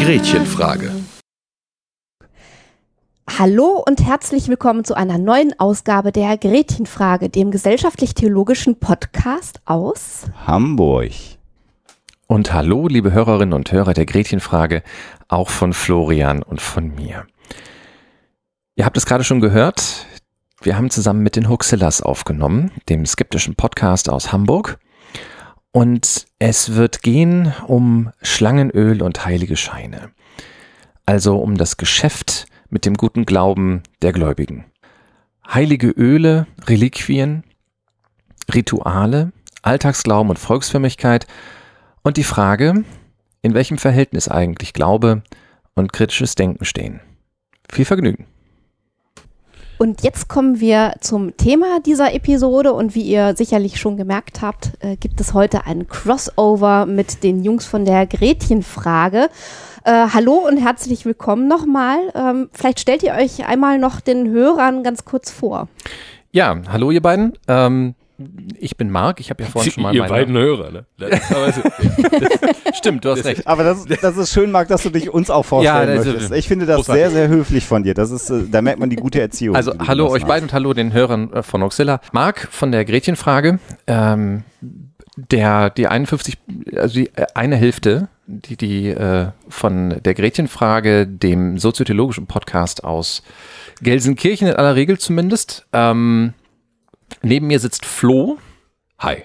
Gretchenfrage. Hallo und herzlich willkommen zu einer neuen Ausgabe der Gretchenfrage, dem gesellschaftlich-theologischen Podcast aus Hamburg. Und hallo, liebe Hörerinnen und Hörer der Gretchenfrage, auch von Florian und von mir. Ihr habt es gerade schon gehört, wir haben zusammen mit den Huxillas aufgenommen, dem skeptischen Podcast aus Hamburg. Und es wird gehen um Schlangenöl und heilige Scheine. Also um das Geschäft mit dem guten Glauben der Gläubigen. Heilige Öle, Reliquien, Rituale, Alltagsglauben und Volksfrömmigkeit und die Frage, in welchem Verhältnis eigentlich Glaube und kritisches Denken stehen. Viel Vergnügen. Und jetzt kommen wir zum Thema dieser Episode und wie ihr sicherlich schon gemerkt habt, äh, gibt es heute ein Crossover mit den Jungs von der Gretchenfrage. Äh, hallo und herzlich willkommen nochmal. Ähm, vielleicht stellt ihr euch einmal noch den Hörern ganz kurz vor. Ja, hallo ihr beiden. Ähm, ich bin Marc, ich habe ja vorhin schon mal Ihr beiden Hörer, ne? Stimmt, du hast recht. Aber das, das ist schön, Marc, dass du dich uns auch vorstellen Ja, das möchtest. Ich finde das großartig. sehr, sehr höflich von dir. Das ist, äh, da merkt man die gute Erziehung. Also hallo euch beiden und hallo den Hörern äh, von Oxilla. Marc von der Gretchenfrage. Ähm, der, die 51, also die äh, eine Hälfte, die, die äh, von der Gretchenfrage, dem soziotheologischen Podcast aus Gelsenkirchen in aller Regel zumindest. Ähm, neben mir sitzt Flo. Hi.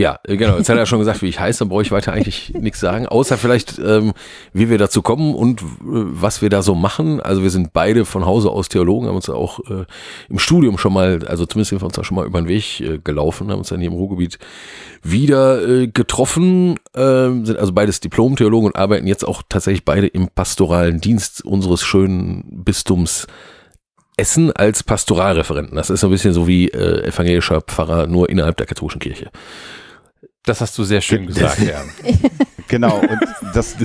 Ja, äh, genau. Jetzt hat er schon gesagt, wie ich heiße, dann brauche ich weiter eigentlich nichts sagen, außer vielleicht, ähm, wie wir dazu kommen und äh, was wir da so machen. Also wir sind beide von Hause aus Theologen, haben uns auch äh, im Studium schon mal, also zumindest sind wir uns da schon mal über den Weg äh, gelaufen, haben uns dann hier im Ruhrgebiet wieder äh, getroffen, ähm, sind also beides Diplom-Theologen und arbeiten jetzt auch tatsächlich beide im pastoralen Dienst unseres schönen Bistums Essen als Pastoralreferenten. Das ist so ein bisschen so wie äh, evangelischer Pfarrer nur innerhalb der katholischen Kirche. Das hast du sehr schön gesagt, ja. Genau, und das,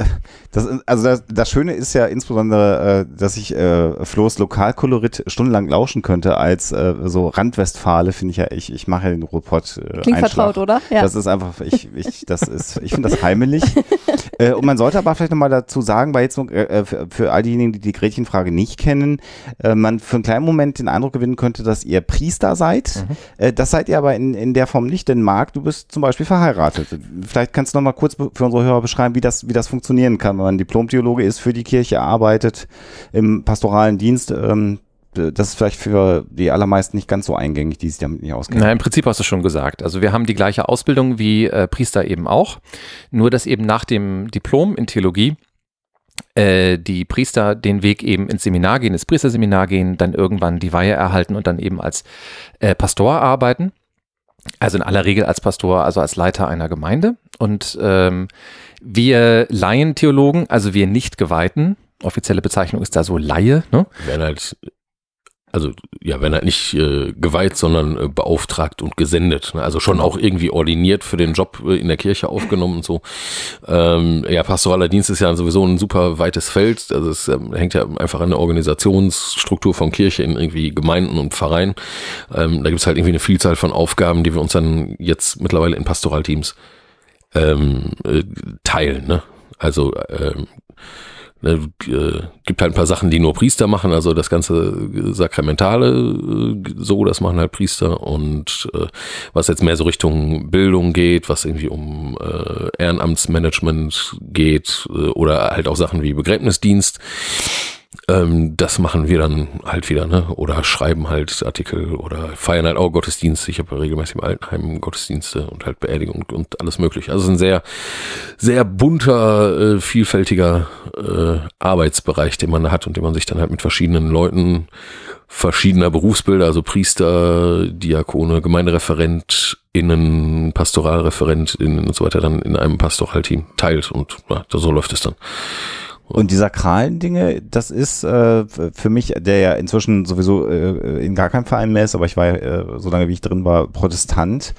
das, also das, das Schöne ist ja insbesondere, äh, dass ich äh, Flo's Lokalkolorit stundenlang lauschen könnte als äh, so Randwestfale, finde ich ja, ich, ich mache ja den Ruhrpott äh, Klingt Einschlag. vertraut, oder? Ja. Das ist einfach, ich, ich, das ist, ich finde das heimelig. äh, und man sollte aber vielleicht nochmal dazu sagen, weil jetzt noch, äh, für, für all diejenigen, die die Gretchenfrage nicht kennen, äh, man für einen kleinen Moment den Eindruck gewinnen könnte, dass ihr Priester seid. Äh, das seid ihr aber in, in der Form nicht, denn Marc, du bist zum Beispiel verheiratet. Vielleicht kannst du nochmal kurz für unsere Hörer beschreiben, wie das, wie das funktionieren kann, man Diplom-Theologe ist, für die Kirche arbeitet, im pastoralen Dienst. Ähm, das ist vielleicht für die allermeisten nicht ganz so eingängig, die sich damit nicht auskennen. Na, im Prinzip hast du schon gesagt. Also wir haben die gleiche Ausbildung wie äh, Priester eben auch, nur dass eben nach dem Diplom in Theologie äh, die Priester den Weg eben ins Seminar gehen, ins Priesterseminar gehen, dann irgendwann die Weihe erhalten und dann eben als äh, Pastor arbeiten. Also in aller Regel als Pastor, also als Leiter einer Gemeinde. Und ähm, wir Laientheologen, also wir nicht Geweihten, offizielle Bezeichnung ist da so Laie, ne? Werden halt, also ja, werden halt nicht äh, geweiht, sondern äh, beauftragt und gesendet. Ne? Also schon auch irgendwie ordiniert für den Job äh, in der Kirche aufgenommen und so. Ähm, ja, pastoraler Dienst ist ja sowieso ein super weites Feld. Also es ähm, hängt ja einfach an der Organisationsstruktur von Kirche in irgendwie Gemeinden und Pfarreien. Ähm, da gibt es halt irgendwie eine Vielzahl von Aufgaben, die wir uns dann jetzt mittlerweile in Pastoralteams ähm, äh, teilen. Ne? Also ähm, ne, äh, gibt halt ein paar Sachen, die nur Priester machen, also das ganze Sakramentale äh, so, das machen halt Priester und äh, was jetzt mehr so Richtung Bildung geht, was irgendwie um äh, Ehrenamtsmanagement geht äh, oder halt auch Sachen wie Begräbnisdienst, ähm, das machen wir dann halt wieder, ne? Oder schreiben halt Artikel oder feiern halt auch Gottesdienste. Ich habe regelmäßig im Altenheim Gottesdienste und halt Beerdigung und, und alles mögliche. Also ein sehr, sehr bunter, äh, vielfältiger äh, Arbeitsbereich, den man hat und den man sich dann halt mit verschiedenen Leuten verschiedener Berufsbilder, also Priester, Diakone, GemeindereferentInnen, PastoralreferentInnen und so weiter dann in einem Pastoralteam teilt und ja, so läuft es dann. Und die sakralen Dinge, das ist äh, für mich, der ja inzwischen sowieso äh, in gar keinem Verein mehr ist, aber ich war äh, so lange wie ich drin war, Protestant.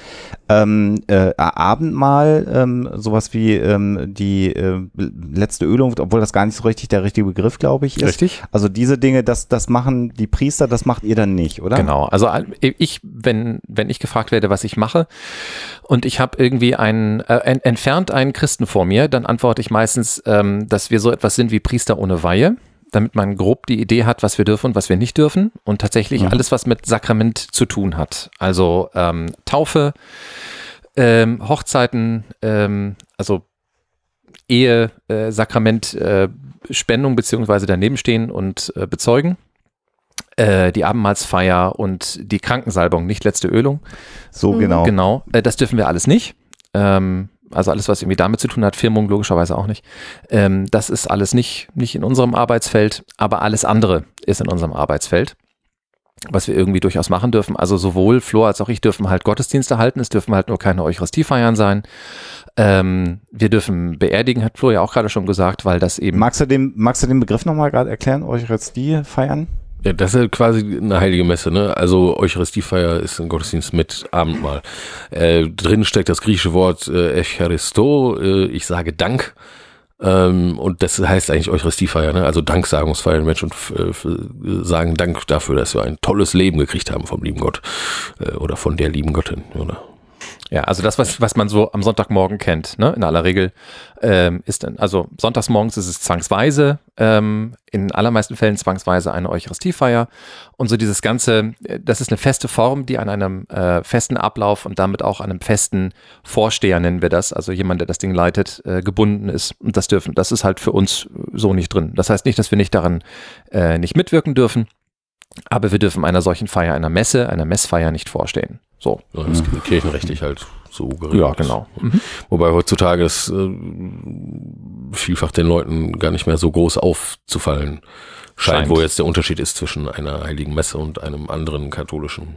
Ähm, äh, Abendmahl, ähm, sowas wie ähm, die äh, letzte Ölung, obwohl das gar nicht so richtig der richtige Begriff, glaube ich, ist. Richtig. Also diese Dinge, das, das machen die Priester, das macht ihr dann nicht, oder? Genau. Also ich, wenn, wenn ich gefragt werde, was ich mache und ich habe irgendwie einen, äh, ent- entfernt einen Christen vor mir, dann antworte ich meistens, ähm, dass wir so etwas sind wie Priester ohne Weihe, damit man grob die Idee hat, was wir dürfen und was wir nicht dürfen und tatsächlich Mhm. alles, was mit Sakrament zu tun hat. Also ähm, Taufe, ähm, Hochzeiten, ähm, also Ehe, äh, Sakrament, äh, Spendung beziehungsweise daneben stehen und äh, bezeugen. Äh, die Abendmahlsfeier und die Krankensalbung, nicht letzte Ölung. So Mhm. genau. Genau, äh, das dürfen wir alles nicht. Ähm, also alles, was irgendwie damit zu tun hat, Firmung logischerweise auch nicht. Ähm, das ist alles nicht, nicht in unserem Arbeitsfeld, aber alles andere ist in unserem Arbeitsfeld, was wir irgendwie durchaus machen dürfen. Also sowohl Flo als auch ich dürfen halt Gottesdienste halten, es dürfen halt nur keine Eucharistiefeiern sein. Ähm, wir dürfen beerdigen, hat Flo ja auch gerade schon gesagt, weil das eben Magst du den, magst du den Begriff nochmal gerade erklären, Eucharistie feiern? Ja, das ist quasi eine heilige Messe, ne? Also Eucharistiefeier ist ein Gottesdienst mit Abendmahl. Äh, drin steckt das griechische Wort äh, Eucharisto, äh, ich sage Dank. Ähm, und das heißt eigentlich Eucharistiefeier, ne? Also Danksagungsfeier, Menschen äh, f- sagen Dank dafür, dass wir ein tolles Leben gekriegt haben vom lieben Gott äh, oder von der lieben Göttin, oder? Ja, also das, was, was man so am Sonntagmorgen kennt, ne, in aller Regel, ähm, ist dann, also sonntagsmorgens ist es zwangsweise, ähm, in allermeisten Fällen zwangsweise eine Eucharistiefeier. Und so dieses Ganze, äh, das ist eine feste Form, die an einem äh, festen Ablauf und damit auch einem festen Vorsteher, nennen wir das, also jemand, der das Ding leitet, äh, gebunden ist. Und das dürfen, das ist halt für uns so nicht drin. Das heißt nicht, dass wir nicht daran äh, nicht mitwirken dürfen, aber wir dürfen einer solchen Feier, einer Messe, einer Messfeier nicht vorstehen. So. Ja, Das ist kirchenrechtlich halt so geregelt. Ja, genau. Mhm. Wobei heutzutage es äh, vielfach den Leuten gar nicht mehr so groß aufzufallen scheint, Scheint. wo jetzt der Unterschied ist zwischen einer heiligen Messe und einem anderen katholischen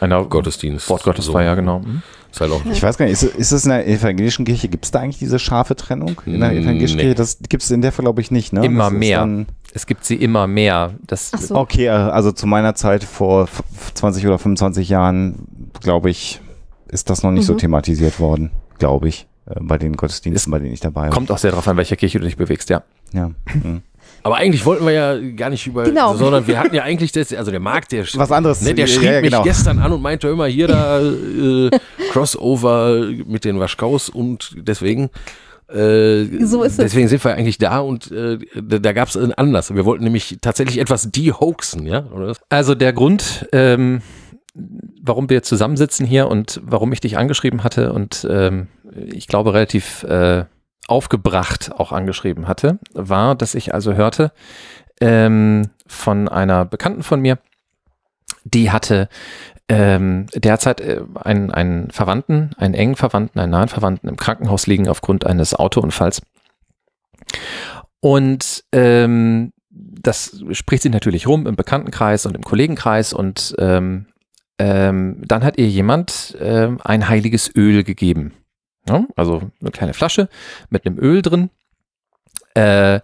Einer Gottesdienst. Wortgottesfeier, genau. Mhm. Ist halt auch Ich weiß gar nicht, ist, ist es in der evangelischen Kirche, gibt es da eigentlich diese scharfe Trennung? In der evangelischen nee. Kirche, das gibt es in der Fall, glaube ich, nicht, ne? Immer Das ist mehr. Dann, Es gibt sie immer mehr. Das, so. okay, äh, also zu meiner Zeit vor f- 20 oder 25 Jahren, glaube ich, ist das noch nicht so Mhm. thematisiert worden, glaube ich, äh, bei den Gottesdiensten, bei denen ich dabei war. kommt auch sehr darauf an, welcher Kirche du dich bewegst, ja. Ja. Mhm. Aber eigentlich wollten wir ja gar nicht über, Genau. sondern wir hatten ja eigentlich das, also der Marc, der, Was anderes. ne, der Ja, schrieb ja, genau. mich gestern an und meinte immer hier da äh, Crossover mit den Waschkaus und deswegen äh, So ist es. deswegen sind wir eigentlich da und äh, da, da gab es einen Anlass. Wir wollten nämlich tatsächlich etwas de-hoaxen, ja? Also der Grund, ähm, warum wir zusammensitzen hier und warum ich dich angeschrieben hatte und ähm, ich glaube relativ äh, aufgebracht auch angeschrieben hatte, war, dass ich also hörte ähm, von einer Bekannten von mir, die hatte ähm, derzeit äh, einen, einen Verwandten, einen engen Verwandten, einen nahen Verwandten im Krankenhaus liegen aufgrund eines Autounfalls. Und ähm, das spricht sich natürlich rum im Bekanntenkreis und im Kollegenkreis und ähm, ähm, dann hat ihr jemand ähm, ein heiliges Öl gegeben. Ja, also eine kleine Flasche mit einem Öl drin. Äh,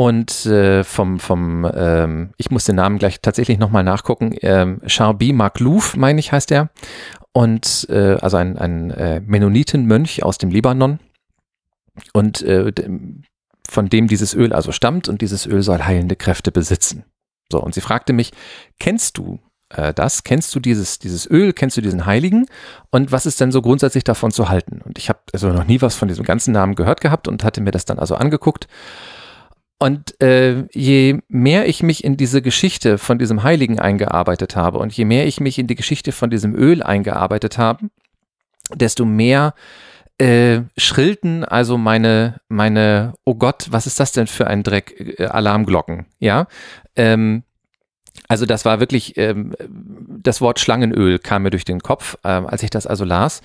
und äh, vom, vom ähm, ich muss den Namen gleich tatsächlich nochmal nachgucken, ähm, Charbi Maklouf, meine ich, heißt er. Und äh, also ein, ein äh, Mennonitenmönch aus dem Libanon. Und äh, von dem dieses Öl also stammt und dieses Öl soll heilende Kräfte besitzen. So, und sie fragte mich, kennst du äh, das? Kennst du dieses, dieses Öl? Kennst du diesen Heiligen? Und was ist denn so grundsätzlich davon zu halten? Und ich habe also noch nie was von diesem ganzen Namen gehört gehabt und hatte mir das dann also angeguckt. Und äh, je mehr ich mich in diese Geschichte von diesem Heiligen eingearbeitet habe und je mehr ich mich in die Geschichte von diesem Öl eingearbeitet habe, desto mehr äh, schrillten also meine, meine, oh Gott, was ist das denn für ein Dreck, äh, Alarmglocken, ja. Ähm, also das war wirklich, ähm, das Wort Schlangenöl kam mir durch den Kopf, ähm, als ich das also las.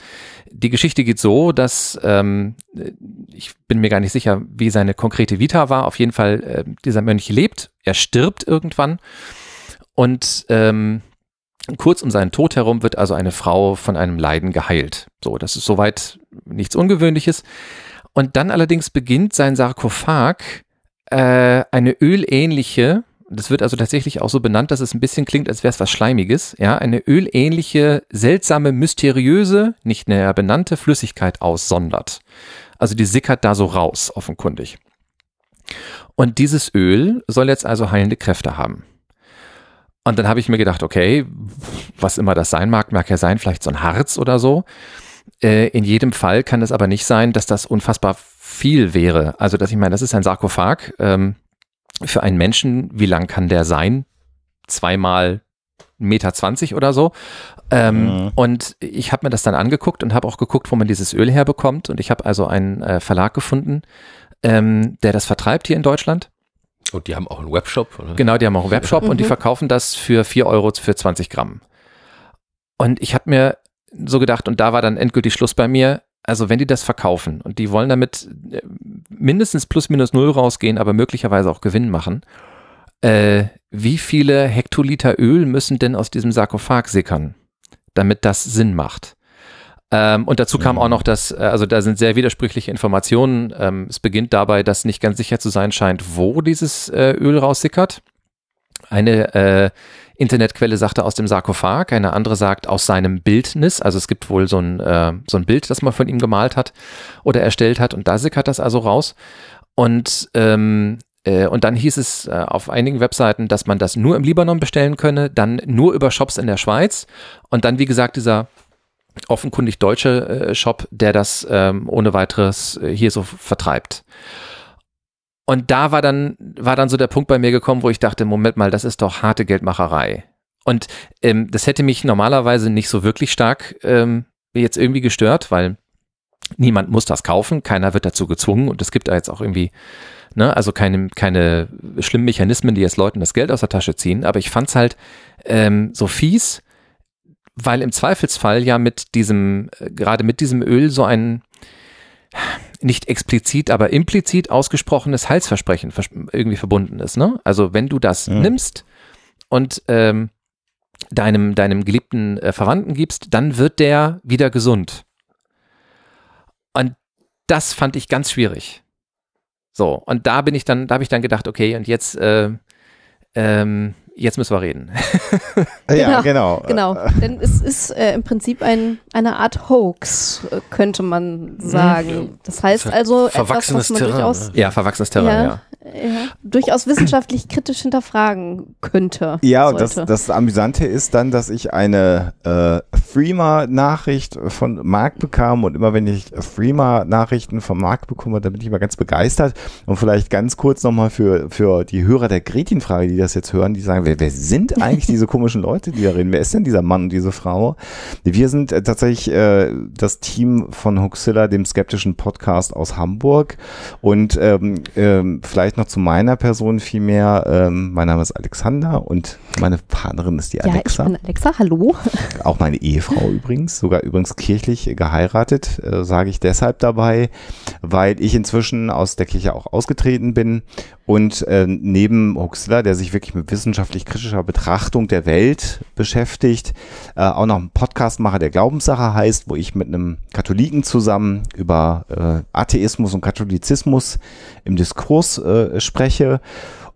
Die Geschichte geht so, dass, ähm, ich bin mir gar nicht sicher, wie seine konkrete Vita war. Auf jeden Fall, äh, dieser Mönch lebt, er stirbt irgendwann und ähm, kurz um seinen Tod herum wird also eine Frau von einem Leiden geheilt. So, das ist soweit nichts Ungewöhnliches. Und dann allerdings beginnt sein Sarkophag äh, eine ölähnliche, das wird also tatsächlich auch so benannt, dass es ein bisschen klingt, als wäre es was Schleimiges, ja, eine ölähnliche, seltsame, mysteriöse, nicht näher benannte Flüssigkeit aussondert. Also die sickert da so raus, offenkundig. Und dieses Öl soll jetzt also heilende Kräfte haben. Und dann habe ich mir gedacht, okay, was immer das sein mag, mag ja sein, vielleicht so ein Harz oder so. Äh, in jedem Fall kann es aber nicht sein, dass das unfassbar viel wäre. Also, dass ich meine, das ist ein Sarkophag ähm, für einen Menschen. Wie lang kann der sein? Zweimal Meter zwanzig oder so. Ähm, mhm. Und ich habe mir das dann angeguckt und habe auch geguckt, wo man dieses Öl herbekommt. Und ich habe also einen äh, Verlag gefunden, ähm, der das vertreibt hier in Deutschland. Und die haben auch einen Webshop, oder? Genau, die haben auch einen Webshop und die mhm. verkaufen das für 4 Euro für 20 Gramm. Und ich habe mir so gedacht, und da war dann endgültig Schluss bei mir, also wenn die das verkaufen und die wollen damit äh, mindestens plus minus null rausgehen, aber möglicherweise auch Gewinn machen, äh, wie viele Hektoliter Öl müssen denn aus diesem Sarkophag sickern, damit das Sinn macht? Ähm, und dazu kam auch noch, dass, äh, also da sind sehr widersprüchliche Informationen. Ähm, es beginnt dabei, dass nicht ganz sicher zu sein scheint, wo dieses äh, Öl raussickert. Eine äh, Internetquelle sagte aus dem Sarkophag, eine andere sagt aus seinem Bildnis. Also es gibt wohl so ein, äh, so ein Bild, das man von ihm gemalt hat oder erstellt hat und da sickert das also raus. Und ähm, äh, und dann hieß es äh, auf einigen Webseiten, dass man das nur im Libanon bestellen könne, dann nur über Shops in der Schweiz und dann, wie gesagt, dieser offenkundig deutsche äh, Shop, der das ähm, ohne weiteres äh, hier so vertreibt. Und da war dann, war dann so der Punkt bei mir gekommen, wo ich dachte, Moment mal, das ist doch harte Geldmacherei. Und ähm, das hätte mich normalerweise nicht so wirklich stark ähm, jetzt irgendwie gestört, weil niemand muss das kaufen, keiner wird dazu gezwungen und es gibt da jetzt auch irgendwie, ne, also keine, keine schlimmen Mechanismen, die jetzt Leuten das Geld aus der Tasche ziehen, aber ich fand's halt ähm, so fies, weil im Zweifelsfall ja mit diesem, äh, gerade mit diesem Öl so ein nicht explizit, aber implizit ausgesprochenes Heilsversprechen irgendwie verbunden ist. Ne? Also wenn du das ja. nimmst und ähm, deinem, deinem geliebten äh, Verwandten gibst, dann wird der wieder gesund. Und das fand ich ganz schwierig. So, und da bin ich dann, da habe ich dann gedacht, okay, und jetzt äh, ähm, jetzt müssen wir reden. ja, genau. Genau, genau. denn es ist äh, im Prinzip ein, eine Art Hoax, äh, könnte man sagen. Das heißt also verwachsenes etwas, was man Terrain, durchaus, ne? ja, verwachsenes Terrain, ja, ja. durchaus wissenschaftlich kritisch hinterfragen könnte. Ja, und das, das Amüsante ist dann, dass ich eine äh, Freema-Nachricht von Marc bekam und immer wenn ich Freema-Nachrichten von Marc bekomme, dann bin ich immer ganz begeistert und vielleicht ganz kurz nochmal für, für die Hörer der Gretchen-Frage, die das jetzt hören, die sagen, wer, wer sind eigentlich diese komischen Leute, die da reden? Wer ist denn dieser Mann und diese Frau? Wir sind äh, tatsächlich äh, das Team von Huxilla, dem skeptischen Podcast aus Hamburg. Und ähm, ähm, vielleicht noch zu meiner Person vielmehr. Ähm, mein Name ist Alexander und meine Partnerin ist die ja, Alexa. Ich bin Alexa, hallo. Auch meine Ehefrau übrigens, sogar übrigens kirchlich geheiratet, äh, sage ich deshalb dabei, weil ich inzwischen aus der Kirche auch ausgetreten bin und äh, neben Huxilla, der sich wirklich mit wissenschaftlich kritischer Betrachtung der Welt beschäftigt, äh, auch noch einen Podcast mache, der Glaubenssache heißt, wo ich mit einem Katholiken zusammen über äh, Atheismus und Katholizismus im Diskurs äh, spreche.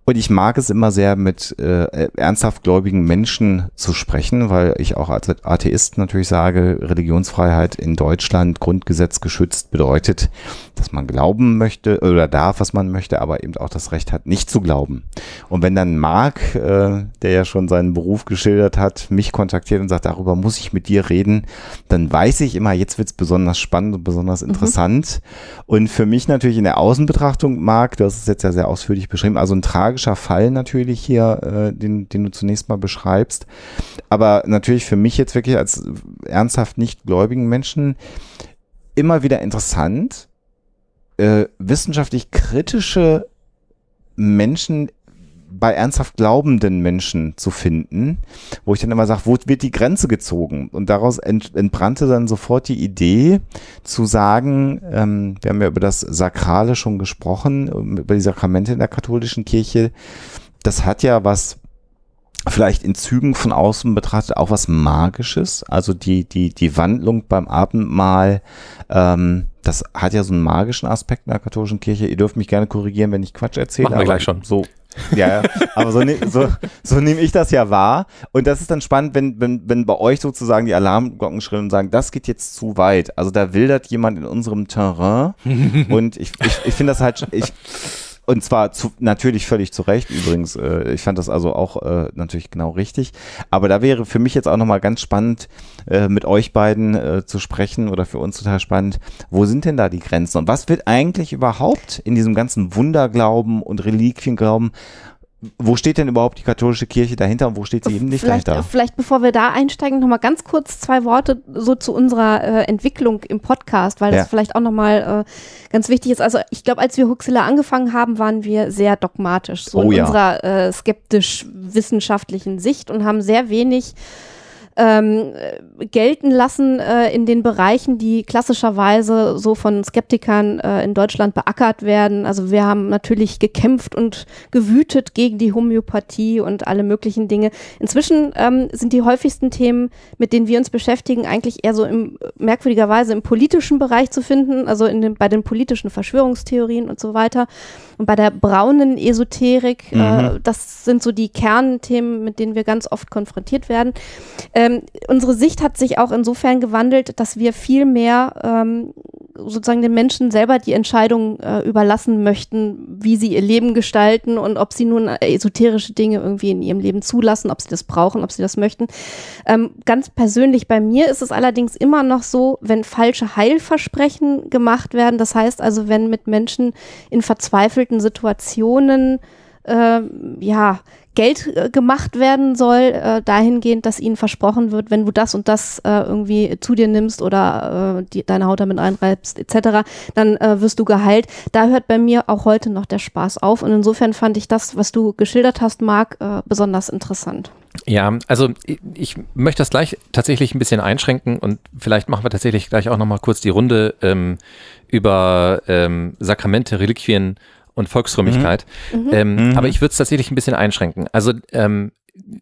Und ich mag es immer sehr, mit äh, ernsthaft gläubigen Menschen zu sprechen, weil ich auch als Atheist natürlich sage, Religionsfreiheit in Deutschland Grundgesetz geschützt bedeutet, dass man glauben möchte oder darf, was man möchte, aber eben auch das Recht hat, nicht zu glauben. Und wenn dann Marc, äh, der ja schon seinen Beruf geschildert hat, mich kontaktiert und sagt, darüber muss ich mit dir reden, dann weiß ich immer, jetzt wird's besonders spannend und besonders mhm. interessant. Mhm. Und für mich natürlich in der Außenbetrachtung, Marc, du hast es jetzt ja sehr ausführlich beschrieben, also ein tragischer Fall natürlich hier, äh, den, den du zunächst mal beschreibst. Aber natürlich für mich jetzt wirklich als ernsthaft nicht gläubigen Menschen immer wieder interessant, äh, wissenschaftlich kritische Menschen bei ernsthaft glaubenden Menschen zu finden, wo ich dann immer sage, wo wird die Grenze gezogen? Und daraus ent, entbrannte dann sofort die Idee zu sagen, ähm, wir haben ja über das Sakrale schon gesprochen, über die Sakramente in der katholischen Kirche. Das hat ja was vielleicht in Zügen von außen betrachtet auch was Magisches, also die, die, die Wandlung beim Abendmahl ähm, das hat ja so einen magischen Aspekt in der katholischen Kirche. Ihr dürft mich gerne korrigieren, wenn ich Quatsch erzähle. Machen wir gleich schon. So, ja, aber so, ne, so, so nehme ich das ja wahr. Und das ist dann spannend, wenn, wenn, wenn bei euch sozusagen die Alarmglocken schrillen und sagen, das geht jetzt zu weit. Also da wildert jemand in unserem Terrain. und ich, ich, ich finde das halt, ich, und zwar zu, natürlich völlig zu Recht übrigens. Äh, ich fand das also auch äh, natürlich genau richtig. Aber da wäre für mich jetzt auch nochmal ganz spannend, äh, mit euch beiden äh, zu sprechen oder für uns total spannend. Wo sind denn da die Grenzen? Und was wird eigentlich überhaupt in diesem ganzen Wunderglauben und Reliquienglauben wo steht denn überhaupt die katholische Kirche dahinter und wo steht sie eben nicht vielleicht, dahinter? Vielleicht bevor wir da einsteigen, nochmal ganz kurz zwei Worte so zu unserer äh, Entwicklung im Podcast, weil Ja. das vielleicht auch nochmal äh, ganz wichtig ist. Also ich glaube, als wir Huxilla angefangen haben, waren wir sehr dogmatisch, so Oh in ja. unserer äh, skeptisch-wissenschaftlichen Sicht und haben sehr wenig ähm, äh, gelten lassen äh, in den Bereichen, die klassischerweise so von Skeptikern äh, in Deutschland beackert werden. Also wir haben natürlich gekämpft und gewütet gegen die Homöopathie und alle möglichen Dinge. Inzwischen ähm, sind die häufigsten Themen, mit denen wir uns beschäftigen, eigentlich eher so im merkwürdigerweise im politischen Bereich zu finden, also in den, bei den politischen Verschwörungstheorien und so weiter. Und bei der braunen Esoterik, äh, das sind so die Kernthemen, mit denen wir ganz oft konfrontiert werden. Ähm, unsere Sicht hat sich auch insofern gewandelt, dass wir viel mehr ähm, sozusagen den Menschen selber die Entscheidung äh, überlassen möchten, wie sie ihr Leben gestalten und ob sie nun äh, esoterische Dinge irgendwie in ihrem Leben zulassen, ob sie das brauchen, ob sie das möchten. Ähm, ganz persönlich bei mir ist es allerdings immer noch so, wenn falsche Heilversprechen gemacht werden, das heißt also, wenn mit Menschen in verzweifelten Situationen äh, ja, Geld äh, gemacht werden soll, äh, dahingehend, dass ihnen versprochen wird, wenn du das und das äh, irgendwie zu dir nimmst oder äh, die, deine Haut damit einreibst etc., dann äh, wirst du geheilt. Da hört bei mir auch heute noch der Spaß auf und insofern fand ich das, was du geschildert hast, Marc, äh, besonders interessant. Ja, also ich, ich möchte das gleich tatsächlich ein bisschen einschränken und vielleicht machen wir tatsächlich gleich auch nochmal kurz die Runde ähm, über ähm, Sakramente, Reliquien und Volksfrömmigkeit. Ähm, Mhm. Aber ich würde es tatsächlich ein bisschen einschränken. Also ähm,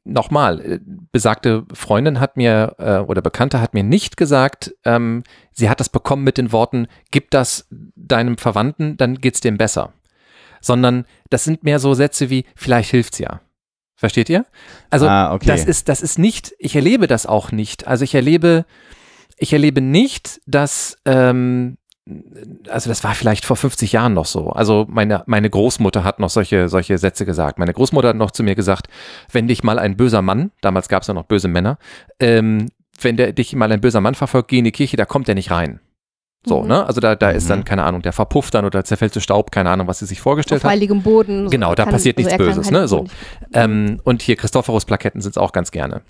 nochmal, äh, besagte Freundin hat mir äh, oder Bekannte hat mir nicht gesagt, ähm, sie hat das bekommen mit den Worten, gib das deinem Verwandten, dann geht's dem besser. Sondern das sind mehr so Sätze wie, vielleicht hilft's ja. Versteht ihr? Also Ah, okay. das ist, das ist nicht, ich erlebe das auch nicht. Also ich erlebe, ich erlebe nicht, dass, ähm, also das war vielleicht vor 50 Jahren noch so. Also meine, meine Großmutter hat noch solche, solche Sätze gesagt. Meine Großmutter hat noch zu mir gesagt, wenn dich mal ein böser Mann, damals gab es ja noch böse Männer, ähm, wenn der, dich mal ein böser Mann verfolgt, geh in die Kirche, da kommt er nicht rein. So, Mhm. ne? Also da, da ist Mhm. dann, keine Ahnung, der verpufft dann oder zerfällt zu Staub, keine Ahnung, was sie sich vorgestellt Auf hat. heiligem Boden. Genau, da passiert nichts er kann Böses, ne? heiligem So. Ähm, und hier Christophorus-Plaketten sind es auch ganz gerne.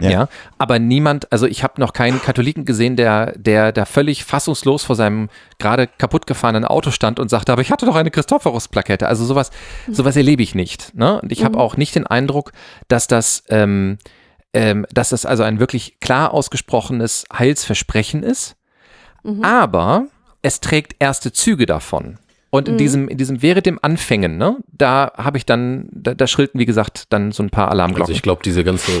Ja. Ja. aber niemand, also ich habe noch keinen Katholiken gesehen, der, der da völlig fassungslos vor seinem gerade kaputt gefahrenen Auto stand und sagte, aber ich hatte doch eine Christophorus-Plakette. Also sowas, sowas erlebe ich nicht. Ne? Und ich habe Mhm. auch nicht den Eindruck, dass das, ähm, ähm, dass das also ein wirklich klar ausgesprochenes Heilsversprechen ist. Mhm. Aber es trägt erste Züge davon. Und in Mhm. diesem, in diesem wäre dem Anfängen, ne, da habe ich dann, da, da schrillten, wie gesagt, dann so ein paar Also Alarmglocken. ich glaube, diese ganze,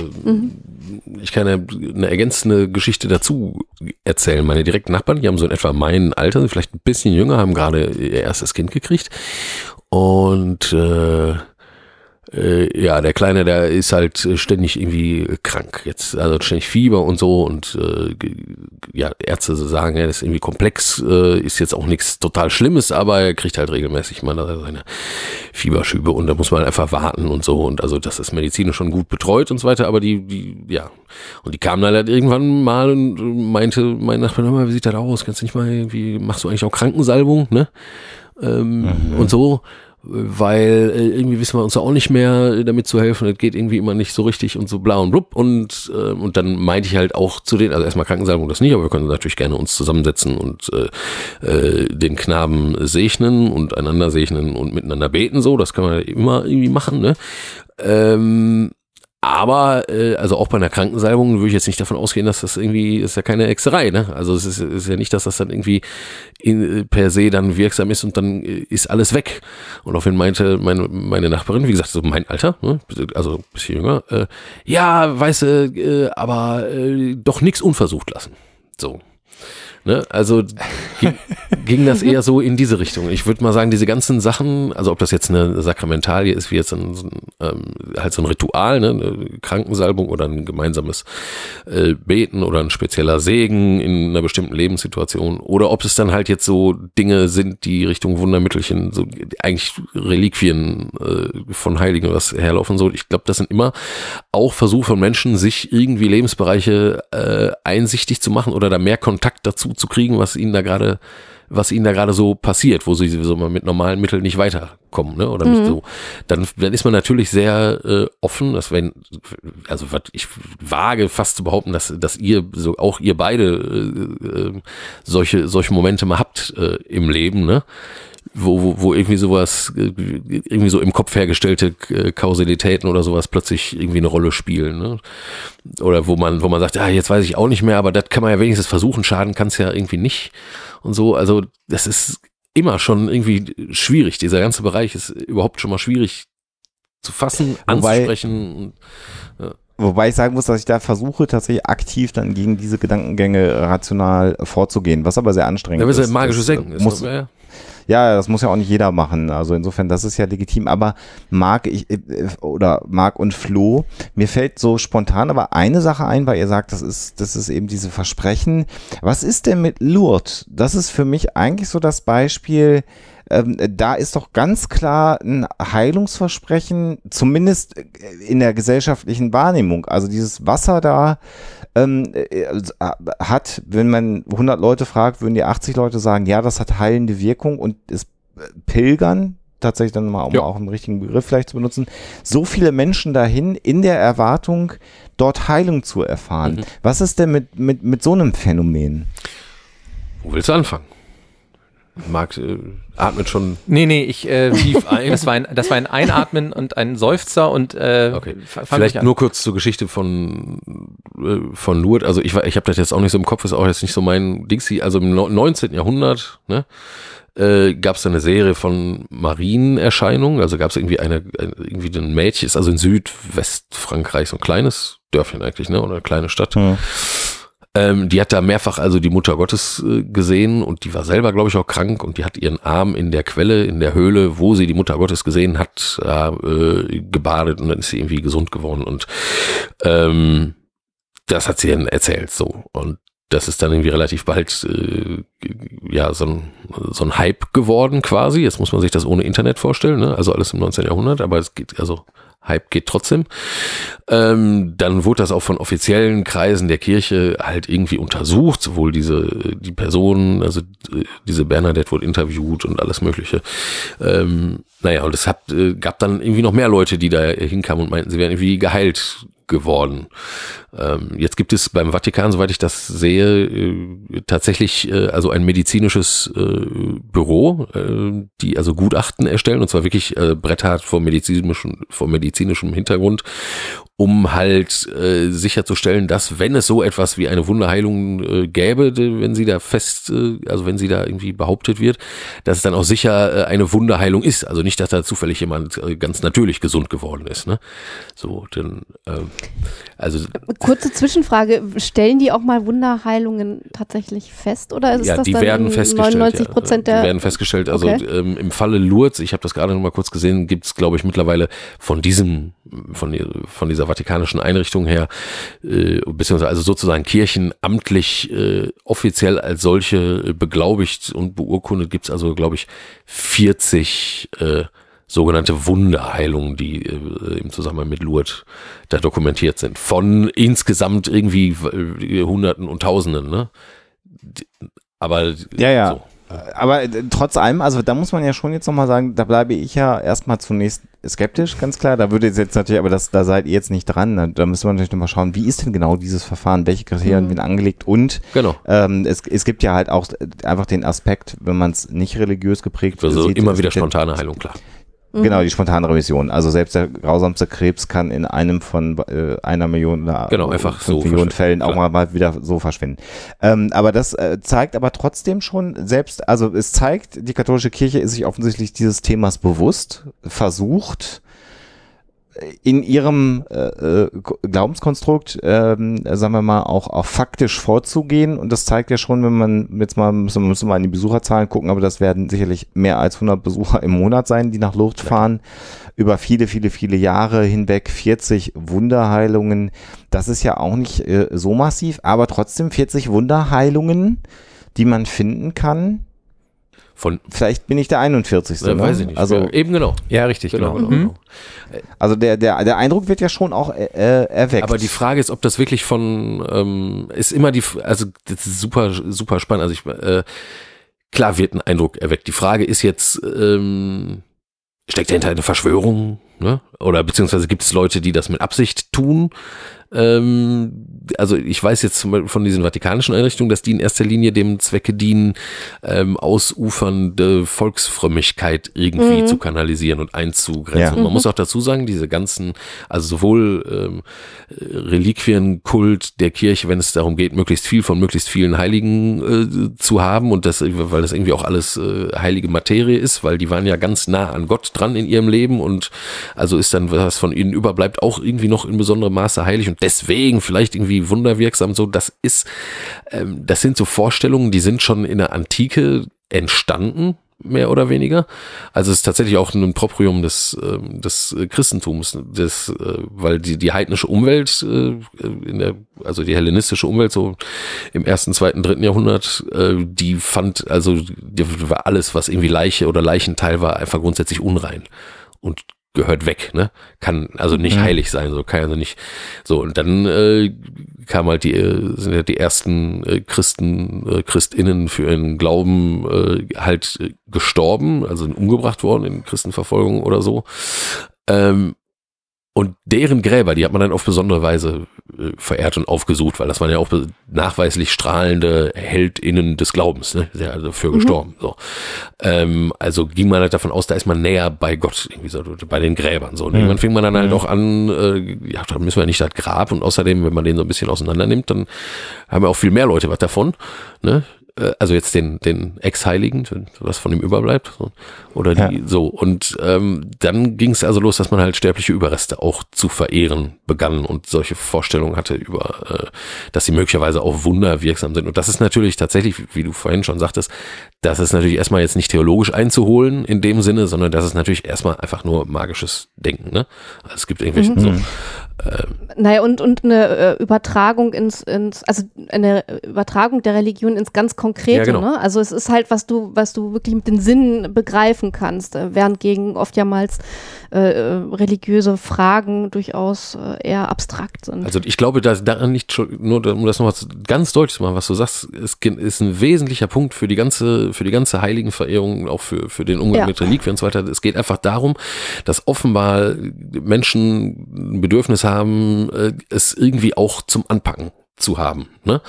ich kann ja eine ergänzende Geschichte dazu erzählen. Meine direkten Nachbarn, die haben so in etwa mein Alter, vielleicht ein bisschen jünger, haben gerade ihr erstes Kind gekriegt. Und äh, äh, ja, der Kleine, der ist halt äh, ständig irgendwie krank. Jetzt, also ständig Fieber und so. Und äh, ja, Ärzte sagen, ja, das ist irgendwie komplex, äh, ist jetzt auch nichts total Schlimmes, aber er kriegt halt regelmäßig mal seine Fieberschübe und da muss man einfach warten und so. Und also das ist medizinisch schon gut betreut und so weiter, aber die, die, ja. Und die kamen dann halt irgendwann mal und meinte, mein Nachbar, mal, wie sieht das aus? Kannst du nicht mal irgendwie, machst du eigentlich auch Krankensalbung, ne? Ähm, Und so weil äh, irgendwie wissen wir uns auch nicht mehr äh, damit zu helfen, das geht irgendwie immer nicht so richtig und so bla und blub. Und äh, und dann meinte ich halt auch zu denen, also erstmal Krankensalbung das nicht, aber wir können natürlich gerne uns zusammensetzen und äh, äh, den Knaben segnen und einander segnen und miteinander beten, so, das kann man immer irgendwie machen, ne? Ähm, aber äh, also auch bei einer Krankensalbung würde ich jetzt nicht davon ausgehen, dass das irgendwie ist ja keine Hexerei, ne? Also es ist, ist ja nicht, dass das dann irgendwie in, äh, per se dann wirksam ist und dann äh, ist alles weg. Und auf jeden meinte meine, meine Nachbarin, wie gesagt, so mein Alter, ne? also ein bisschen jünger, äh, ja, weißt du, äh, aber äh, doch nichts unversucht lassen. So. Ne? Also ging, ging das eher so in diese Richtung. Ich würde mal sagen, diese ganzen Sachen, also ob das jetzt eine Sakramentalie ist, wie jetzt ein, ähm, halt so ein Ritual, ne? eine Krankensalbung oder ein gemeinsames äh, Beten oder ein spezieller Segen in einer bestimmten Lebenssituation oder ob es dann halt jetzt so Dinge sind, die Richtung Wundermittelchen, so eigentlich Reliquien äh, von Heiligen was herlaufen so. Ich glaube, das sind immer auch Versuche von Menschen, sich irgendwie Lebensbereiche äh, einsichtig zu machen oder da mehr Kontakt dazu zu kriegen, was ihnen da gerade was ihnen da gerade so passiert, wo sie sowieso mal mit normalen Mitteln nicht weiterkommen, ne? Oder nicht Mhm. so. Dann, dann ist man natürlich sehr äh, offen, dass wenn, also was ich wage fast zu behaupten, dass, dass ihr so auch ihr beide äh, äh, solche solche Momente mal habt äh, im Leben, ne? Wo, wo, wo irgendwie sowas, irgendwie so im Kopf hergestellte äh, Kausalitäten oder sowas plötzlich irgendwie eine Rolle spielen. Ne? Oder wo man, wo man sagt, ja, jetzt weiß ich auch nicht mehr, aber das kann man ja wenigstens versuchen, schaden kann es ja irgendwie nicht. Und so, also das ist immer schon irgendwie schwierig. Dieser ganze Bereich ist überhaupt schon mal schwierig zu fassen, Wobei- anzusprechen. Wobei ich sagen muss, dass ich da versuche, tatsächlich aktiv dann gegen diese Gedankengänge rational vorzugehen, was aber sehr anstrengend Ja, ist. ist ja magisches Das, äh, Senken. Muss, ja, Ja, das muss ja auch nicht jeder machen. Also insofern, das ist ja legitim. Aber Marc ich, äh, oder Marc und Flo, mir fällt so spontan aber eine Sache ein, weil ihr sagt, das ist, das ist eben diese Versprechen. Was ist denn mit Lourdes? Das ist für mich eigentlich so das Beispiel. Ähm, da ist doch ganz klar ein Heilungsversprechen, zumindest in der gesellschaftlichen Wahrnehmung. Also dieses Wasser da ähm, äh, hat, wenn man 100 Leute fragt, würden die 80 Leute sagen, ja, das hat heilende Wirkung und ist äh, Pilgern, tatsächlich dann mal, um Ja. auch einen richtigen Begriff vielleicht zu benutzen, so viele Menschen dahin in der Erwartung, dort Heilung zu erfahren. Mhm. Was ist denn mit, mit, mit so einem Phänomen? Wo willst du anfangen? Marc äh, atmet schon Nee, nee, ich, äh, tief ein. das war ein, das war ein Einatmen und ein Seufzer und, äh, Okay. Vielleicht nur kurz zur Geschichte von, äh, von Lourdes. Also ich, war- ich habe das jetzt auch nicht so im Kopf, ist auch jetzt nicht so mein Dingsi. Also im neu- 19. Jahrhundert ne, äh, gab es eine Serie von Marienerscheinungen. Also gab es irgendwie eine, ein, irgendwie ein Mädchen, ist also in Südwestfrankreich so ein kleines Dörfchen eigentlich, ne? Oder eine kleine Stadt. Ähm, die hat da mehrfach also die Mutter Gottes äh, gesehen und die war selber, glaube ich, auch krank und die hat ihren Arm in der Quelle, in der Höhle, wo sie die Mutter Gottes gesehen hat, äh, gebadet und dann ist sie irgendwie gesund geworden und ähm, das hat sie dann erzählt so und das ist dann irgendwie relativ bald äh, ja so ein, so ein Hype geworden quasi. Jetzt muss man sich das ohne Internet vorstellen, ne? also alles im 19. Jahrhundert, aber es geht also Hype geht trotzdem. Ähm, dann wurde das auch von offiziellen Kreisen der Kirche halt irgendwie untersucht, sowohl diese, die Person, also äh, diese Bernadette wurde interviewt und alles Mögliche. Ähm, naja, und es hat, äh, gab dann irgendwie noch mehr Leute, die da hinkamen und meinten, sie wären irgendwie geheilt geworden. Ähm, jetzt gibt es beim Vatikan, soweit ich das sehe, äh, tatsächlich äh, also ein medizinisches äh, Büro, äh, die also Gutachten erstellen und zwar wirklich äh, bretthart vor medizinischem, vor medizinischem Hintergrund, um halt äh, sicherzustellen, dass wenn es so etwas wie eine Wunderheilung äh, gäbe, wenn sie da fest, äh, also wenn sie da irgendwie behauptet wird, dass es dann auch sicher äh, eine Wunderheilung ist. Also nicht, dass da zufällig jemand äh, ganz natürlich gesund geworden ist. Ne? So, denn ähm, also Kurze Zwischenfrage, stellen die auch mal Wunderheilungen tatsächlich fest oder ist ja, das die dann werden festgestellt. 99 ja. Prozent Die der werden festgestellt. Also Okay. ähm, im Falle Lourdes, ich habe das gerade noch mal kurz gesehen, gibt es, glaube ich, mittlerweile von diesem, von, die- von dieser vatikanischen Einrichtung her, äh, beziehungsweise also sozusagen Kirchen amtlich äh, offiziell als solche äh, beglaubigt und beurkundet, gibt es also, glaube ich, 40 äh, sogenannte Wunderheilungen, die äh, im Zusammenhang mit Lourdes da dokumentiert sind. Von insgesamt irgendwie äh, Hunderten und Tausenden, ne? Aber Ja, ja. So. Aber äh, trotz allem, also da muss man ja schon jetzt nochmal sagen, da bleibe ich ja erstmal zunächst skeptisch, ganz klar. Da würde jetzt natürlich, aber das, da seid ihr jetzt nicht dran. Da, müssen wir natürlich nochmal schauen, wie ist denn genau dieses Verfahren, welche Kriterien Mhm. werden angelegt und Genau. ähm, es, es gibt ja halt auch einfach den Aspekt, wenn man es nicht religiös geprägt Also sieht, immer wieder spontane Heilung, klar. Genau, die spontane Remission. Also selbst der grausamste Krebs kann in einem von äh, einer Million oder Genau, einfach so Millionen Fällen auch mal, mal wieder so verschwinden. Ähm, aber das äh, zeigt aber trotzdem schon selbst, also es zeigt, die katholische Kirche ist sich offensichtlich dieses Themas bewusst, versucht in ihrem äh, äh, Glaubenskonstrukt, ähm, sagen wir mal, auch, auch faktisch vorzugehen. Und das zeigt ja schon, wenn man jetzt mal, müssen wir müssen mal in die Besucherzahlen gucken, aber das werden sicherlich mehr als 100 Besucher im Monat sein, die nach Lourdes fahren. Über viele, viele, viele Jahre hinweg 40 Wunderheilungen. Das ist ja auch nicht äh, so massiv, aber trotzdem 40 Wunderheilungen, die man finden kann. Von, Vielleicht bin ich der 41. äh, ne? weiß ich nicht. Also, Ja, eben genau. Ja, richtig, Genau, genau. genau, Mhm. genau. also der, der, der Eindruck wird ja schon auch äh, äh, erweckt. Aber die Frage ist, ob das wirklich von, ähm, ist immer die, also das ist super, super spannend. Also ich, äh, klar wird ein Eindruck erweckt. Die Frage ist jetzt, ähm, steckt dahinter eine Verschwörung? Ne? Oder beziehungsweise gibt es Leute, die das mit Absicht tun? Ähm, also ich weiß jetzt zum Beispiel von diesen vatikanischen Einrichtungen, dass die in erster Linie dem Zwecke dienen, ähm, ausufernde Volksfrömmigkeit irgendwie Mhm. zu kanalisieren und einzugrenzen. Ja. Und man muss auch dazu sagen, diese ganzen, also sowohl ähm, Reliquienkult der Kirche, wenn es darum geht, möglichst viel von möglichst vielen Heiligen äh, zu haben und das, weil das irgendwie auch alles äh, heilige Materie ist, weil die waren ja ganz nah an Gott dran in ihrem Leben und also ist dann, was von ihnen überbleibt, auch irgendwie noch in besonderem Maße heilig und deswegen vielleicht irgendwie wunderwirksam. So, das ist, ähm, das sind so Vorstellungen, die sind schon in der Antike entstanden, mehr oder weniger. Also es ist tatsächlich auch ein Proprium des, ähm, des äh, Christentums, des, äh, weil die, die heidnische Umwelt, äh, in der, also die hellenistische Umwelt so im ersten, zweiten, dritten Jahrhundert, äh, die fand, also die war alles, was irgendwie Leiche oder Leichenteil war, einfach grundsätzlich unrein. Und gehört weg, ne? Kann also nicht Mhm. heilig sein, so kann also nicht so und dann äh, kam halt die äh, sind ja die ersten äh, Christen äh, Christinnen für ihren Glauben äh, halt äh, gestorben, also umgebracht worden in Christenverfolgung oder so. Ähm, und deren Gräber, die hat man dann auf besondere Weise äh, verehrt und aufgesucht, weil das waren ja auch nachweislich strahlende HeldInnen des Glaubens, ne? Sehr also dafür gestorben. So. Ähm, also ging man halt davon aus, da ist man näher bei Gott, irgendwie so, bei den Gräbern. So. Und irgendwann fing man dann halt auch an, äh, ja, da müssen wir nicht das Grab und außerdem, wenn man den so ein bisschen auseinander nimmt, dann haben ja auch viel mehr Leute was davon. Ne? Äh, Also jetzt den, den Ex-Heiligen, was von ihm überbleibt. So. Oder die, Ja. so. Und ähm, dann ging es also los, dass man halt sterbliche Überreste auch zu verehren begann und solche Vorstellungen hatte über, äh, dass sie möglicherweise auch wunderwirksam sind. Und das ist natürlich tatsächlich, wie du vorhin schon sagtest, das ist natürlich erstmal jetzt nicht theologisch einzuholen in dem Sinne, sondern das ist natürlich erstmal einfach nur magisches Denken. Ne? Also es gibt irgendwelche Mhm. so, Naja, und, und eine äh, Übertragung ins, ins, also eine Übertragung der Religion ins ganz Konkrete, Ja, genau. ne? Also es ist halt, was du, was du wirklich mit den Sinnen begreifen kannst, äh, während gegen oftmals äh, äh, religiöse Fragen durchaus äh, eher abstrakt sind. Also ich glaube, dass daran nicht nur um das nochmal ganz deutlich zu machen, was du sagst, ist, ist ein wesentlicher Punkt für die ganze, für die ganze Heiligenverehrung, auch für, für den Umgang Ja. mit Reliquien und so weiter. Es geht einfach darum, dass offenbar Menschen ein Bedürfnis haben, äh, es irgendwie auch zum Anpacken zu haben. Ne?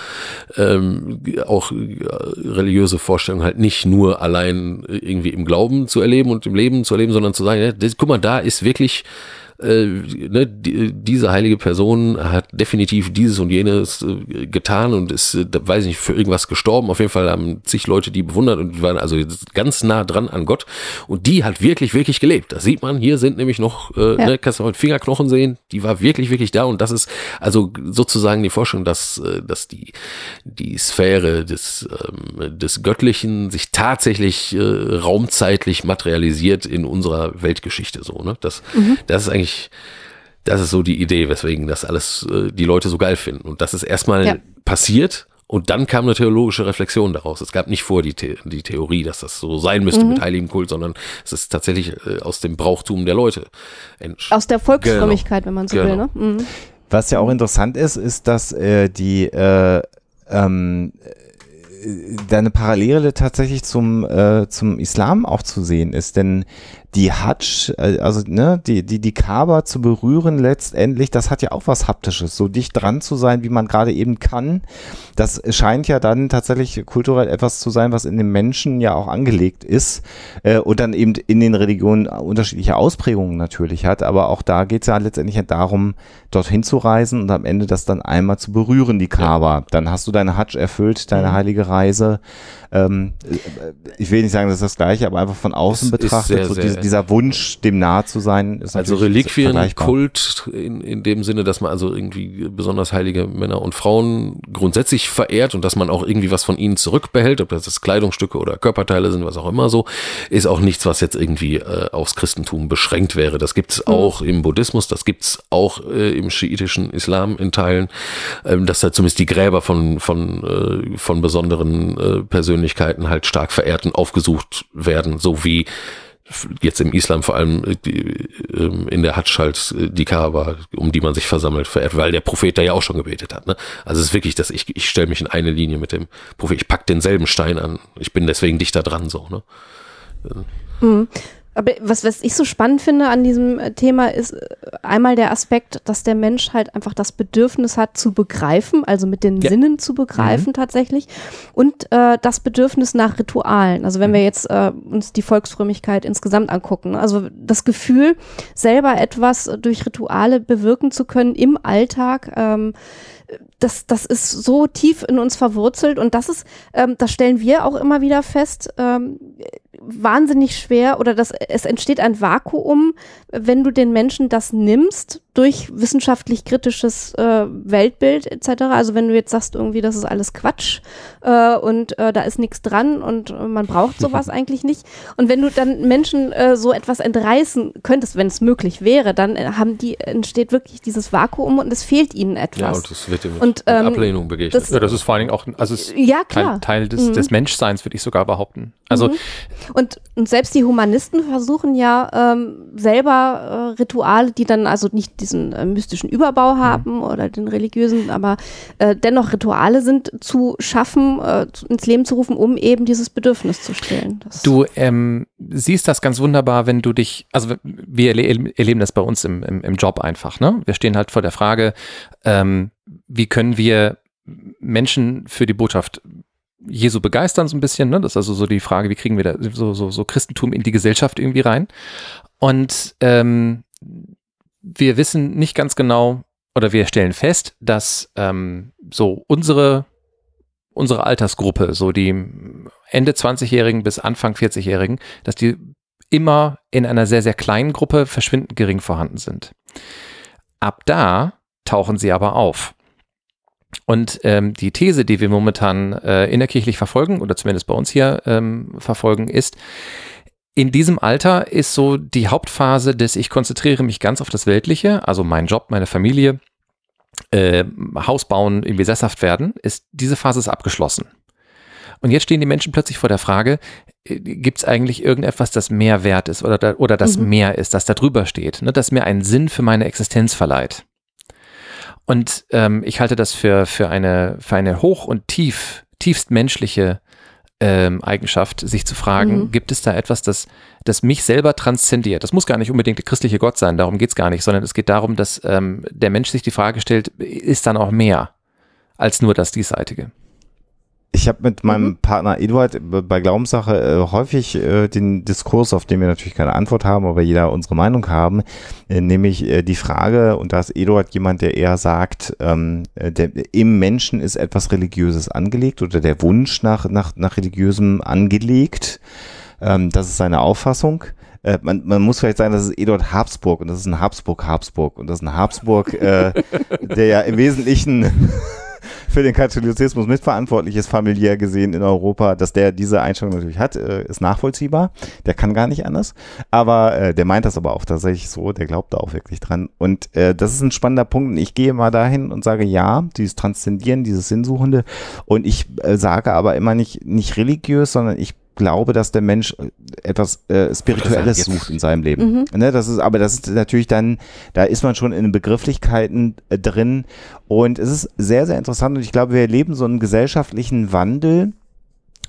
Ähm, auch äh, religiöse Vorstellungen halt nicht nur allein irgendwie im Glauben zu erleben und im Leben zu erleben, sondern zu sagen, ja, das, guck mal, da ist wirklich äh, ne, die, diese heilige Person hat definitiv dieses und jenes äh, getan und ist, äh, weiß ich nicht, für irgendwas gestorben. Auf jeden Fall haben zig Leute die bewundert und waren also ganz nah dran an Gott und die hat wirklich, wirklich gelebt. Das sieht man, hier sind nämlich noch, äh, Ja. ne, kannst du mal Fingerknochen sehen, die war wirklich, wirklich da und das ist also sozusagen die Forschung, dass, äh, dass die, die Sphäre des, ähm, des Göttlichen sich tatsächlich äh, raumzeitlich materialisiert in unserer Weltgeschichte so, ne? Das, das ist eigentlich das ist so die Idee, weswegen das alles äh, die Leute so geil finden. Und das ist erstmal Ja. passiert und dann kam eine theologische Reflexion daraus. Es gab nicht vor die, The die Theorie, dass das so sein müsste Mhm. mit heiligem Kult, sondern es ist tatsächlich äh, aus dem Brauchtum der Leute. entsch- Aus der Volksfrömmigkeit, wenn man so will, Genau. ne? Mhm. Was ja auch interessant ist, ist, dass äh, die äh, ähm, äh, da eine Parallele tatsächlich zum, äh, zum Islam auch zu sehen ist. Denn die Hajj, äh, also ne, die, die, die Kaaba zu berühren letztendlich, das hat ja auch was Haptisches, so dicht dran zu sein, wie man gerade eben kann. Das scheint ja dann tatsächlich kulturell etwas zu sein, was in den Menschen ja auch angelegt ist äh, und dann eben in den Religionen unterschiedliche Ausprägungen natürlich hat. Aber auch da geht es ja letztendlich ja darum, dorthin zu reisen und am Ende das dann einmal zu berühren, die Kaaba. Dann hast du deine Hajj erfüllt, deine heilige Reise. Ähm, äh, ich will nicht sagen, das ist das Gleiche, aber einfach von außen Es betrachtet, sehr, so sehr- dieser, Wunsch, dem nahe zu sein, ist Also natürlich vergleichbar. Reliquienkult in, in dem Sinne, dass man also irgendwie besonders heilige Männer und Frauen grundsätzlich verehrt und dass man auch irgendwie was von ihnen zurückbehält, ob das Kleidungsstücke oder Körperteile sind, was auch immer so, ist auch nichts, was jetzt irgendwie äh, aufs Christentum beschränkt wäre. Das gibt es auch im Buddhismus, das gibt es auch äh, im schiitischen Islam in Teilen, ähm, dass da zumindest die Gräber von, von, äh, von besonderen äh, Persönlichkeiten halt stark verehrt und aufgesucht werden, so wie jetzt im Islam vor allem äh, ähm, in der Hadsch halt äh, die Kaaba, um die man sich versammelt, verehrt, weil der Prophet da ja auch schon gebetet hat. Ne? Also es ist wirklich, dass ich, ich stelle mich in eine Linie mit dem Prophet, ich pack denselben Stein an, ich bin deswegen dichter dran so. Ne? Mhm. Aber was, was ich so spannend finde an diesem äh, Thema ist äh, einmal der Aspekt, dass der Mensch halt einfach das Bedürfnis hat zu begreifen, also mit den Ja. Sinnen zu begreifen tatsächlich und äh, das Bedürfnis nach Ritualen. Also wenn wir jetzt äh, uns die Volksfrömmigkeit insgesamt angucken, ne? also das Gefühl, selber etwas durch Rituale bewirken zu können im Alltag, ähm, das, das ist so tief in uns verwurzelt und das ist, ähm, das stellen wir auch immer wieder fest, ähm, wahnsinnig schwer oder das, es entsteht ein Vakuum, wenn du den Menschen das nimmst durch wissenschaftlich kritisches äh, Weltbild etc. Also wenn du jetzt sagst irgendwie, das ist alles Quatsch äh, und äh, da ist nichts dran und äh, man braucht sowas eigentlich nicht. Und wenn du dann Menschen äh, so etwas entreißen könntest, wenn es möglich wäre, dann äh, haben die entsteht wirklich dieses Vakuum und es fehlt ihnen etwas. Ja, und das wird Und, ähm, Ablehnung begegnet. das- Ja, das ist vor allen Dingen auch, also es ist ja, Teil, klar. Teil des, Mhm. des Menschseins, würde ich sogar behaupten. Also Mhm. Und, und selbst die Humanisten versuchen ja ähm, selber äh, Rituale, die dann also nicht diesen äh, mystischen Überbau haben oder den religiösen, aber äh, dennoch Rituale sind, zu schaffen, äh, ins Leben zu rufen, um eben dieses Bedürfnis zu stillen. Das, Du ähm, siehst das ganz wunderbar, wenn du dich, also wir erle erleben das bei uns im, im, im Job einfach, ne? Wir stehen halt vor der Frage, ähm, wie können wir Menschen für die Botschaft Jesu begeistern, so ein bisschen, ne? Das ist also so die Frage, wie kriegen wir da so, so, so Christentum in die Gesellschaft irgendwie rein? Und ähm, wir wissen nicht ganz genau, oder wir stellen fest, dass ähm, so unsere unsere Altersgruppe, so die Ende 20-Jährigen bis Anfang 40-Jährigen, dass die immer in einer sehr, sehr kleinen Gruppe verschwindend gering vorhanden sind. Ab da tauchen sie aber auf. Und ähm, die These, die wir momentan äh, innerkirchlich verfolgen, oder zumindest bei uns hier ähm, verfolgen, ist, in diesem Alter ist so die Hauptphase des Ich konzentriere mich ganz auf das Weltliche, also mein Job, meine Familie, äh, Haus bauen, irgendwie sesshaft werden, ist diese Phase ist abgeschlossen. Und jetzt stehen die Menschen plötzlich vor der Frage, gibt es eigentlich irgendetwas, das mehr wert ist oder, da, oder das Mhm. mehr ist, das da drüber steht, ne, das mir einen Sinn für meine Existenz verleiht. Und ähm, ich halte das für, für, eine, für eine hoch und tief, tiefst menschliche ähm, Eigenschaft, sich zu fragen, Mhm. gibt es da etwas, das, das mich selber transzendiert? Das muss gar nicht unbedingt der christliche Gott sein, darum geht es gar nicht, sondern es geht darum, dass ähm, der Mensch sich die Frage stellt, ist dann auch mehr als nur das Diesseitige? Ich habe mit meinem Mhm. Partner Eduard bei Glaubenssache äh, häufig äh, den Diskurs, auf den wir natürlich keine Antwort haben, aber jeder unsere Meinung haben, äh, nämlich äh, die Frage, und da ist Eduard jemand, der eher sagt, ähm, äh, der, im Menschen ist etwas Religiöses angelegt oder der Wunsch nach, nach, nach Religiösem angelegt. Ähm, das ist seine Auffassung. Äh, man, man muss vielleicht sagen, das ist Eduard Habsburg und das ist ein Habsburg-Habsburg und das ist ein Habsburg, der ja im Wesentlichen für den Katholizismus mitverantwortlich ist, familiär gesehen in Europa, dass der diese Einstellung natürlich hat, äh, ist nachvollziehbar. Der kann gar nicht anders. Aber äh, der meint das aber auch tatsächlich so, der glaubt da auch wirklich dran. Und äh, das ist ein spannender Punkt. Und ich gehe mal dahin und sage ja, dieses Transzendieren, dieses Sinnsuchende. Und ich äh, sage aber immer nicht, nicht religiös, sondern ich glaube, dass der Mensch äh, etwas äh, Spirituelles sucht in seinem Leben. Mhm. Ne, das ist, aber das ist natürlich dann, da ist man schon in den Begrifflichkeiten äh, drin. Und es ist sehr, sehr interessant. Und ich glaube, wir erleben so einen gesellschaftlichen Wandel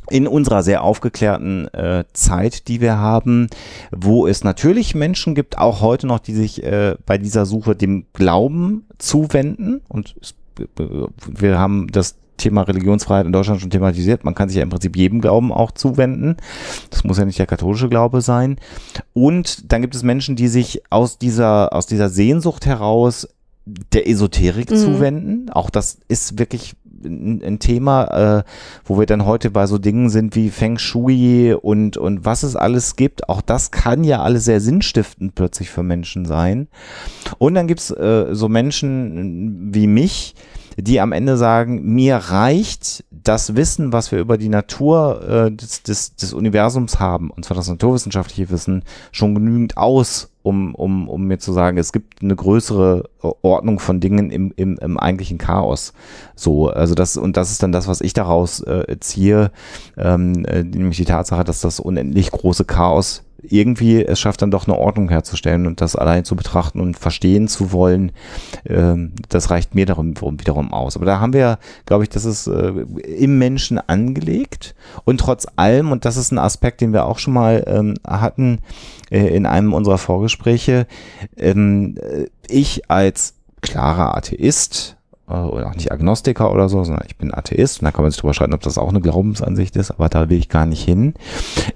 in unserer sehr aufgeklärten äh, Zeit, die wir haben, wo es natürlich Menschen gibt, auch heute noch, die sich äh, bei dieser Suche dem Glauben zuwenden. Und äh, wir haben das Thema Religionsfreiheit in Deutschland schon thematisiert. Man kann sich ja im Prinzip jedem Glauben auch zuwenden. Das muss ja nicht der katholische Glaube sein. Und dann gibt es Menschen, die sich aus dieser, aus dieser Sehnsucht heraus der Esoterik Mhm. zuwenden. Auch das ist wirklich ein, ein Thema, äh, wo wir dann heute bei so Dingen sind wie Feng Shui und, und was es alles gibt. Auch das kann ja alles sehr sinnstiftend plötzlich für Menschen sein. Und dann gibt's äh, so Menschen wie mich, die am Ende sagen, mir reicht das Wissen, was wir über die Natur äh, des, des, des Universums haben, und zwar das naturwissenschaftliche Wissen, schon genügend aus, um, um, um mir zu sagen, es gibt eine größere Ordnung von Dingen im, im, im eigentlichen Chaos. So, also das, und das ist dann das, was ich daraus äh, ziehe, ähm, äh, nämlich die Tatsache, dass das unendlich große Chaos irgendwie es schafft dann doch eine Ordnung herzustellen und das allein zu betrachten und verstehen zu wollen, ähm, das reicht mir darum wiederum aus. Aber da haben wir, glaube ich, das ist äh, im Menschen angelegt und trotz allem, und das ist ein Aspekt, den wir auch schon mal ähm, hatten äh, in einem unserer Vorgespräche, ähm, äh, ich als klarer Atheist, oder auch nicht Agnostiker oder so, sondern ich bin Atheist und da kann man sich drüber schreiben, ob das auch eine Glaubensansicht ist, aber da will ich gar nicht hin.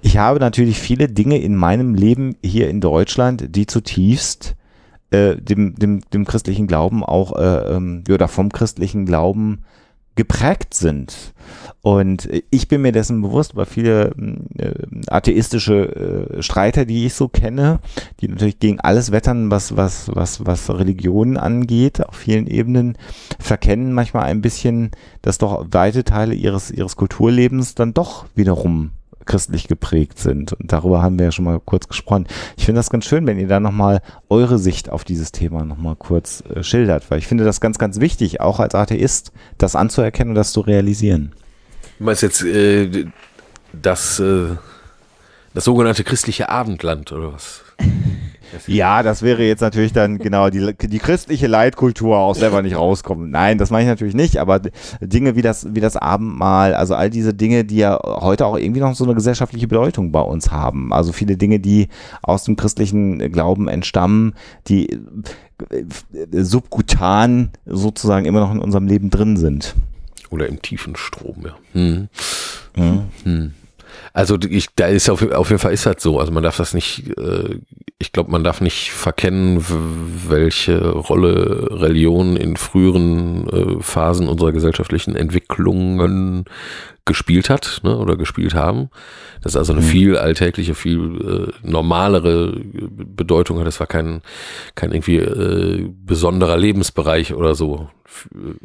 Ich habe natürlich viele Dinge in meinem Leben hier in Deutschland, die zutiefst äh, dem, dem, dem christlichen Glauben auch, äh, ähm, oder vom christlichen Glauben geprägt sind. Und ich bin mir dessen bewusst, weil viele äh, atheistische äh, Streiter, die ich so kenne, die natürlich gegen alles wettern, was, was, was, was Religion angeht, auf vielen Ebenen, verkennen manchmal ein bisschen, dass doch weite Teile ihres, ihres Kulturlebens dann doch wiederum christlich geprägt sind. Und darüber haben wir ja schon mal kurz gesprochen. Ich finde das ganz schön, wenn ihr da nochmal eure Sicht auf dieses Thema nochmal kurz äh, schildert, weil ich finde das ganz, ganz wichtig, auch als Atheist, das anzuerkennen und das zu realisieren. Du meinst jetzt äh, das, äh, das sogenannte christliche Abendland oder was? Ja, das wäre jetzt natürlich dann genau die, die christliche Leitkultur auch selber nicht rauskommen. Nein, das meine ich natürlich nicht, aber Dinge wie das, wie das Abendmahl, also all diese Dinge, die ja heute auch irgendwie noch so eine gesellschaftliche Bedeutung bei uns haben. Also viele Dinge, die aus dem christlichen Glauben entstammen, die äh, subkutan sozusagen immer noch in unserem Leben drin sind. Oder im tiefen Strom, ja. Hm. Mhm. Hm. Also ich, da ist auf, auf jeden Fall ist das so. Also man darf das nicht, äh, ich glaube, man darf nicht verkennen, welche Rolle Religion in früheren äh, Phasen unserer gesellschaftlichen Entwicklungen gespielt hat ne, oder gespielt haben. Das ist also eine mhm. viel alltägliche, viel äh, normalere Bedeutung hat. Das war kein, kein irgendwie äh, besonderer Lebensbereich oder so,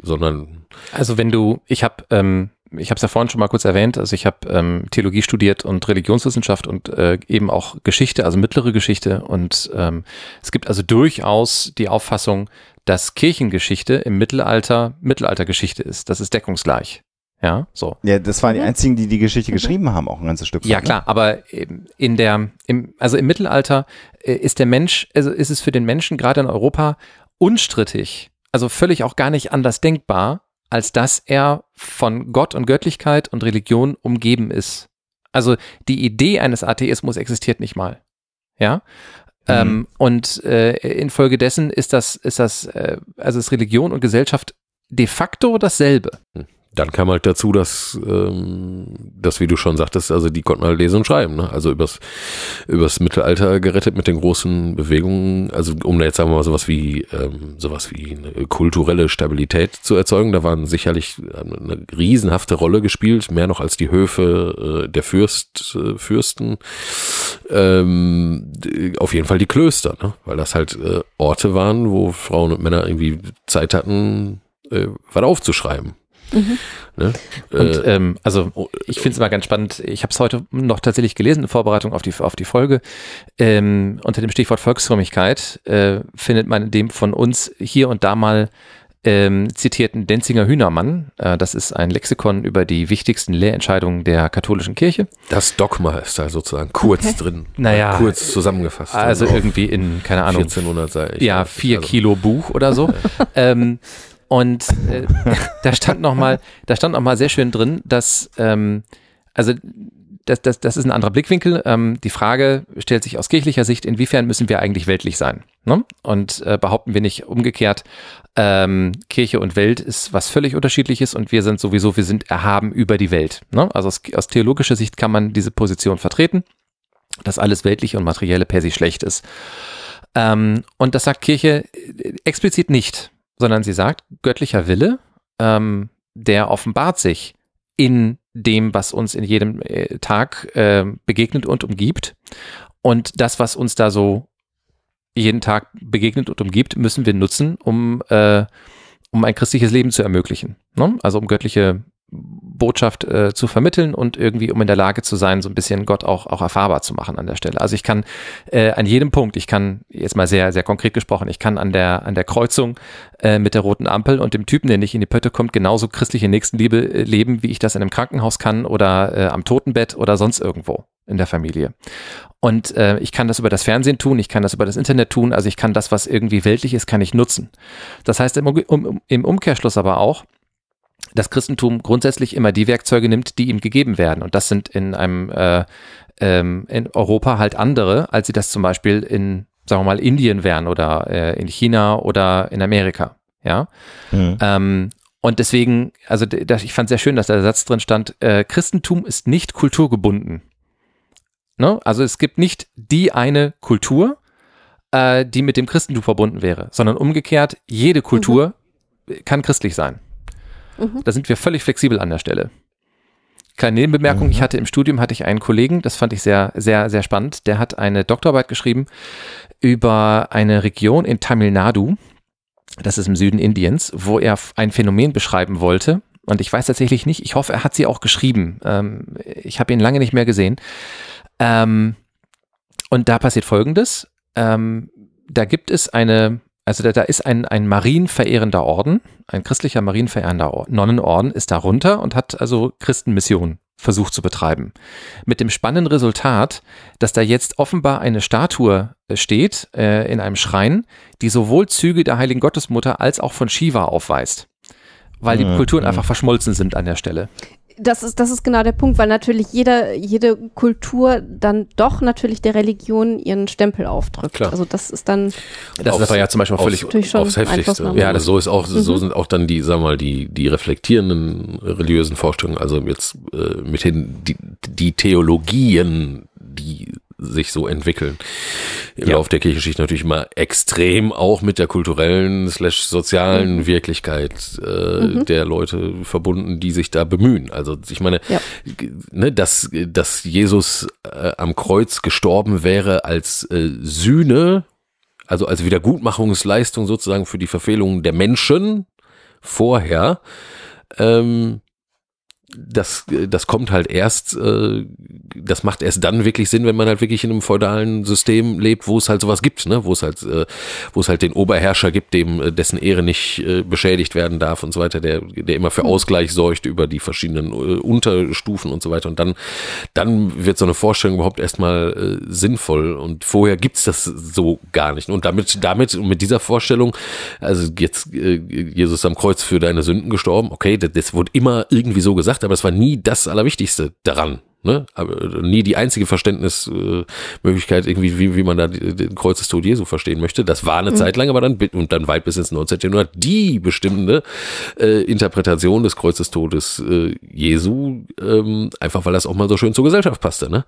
sondern. Also wenn du, ich habe ähm, ich habe es ja vorhin schon mal kurz erwähnt, also ich habe ähm, Theologie studiert und Religionswissenschaft und äh, eben auch Geschichte, also mittlere Geschichte. Und ähm, es gibt also durchaus die Auffassung, dass Kirchengeschichte im Mittelalter Mittelaltergeschichte ist. Das ist deckungsgleich. Ja, so. Ja, das waren die mhm. einzigen, die die Geschichte mhm. geschrieben haben, auch ein ganzes Stück. Ja, ne? klar, aber in der, im, also im Mittelalter äh, ist der Mensch, also ist es für den Menschen gerade in Europa unstrittig, also völlig auch gar nicht anders denkbar, als dass er von Gott und Göttlichkeit und Religion umgeben ist. Also die Idee eines Atheismus existiert nicht mal. Ja. Mhm. Ähm, und äh, infolgedessen ist das, ist das, äh, also ist Religion und Gesellschaft de facto dasselbe. Hm dann kam halt dazu, dass, ähm, dass, wie du schon sagtest, also die konnten halt lesen und schreiben, ne? Also übers, übers Mittelalter gerettet mit den großen Bewegungen, also um da jetzt sagen wir mal sowas wie, ähm, sowas wie eine kulturelle Stabilität zu erzeugen, da waren sicherlich eine riesenhafte Rolle gespielt, mehr noch als die Höfe äh, der Fürst, äh, Fürsten, ähm, auf jeden Fall die Klöster, ne? Weil das halt äh, Orte waren, wo Frauen und Männer irgendwie Zeit hatten, äh, was aufzuschreiben. Mhm. Ne? Und äh, ähm, also oh, ich finde es immer ganz spannend. Ich habe es heute noch tatsächlich gelesen in Vorbereitung auf die auf die Folge. Ähm, unter dem Stichwort Volksfrömmigkeit äh, findet man in dem von uns hier und da mal ähm, zitierten Denzinger Hühnermann. Äh, das ist ein Lexikon über die wichtigsten Lehrentscheidungen der katholischen Kirche. Das Dogma ist da sozusagen kurz okay. drin. Naja. Kurz zusammengefasst. Also, also irgendwie in, keine Ahnung. 1400 Seiten. Ja, vier also. Kilo Buch oder so. ähm, und äh, da stand nochmal, da stand noch mal sehr schön drin, dass, ähm, also das, das, das ist ein anderer Blickwinkel. Ähm, die Frage stellt sich aus kirchlicher Sicht, inwiefern müssen wir eigentlich weltlich sein? Ne? Und äh, behaupten wir nicht umgekehrt, ähm, Kirche und Welt ist was völlig unterschiedliches und wir sind sowieso, wir sind erhaben über die Welt. Ne? Also aus, aus theologischer Sicht kann man diese Position vertreten, dass alles Weltliche und Materielle per se schlecht ist. Ähm, und das sagt Kirche explizit nicht sondern sie sagt, göttlicher Wille, ähm, der offenbart sich in dem, was uns in jedem äh, Tag äh, begegnet und umgibt. Und das, was uns da so jeden Tag begegnet und umgibt, müssen wir nutzen, um, äh, um ein christliches Leben zu ermöglichen. Ne? Also um göttliche Botschaft äh, zu vermitteln und irgendwie um in der Lage zu sein, so ein bisschen Gott auch, auch erfahrbar zu machen an der Stelle. Also ich kann äh, an jedem Punkt, ich kann jetzt mal sehr, sehr konkret gesprochen, ich kann an der, an der Kreuzung äh, mit der roten Ampel und dem Typen, der nicht in die Pötte kommt, genauso christliche Nächstenliebe äh, leben, wie ich das in einem Krankenhaus kann oder äh, am Totenbett oder sonst irgendwo in der Familie. Und äh, ich kann das über das Fernsehen tun, ich kann das über das Internet tun, also ich kann das, was irgendwie weltlich ist, kann ich nutzen. Das heißt im, um, im Umkehrschluss aber auch, das Christentum grundsätzlich immer die Werkzeuge nimmt, die ihm gegeben werden. Und das sind in einem äh, ähm, in Europa halt andere, als sie das zum Beispiel in, sagen wir mal, Indien wären oder äh, in China oder in Amerika. Ja. Mhm. Ähm, und deswegen, also das, ich fand sehr schön, dass der Satz drin stand, äh, Christentum ist nicht kulturgebunden. Ne? Also es gibt nicht die eine Kultur, äh, die mit dem Christentum verbunden wäre, sondern umgekehrt, jede Kultur mhm. kann christlich sein. Mhm. Da sind wir völlig flexibel an der Stelle. Kleine Nebenbemerkung, mhm. ich hatte im Studium hatte ich einen Kollegen, das fand ich sehr, sehr, sehr spannend, der hat eine Doktorarbeit geschrieben über eine Region in Tamil Nadu, das ist im Süden Indiens, wo er ein Phänomen beschreiben wollte. Und ich weiß tatsächlich nicht, ich hoffe, er hat sie auch geschrieben. Ähm, ich habe ihn lange nicht mehr gesehen. Ähm, und da passiert Folgendes. Ähm, da gibt es eine, also da, da ist ein, ein marienverehrender Orden, ein christlicher marienverehrender Orden, Nonnenorden ist darunter und hat also Christenmission versucht zu betreiben. Mit dem spannenden Resultat, dass da jetzt offenbar eine Statue äh, steht äh, in einem Schrein, die sowohl Züge der heiligen Gottesmutter als auch von Shiva aufweist. Weil die Kulturen einfach verschmolzen sind an der Stelle das ist, das ist genau der Punkt, weil natürlich jeder, jede Kultur dann doch natürlich der Religion ihren Stempel aufdrückt. Klar. Also das ist dann. Das, das war ja zum Beispiel auch völlig aufs Heftigste. Ja, das, so ist auch, mhm. so sind auch dann die, sagen wir mal, die, die reflektierenden religiösen Vorstellungen, also jetzt äh, mithin die, die Theologien, die sich so entwickeln. Im ja. Laufe der Kirchengeschichte natürlich immer extrem auch mit der kulturellen slash sozialen mhm. Wirklichkeit äh, mhm. der Leute verbunden, die sich da bemühen. Also ich meine, ja. ne, dass, dass Jesus äh, am Kreuz gestorben wäre als äh, Sühne, also als Wiedergutmachungsleistung sozusagen für die Verfehlungen der Menschen vorher, ähm, das, das kommt halt erst, äh, das macht erst dann wirklich Sinn, wenn man halt wirklich in einem feudalen System lebt, wo es halt sowas gibt, ne? wo es halt, äh, wo es halt den Oberherrscher gibt, dem äh, dessen Ehre nicht äh, beschädigt werden darf und so weiter, der, der immer für hm. Ausgleich sorgt über die verschiedenen äh, Unterstufen und so weiter. Und dann, dann wird so eine Vorstellung überhaupt erstmal äh, sinnvoll. Und vorher gibt's das so gar nicht. Und damit, damit mit dieser Vorstellung, also jetzt äh, Jesus am Kreuz für deine Sünden gestorben, okay, das, das wurde immer irgendwie so gesagt aber es war nie das Allerwichtigste daran. Ne? Aber nie die einzige Verständnismöglichkeit, äh, irgendwie, wie, wie man da den Kreuzestod Jesu verstehen möchte. Das war eine mhm. Zeit lang, aber dann, und dann weit bis ins 19. Jahrhundert die bestimmende äh, Interpretation des Kreuzestodes äh, Jesu, ähm, einfach weil das auch mal so schön zur Gesellschaft passte. Ne?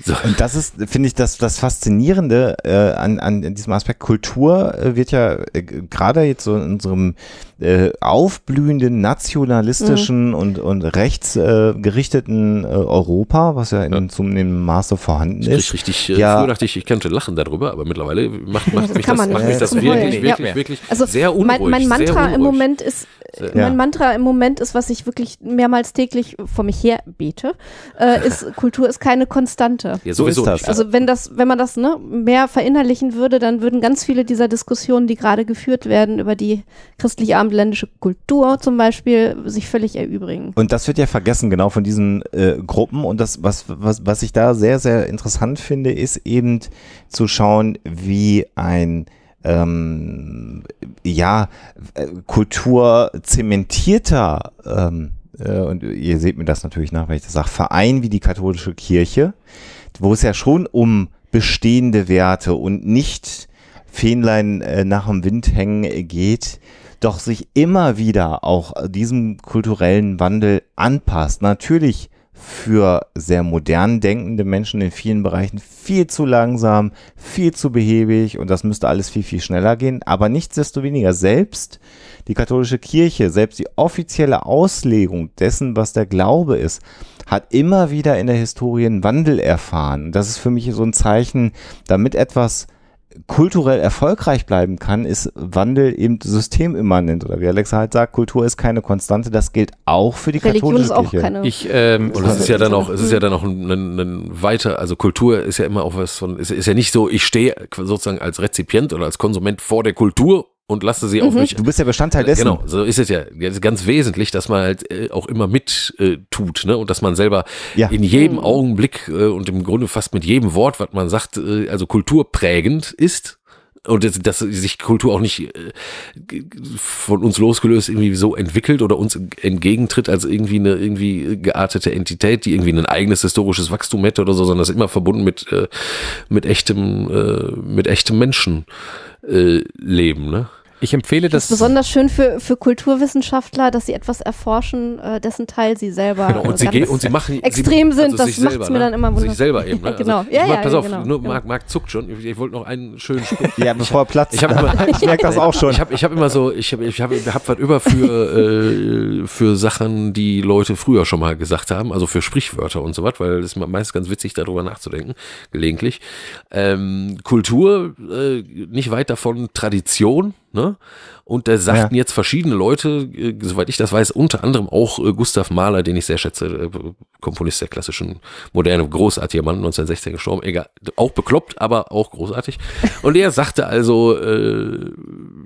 So. Und das ist, finde ich, das, das Faszinierende äh, an, an diesem Aspekt. Kultur äh, wird ja äh, gerade jetzt so in unserem äh, aufblühenden nationalistischen mhm. und, und rechtsgerichteten äh, Europa, was ja in ja. zunehmendem Maße vorhanden ist. Richtig, äh, ja. früher dachte ich, ich könnte lachen darüber, aber mittlerweile macht, macht mich das, macht mich das wirklich, wirklich, ja. wirklich also sehr unruhig. Mein, mein Mantra im Moment ist, ja. mein Mantra im Moment ist, was ich wirklich mehrmals täglich vor mich her bete, äh, ist, Kultur ist keine Konstante. Ja, so ist das. Also wenn das, wenn man das ne, mehr verinnerlichen würde, dann würden ganz viele dieser Diskussionen, die gerade geführt werden über die christlich abendländische Kultur zum Beispiel, sich völlig erübrigen. Und das wird ja vergessen, genau von diesen äh, Gruppen. Und das, was, was, was ich da sehr, sehr interessant finde, ist eben zu schauen, wie ein ähm, ja, äh, Kultur zementierter ähm, äh, und ihr seht mir das natürlich nach, wenn ich das sage, Verein wie die katholische Kirche, wo es ja schon um bestehende Werte und nicht Fähnlein äh, nach dem Wind hängen geht, doch sich immer wieder auch diesem kulturellen Wandel anpasst. Natürlich für sehr modern denkende Menschen in vielen Bereichen viel zu langsam, viel zu behäbig und das müsste alles viel, viel schneller gehen. Aber nichtsdestoweniger, selbst die katholische Kirche, selbst die offizielle Auslegung dessen, was der Glaube ist, hat immer wieder in der Historie einen Wandel erfahren. Das ist für mich so ein Zeichen, damit etwas kulturell erfolgreich bleiben kann, ist Wandel eben systemimmanent. Oder wie Alexa halt sagt, Kultur ist keine Konstante. Das gilt auch für die Religion katholische ist auch Kirche. keine. Ich, ähm, Und es ist ja dann auch, es ist ja dann auch ein, ein, ein weiter, also Kultur ist ja immer auch was von, ist, ist ja nicht so, ich stehe sozusagen als Rezipient oder als Konsument vor der Kultur und lasse sie auf mich. Du bist ja Bestandteil dessen. Genau, so ist es ja Jetzt ganz wesentlich, dass man halt äh, auch immer mit äh, tut, ne? Und dass man selber Ja. in jedem Augenblick äh, und im Grunde fast mit jedem Wort, was man sagt, äh, also kulturprägend ist. Und dass, dass sich Kultur auch nicht äh, von uns losgelöst irgendwie so entwickelt oder uns entgegentritt als irgendwie eine irgendwie geartete Entität, die irgendwie ein eigenes historisches Wachstum hätte oder so, sondern das ist immer verbunden mit äh, mit echtem äh, mit echtem Menschenleben, äh, Leben, ne? Ich empfehle Das das. ist besonders schön für, für Kulturwissenschaftler, dass sie etwas erforschen, äh, dessen Teil sie selber Genau, und, äh, sie ganz gehen, und sie machen extrem sie, sind, das sich macht's selber, mir ne? dann immer sich wunderbar. selber eben. Ne? Ja, genau. Also, Ja, ich mein, ja, pass auf, genau, nur genau. Marc, Marc zuckt schon. Ich, ich wollte noch einen schönen Spruch. Ja, bevor er platzt. Ich immer, ich merke das auch schon. Ich habe ich hab immer so, ich habe ich hab, ich hab was über für, äh, für Sachen, die Leute früher schon mal gesagt haben, also für Sprichwörter und so was, weil es ist meist ganz witzig, darüber nachzudenken, gelegentlich. Ähm, Kultur, äh, nicht weit davon Tradition, ne? Und da sagten jetzt verschiedene Leute, äh, soweit ich das weiß, unter anderem auch äh, Gustav Mahler, den ich sehr schätze, äh, Komponist der klassischen Moderne, großartiger Mann, 1916 gestorben, egal, auch bekloppt, aber auch großartig. Und er sagte also, äh,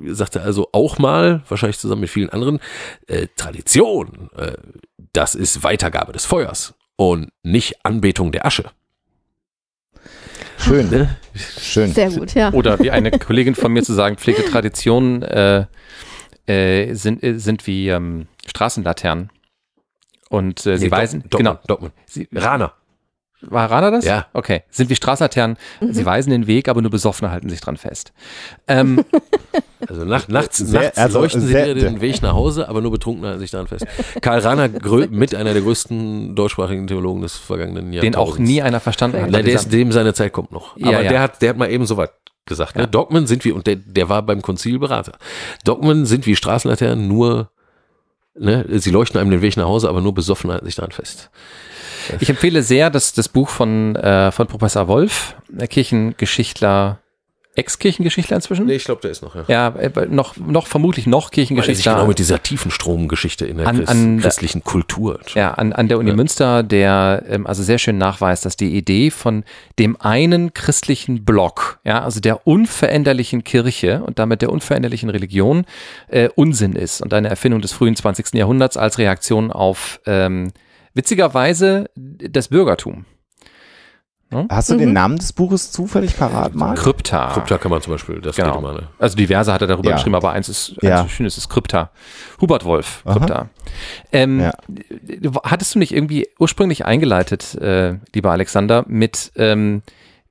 sagte also auch mal, wahrscheinlich zusammen mit vielen anderen, äh, Tradition, äh, das ist Weitergabe des Feuers und nicht Anbetung der Asche. Schön, Ne? schön. Sehr gut, ja. Oder wie eine Kollegin von mir zu sagen, pflegte Traditionen äh, äh, sind, äh, sind wie ähm, Straßenlaternen. Und äh, sie Nee, weisen, Dok- genau, Dortmund, Dortmund. sie, Rana. War Rana das? Ja. Okay, sind wie Straßenlaternen, Mhm. sie weisen den Weg, aber nur Besoffene halten sich dran fest. Ähm, Also nach, nachts, Sehr- nachts also leuchten sie sehr- dir den Weg nach Hause, aber nur Betrunkene halten sich daran fest. Karl Rahner, grö- mit einer der größten deutschsprachigen Theologen des vergangenen Jahrtausends. den auch nie einer verstanden hat. Nein, der ist, dem seine Zeit kommt noch. Ja, Aber ja. der hat, der hat mal eben so was gesagt. Ja. Ne? Dogmen sind wie, und der, der war beim Konzil Berater. Dogmen sind wie Straßenlaternen, nur, ne, sie leuchten einem den Weg nach Hause, aber nur besoffen halten sich daran fest. Ich empfehle sehr das, das Buch von, äh, von Professor Wolf, der Kirchengeschichtler, Ex-Kirchengeschichtler inzwischen. ich glaube, der ist noch, ja. Ja, äh, noch, noch vermutlich noch er Kirchengeschichtler. genau mit dieser tiefen Stromgeschichte in der An- an- christlichen Kultur. Ja, an, an der Uni Ja. Münster, der ähm, also sehr schön nachweist, dass die Idee von dem einen christlichen Block, ja, also der unveränderlichen Kirche und damit der unveränderlichen Religion äh, Unsinn ist und eine Erfindung des frühen 20. Jahrhunderts als Reaktion auf ähm, witzigerweise das Bürgertum. Hast du den Namen des Buches zufällig parat, Marc? Krypta. Krypta kann man zum Beispiel, das Genau. geht immer, ne? Also diverse hat er darüber Ja. geschrieben, aber eins ist, eins Ja. ist schön, es ist Krypta. Hubert Wolf. Krypta. Ähm, Ja. Hattest du nicht irgendwie ursprünglich eingeleitet, äh, lieber Alexander, mit ähm,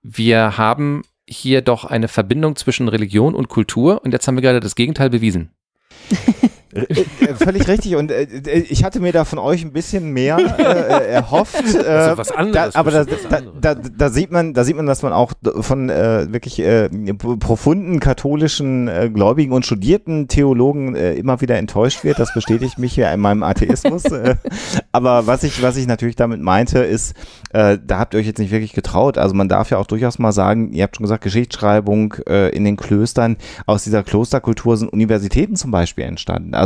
wir haben hier doch eine Verbindung zwischen Religion und Kultur und jetzt haben wir gerade das Gegenteil bewiesen. Äh, Völlig richtig. Und äh, ich hatte mir da von euch ein bisschen mehr äh, äh, erhofft. Äh, Also was anderes, Da, aber da, da, da, sieht man, da sieht man, dass man auch von äh, wirklich äh, profunden katholischen äh, Gläubigen und studierten Theologen äh, immer wieder enttäuscht wird. Das bestätigt mich ja in meinem Atheismus. äh, aber was ich, was ich natürlich damit meinte, ist, äh, da habt ihr euch jetzt nicht wirklich getraut. Also man darf ja auch durchaus mal sagen, ihr habt schon gesagt, Geschichtsschreibung äh, in den Klöstern. Aus dieser Klosterkultur sind Universitäten zum Beispiel entstanden. Also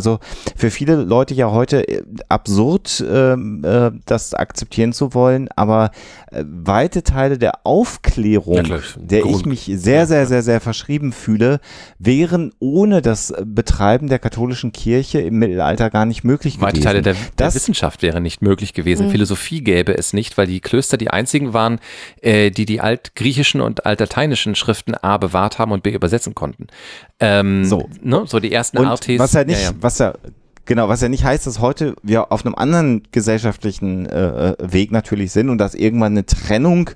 für viele Leute ja heute äh, absurd, ähm, äh, das akzeptieren zu wollen, aber äh, weite Teile der Aufklärung, Ja, der ich Grund- mich sehr, sehr, sehr, sehr verschrieben fühle, wären ohne das Betreiben der katholischen Kirche im Mittelalter gar nicht möglich Weite gewesen. Teile der, der Wissenschaft wäre nicht möglich gewesen. Philosophie gäbe es nicht, weil die Klöster die einzigen waren, äh, die die altgriechischen und altlateinischen Schriften A bewahrt haben und B übersetzen konnten. Ähm, So. ne, so die ersten Und Artes. was ja nicht, ja, ja. Was ja Genau, was ja nicht heißt, dass heute wir auf einem anderen gesellschaftlichen äh, Weg natürlich sind und dass irgendwann eine Trennung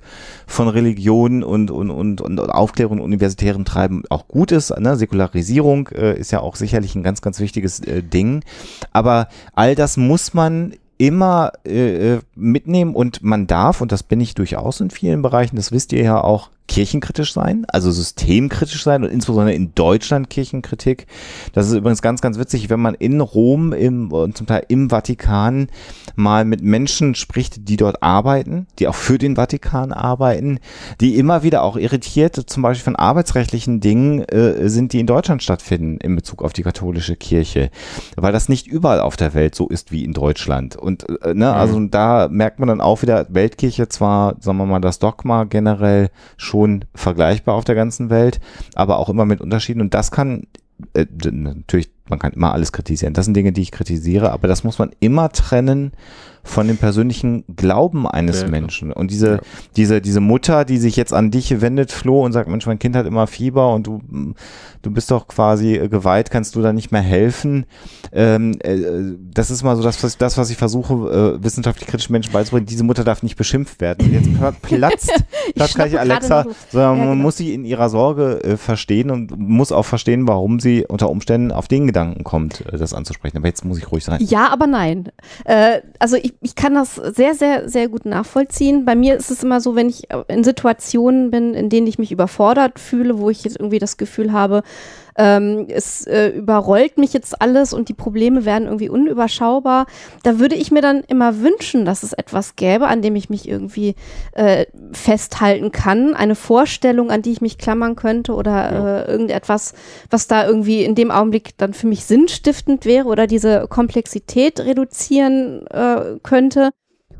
von Religion und, und, und, und Aufklärung und universitären Treiben auch gut ist. Ne? Säkularisierung äh, ist ja auch sicherlich ein ganz, ganz wichtiges äh, Ding. Aber all das muss man immer äh, mitnehmen und man darf, und das bin ich durchaus in vielen Bereichen, das wisst ihr ja auch, kirchenkritisch sein, also systemkritisch sein und insbesondere in Deutschland Kirchenkritik. Das ist übrigens ganz, ganz witzig, wenn man in Rom im, und zum Teil im Vatikan mal mit Menschen spricht, die dort arbeiten, die auch für den Vatikan arbeiten, die immer wieder auch irritiert, zum Beispiel von arbeitsrechtlichen Dingen äh, sind, die in Deutschland stattfinden in Bezug auf die katholische Kirche, weil das nicht überall auf der Welt so ist wie in Deutschland. Und äh, ne, also mhm. da merkt man dann auch wieder, Weltkirche zwar, sagen wir mal, das Dogma generell schon schon vergleichbar auf der ganzen Welt, aber auch immer mit Unterschieden. Und das kann äh, natürlich, man kann immer alles kritisieren. Das sind Dinge, die ich kritisiere, aber das muss man immer trennen von dem persönlichen Glauben eines ja, Menschen. Und diese, ja. diese, diese Mutter, die sich jetzt an dich wendet, Flo, und sagt, Mensch, mein Kind hat immer Fieber und du, du bist doch quasi äh, geweiht, kannst du da nicht mehr helfen. Ähm, äh, das ist mal so das, was, das, was ich versuche, äh, wissenschaftlich kritischen Menschen beizubringen. Diese Mutter darf nicht beschimpft werden. Jetzt platzt, platzt gleich Alexa, sondern ja, man genau. muss sie in ihrer Sorge äh, verstehen und muss auch verstehen, warum sie unter Umständen auf den Gedanken kommt, äh, das anzusprechen. Aber jetzt muss ich ruhig sein. Ja, aber nein. Äh, also ich ich, kann das sehr, sehr, sehr gut nachvollziehen. Bei mir ist es immer so, wenn ich in Situationen bin, in denen ich mich überfordert fühle, wo ich jetzt irgendwie das Gefühl habe, ähm, es äh, überrollt mich jetzt alles und die Probleme werden irgendwie unüberschaubar. Da würde ich mir dann immer wünschen, dass es etwas gäbe, an dem ich mich irgendwie äh, festhalten kann, eine Vorstellung, an die ich mich klammern könnte oder ja. äh, irgendetwas, was da irgendwie in dem Augenblick dann für mich sinnstiftend wäre oder diese Komplexität reduzieren äh, könnte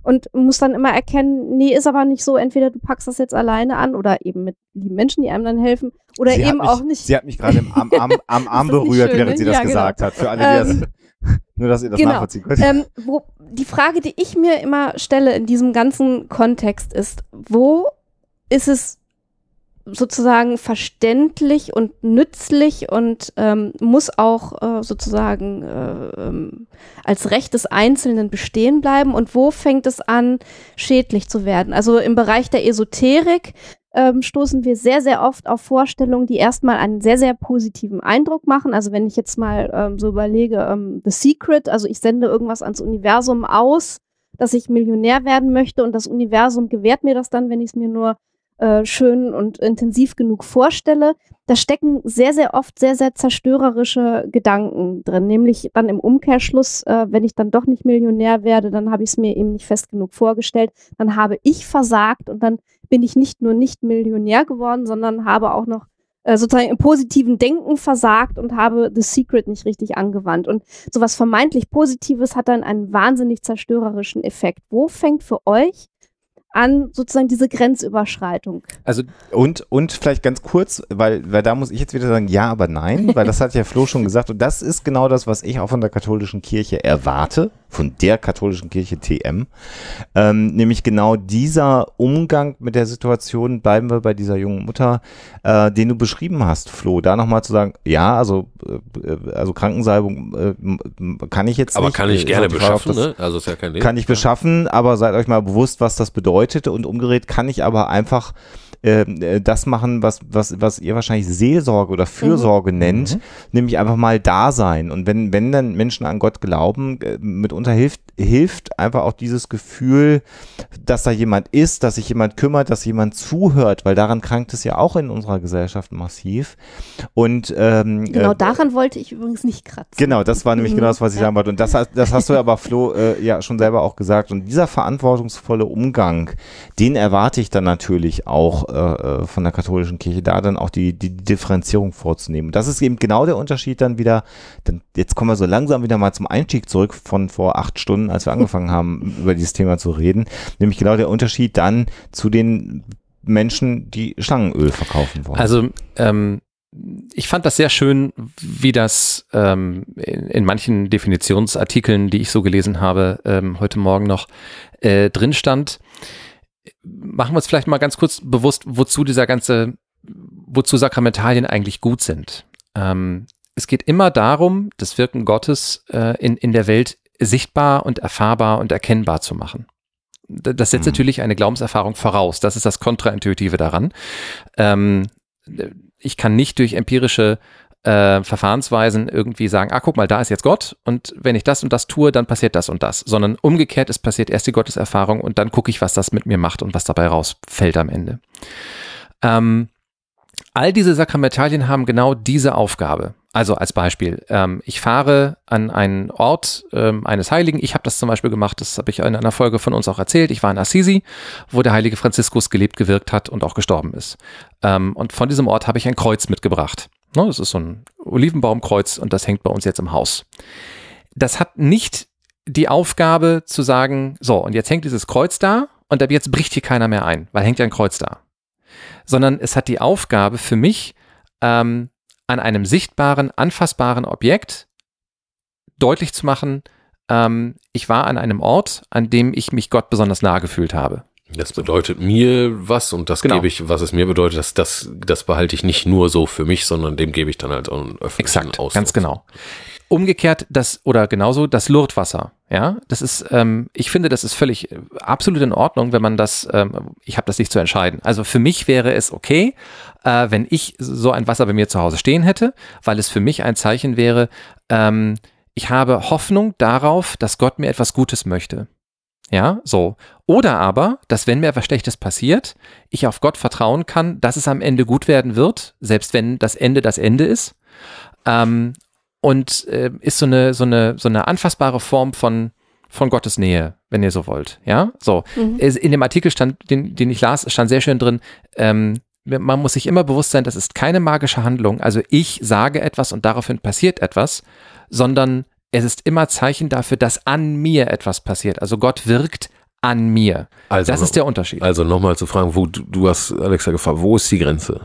und muss dann immer erkennen, nee, ist aber nicht so, entweder du packst das jetzt alleine an oder eben mit lieben Menschen, die einem dann helfen oder sie eben mich, auch nicht. Sie hat mich gerade am, am, am Arm berührt, schön, während ne? sie das ja, genau. gesagt hat. Für alle, die ähm, das, nur dass ihr das genau. nachvollziehen könnt. Ähm, wo, die Frage, die ich mir immer stelle in diesem ganzen Kontext ist, wo ist es sozusagen verständlich und nützlich und ähm, muss auch äh, sozusagen äh, ähm, als Recht des Einzelnen bestehen bleiben und wo fängt es an, schädlich zu werden? Also im Bereich der Esoterik ähm, stoßen wir sehr, sehr oft auf Vorstellungen, die erstmal einen sehr, sehr positiven Eindruck machen. Also wenn ich jetzt mal ähm, so überlege, ähm, The Secret, also ich sende irgendwas ans Universum aus, dass ich Millionär werden möchte und das Universum gewährt mir das dann, wenn ich es mir nur äh, schön und intensiv genug vorstelle, da stecken sehr, sehr oft sehr, sehr zerstörerische Gedanken drin. Nämlich dann im Umkehrschluss, äh, wenn ich dann doch nicht Millionär werde, dann habe ich es mir eben nicht fest genug vorgestellt, dann habe ich versagt und dann bin ich nicht nur nicht Millionär geworden, sondern habe auch noch äh, sozusagen im positiven Denken versagt und habe The Secret nicht richtig angewandt. Und sowas vermeintlich Positives hat dann einen wahnsinnig zerstörerischen Effekt. Wo fängt für euch an sozusagen diese Grenzüberschreitung. Also und und vielleicht ganz kurz, weil weil da muss ich jetzt wieder sagen ja, aber nein, weil das hat ja Flo schon gesagt und das ist genau das, was ich auch von der katholischen Kirche erwarte von der katholischen Kirche TM. Ähm, nämlich genau dieser Umgang mit der Situation, bleiben wir bei dieser jungen Mutter, äh, den du beschrieben hast, Flo, da nochmal zu sagen, ja, also, äh, also Krankensalbung äh, kann ich jetzt aber nicht. kann ich gerne Frage, beschaffen, das, ne? Also ist ja kein Ding. Kann ich beschaffen, aber seid euch mal bewusst, was das bedeutet und umgedreht kann ich aber einfach äh, das machen, was, was, was ihr wahrscheinlich Seelsorge oder Fürsorge mhm. nennt, mhm. nämlich einfach mal da sein. Und wenn, wenn dann Menschen an Gott glauben, äh, mitunter hilft, hilft einfach auch dieses Gefühl, dass da jemand ist, dass sich jemand kümmert, dass jemand zuhört, weil daran krankt es ja auch in unserer Gesellschaft massiv. Und ähm, genau äh, daran wollte ich übrigens nicht kratzen. Genau, das war nämlich mhm. genau das, was ich ja. sagen wollte. Und das, das hast du aber, Flo, äh, ja schon selber auch gesagt. Und dieser verantwortungsvolle Umgang, den erwarte ich dann natürlich auch äh, äh, von der katholischen Kirche, da dann auch die, die Differenzierung vorzunehmen. Das ist eben genau der Unterschied dann wieder, dann, jetzt kommen wir so langsam wieder mal zum Einstieg zurück von vor acht Stunden, als wir angefangen haben, über dieses Thema zu reden, nämlich genau der Unterschied dann zu den Menschen, die Schlangenöl verkaufen wollen. Also ähm, ich fand das sehr schön, wie das ähm, in, in, manchen Definitionsartikeln, die ich so gelesen habe, ähm, heute Morgen noch äh, drin stand machen wir uns vielleicht mal ganz kurz bewusst, wozu dieser ganze, wozu Sakramentalien eigentlich gut sind. Ähm, es geht immer darum, das Wirken Gottes äh, in, in der Welt sichtbar und erfahrbar und erkennbar zu machen. Das setzt mhm. natürlich eine Glaubenserfahrung voraus. Das ist das Kontraintuitive daran. Ähm, ich kann nicht durch empirische äh, Verfahrensweisen irgendwie sagen, ah, guck mal, da ist jetzt Gott und wenn ich das und das tue, dann passiert das und das, sondern umgekehrt, es passiert erst die Gotteserfahrung und dann gucke ich, was das mit mir macht und was dabei rausfällt am Ende. Ähm, all diese Sakramentalien haben genau diese Aufgabe. Also als Beispiel, ähm, ich fahre an einen Ort ähm, eines Heiligen. Ich habe das zum Beispiel gemacht, das habe ich in einer Folge von uns auch erzählt. Ich war in Assisi, wo der heilige Franziskus gelebt, gewirkt hat und auch gestorben ist. Ähm, und von diesem Ort habe ich ein Kreuz mitgebracht. Ne, das ist so ein Olivenbaumkreuz und das hängt bei uns jetzt im Haus. Das hat nicht die Aufgabe zu sagen, so, und jetzt hängt dieses Kreuz da und ab jetzt bricht hier keiner mehr ein, weil hängt ja ein Kreuz da. Sondern es hat die Aufgabe für mich, ähm, an einem sichtbaren, anfassbaren Objekt deutlich zu machen, ähm, ich war an einem Ort, an dem ich mich Gott besonders nahe gefühlt habe. Das bedeutet mir was und das genau. gebe ich, was es mir bedeutet, das, das, das behalte ich nicht nur so für mich, sondern dem gebe ich dann halt auch einen öffentlichen Exakt, Ausdruck. ganz genau. Umgekehrt das oder genauso das Lurtwasser. Ja, das ist, ähm, ich finde, das ist völlig äh, absolut in Ordnung, wenn man das, ähm, ich habe das nicht zu entscheiden. Also für mich wäre es okay, äh, wenn ich so ein Wasser bei mir zu Hause stehen hätte, weil es für mich ein Zeichen wäre, ähm, ich habe Hoffnung darauf, dass Gott mir etwas Gutes möchte. Ja, so. Oder aber, dass wenn mir etwas Schlechtes passiert, ich auf Gott vertrauen kann, dass es am Ende gut werden wird, selbst wenn das Ende das Ende ist. Ähm, und äh, ist so eine, so eine, so eine anfassbare Form von, von Gottes Nähe, wenn ihr so wollt. Ja, so. Mhm. In dem Artikel stand, den, den ich las, stand sehr schön drin, ähm, man muss sich immer bewusst sein, das ist keine magische Handlung. Also ich sage etwas und daraufhin passiert etwas, sondern es ist immer Zeichen dafür, dass an mir etwas passiert. Also Gott wirkt an mir. Also das ist der Unterschied. Also nochmal zu fragen, wo du, du hast Alexa gefragt, wo ist die Grenze?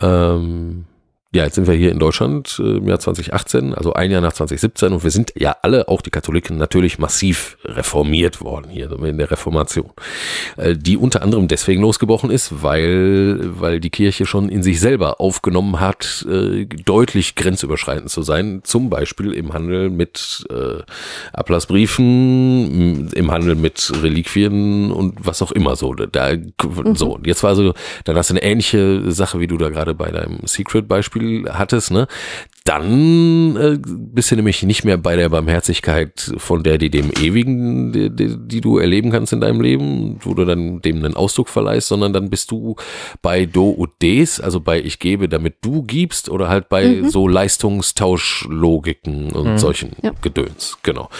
Ähm, ja, jetzt sind wir hier in Deutschland äh, im Jahr 2018, also ein Jahr nach 2017 und wir sind ja alle, auch die Katholiken, natürlich massiv reformiert worden hier in der Reformation, äh, die unter anderem deswegen losgebrochen ist, weil, weil die Kirche schon in sich selber aufgenommen hat, äh, deutlich grenzüberschreitend zu sein, zum Beispiel im Handel mit äh, Ablassbriefen, im Handel mit Reliquien und was auch immer so. Da, mhm. so, jetzt war so, dann hast du eine ähnliche Sache, wie du da gerade bei deinem Secret-Beispiel Gefühl hattest, ne, dann äh, bist du nämlich nicht mehr bei der Barmherzigkeit von der, die dem Ewigen, die, die, die, du erleben kannst in deinem Leben, wo du dann dem einen Ausdruck verleihst, sondern dann bist du bei Do und Des, also bei Ich gebe, damit du gibst, oder halt bei mhm. so Leistungstauschlogiken und mhm. solchen ja. Gedöns. Genau.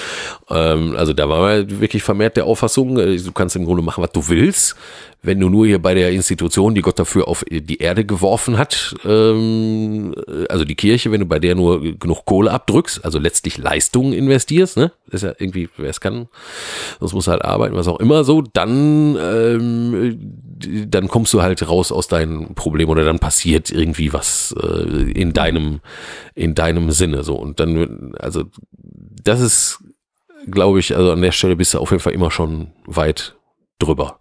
Ähm, also da war wirklich vermehrt der Auffassung, äh, du kannst im Grunde machen, was du willst wenn du nur hier bei der Institution, die Gott dafür auf die Erde geworfen hat, ähm, also die Kirche, wenn du bei der nur genug Kohle abdrückst, also letztlich Leistungen investierst, ne? Das ist ja irgendwie, wer es kann, das muss halt arbeiten, was auch immer so, dann, ähm, dann kommst du halt raus aus deinem Problem oder dann passiert irgendwie was äh, in deinem, in deinem Sinne so. Und dann, also das ist, glaube ich, also an der Stelle bist du auf jeden Fall immer schon weit drüber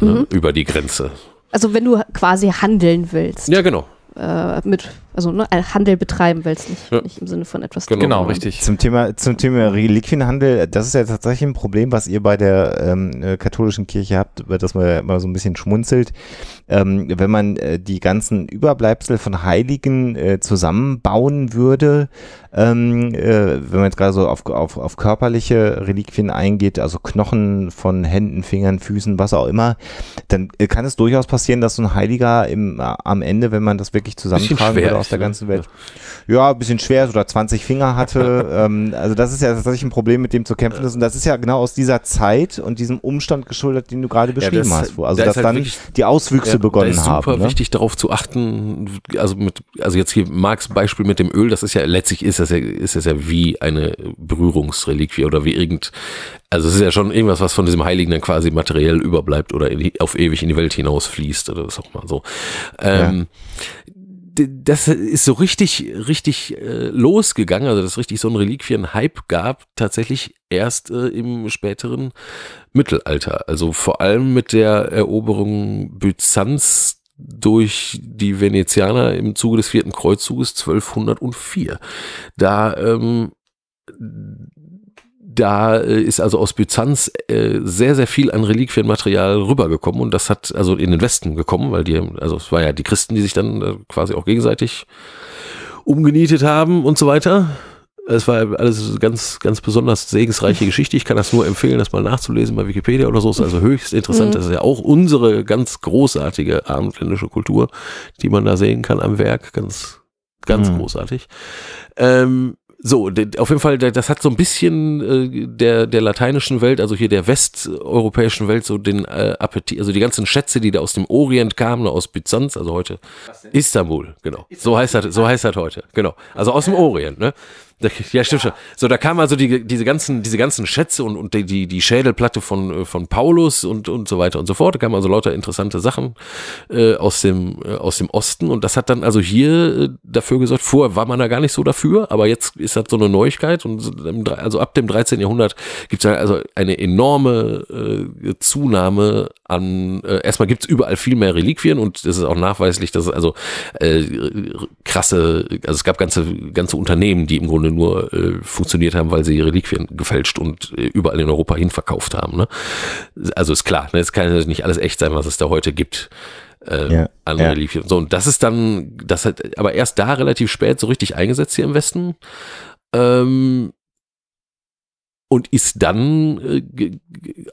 ne, mhm. über die Grenze. Also wenn du quasi handeln willst. Ja, genau. Äh, mit, also ne, Handel betreiben willst, nicht, ja. nicht im Sinne von etwas Genau, genau richtig. Zum Thema, zum Thema Reliquienhandel, das ist ja tatsächlich ein Problem, was ihr bei der ähm, äh, katholischen Kirche habt, über das man immer so ein bisschen schmunzelt. Ähm, wenn man äh, die ganzen Überbleibsel von Heiligen äh, zusammenbauen würde, ähm, äh, wenn man jetzt gerade so auf, auf, auf körperliche Reliquien eingeht, also Knochen von Händen, Fingern, Füßen, was auch immer, dann äh, kann es durchaus passieren, dass so ein Heiliger im, äh, am Ende, wenn man das wirklich zusammentragen würde aus der ganzen Welt, ja, ein bisschen schwer oder 20 Finger hatte. ähm, also das ist ja tatsächlich ein Problem, mit dem zu kämpfen ist. Und das ist ja genau aus dieser Zeit und diesem Umstand geschuldet, den du gerade beschrieben ja, das, hast. Wo, also da dass halt dann die Auswüchse ja, begonnen haben. Es ist super ne? wichtig darauf zu achten, also mit, also jetzt hier Marks Beispiel mit dem Öl, das ist ja letztlich ist das das ja, ist das ja wie eine Berührungsreliquie oder wie irgend, also es ist ja schon irgendwas, was von diesem Heiligen dann quasi materiell überbleibt oder die, auf ewig in die Welt hinausfließt oder was auch mal so. Ähm, ja das ist so richtig, richtig äh, losgegangen, also dass richtig so ein Reliquien-Hype gab, tatsächlich erst äh, im späteren Mittelalter. Also vor allem mit der Eroberung Byzanz durch die Venezianer im Zuge des vierten Kreuzzuges 1204. Da ähm, da äh, ist also aus Byzanz äh, sehr, sehr viel an Reliquienmaterial rübergekommen und das hat also in den Westen gekommen, weil die, also es war ja die Christen, die sich dann äh, quasi auch gegenseitig umgenietet haben und so weiter. Es war alles ganz, ganz besonders segensreiche Geschichte. Ich kann das nur empfehlen, das mal nachzulesen bei Wikipedia oder so. Ist also höchst interessant. Mhm. Das ist ja auch unsere ganz großartige abendländische Kultur, die man da sehen kann am Werk. Ganz, ganz Mhm. großartig. Ähm, so, auf jeden Fall, das hat so ein bisschen äh, der, der lateinischen Welt, also hier der westeuropäischen Welt, so den äh, Appetit, also die ganzen Schätze, die da aus dem Orient kamen, aus Byzanz, also heute Istanbul, genau. So heißt das, so heißt das heute, genau. Also aus dem Orient, ne? Ja, stimmt schon. So, da kamen also die, diese ganzen, diese ganzen Schätze und, und die, die, Schädelplatte von, äh, von Paulus und, und so weiter und so fort. Da kamen also lauter interessante Sachen äh, aus, dem, äh, aus dem Osten. Und das hat dann also hier äh, dafür gesorgt, vorher war man da gar nicht so dafür, aber jetzt ist das so eine Neuigkeit. Und also ab dem 13. Jahrhundert gibt es also eine enorme äh, Zunahme an, äh, erstmal gibt es überall viel mehr Reliquien und es ist auch nachweislich, dass es also äh, krasse, also es gab ganze, ganze Unternehmen, die im Grunde nur äh, funktioniert haben, weil sie Reliquien gefälscht und äh, überall in Europa hin verkauft haben. Ne? Also ist klar, ne? es kann ja nicht alles echt sein, was es da heute gibt. Äh, Ja, an ja. Reliquien. So, und das ist dann, das hat aber erst da relativ spät so richtig eingesetzt hier im Westen. Ähm, und ist dann äh,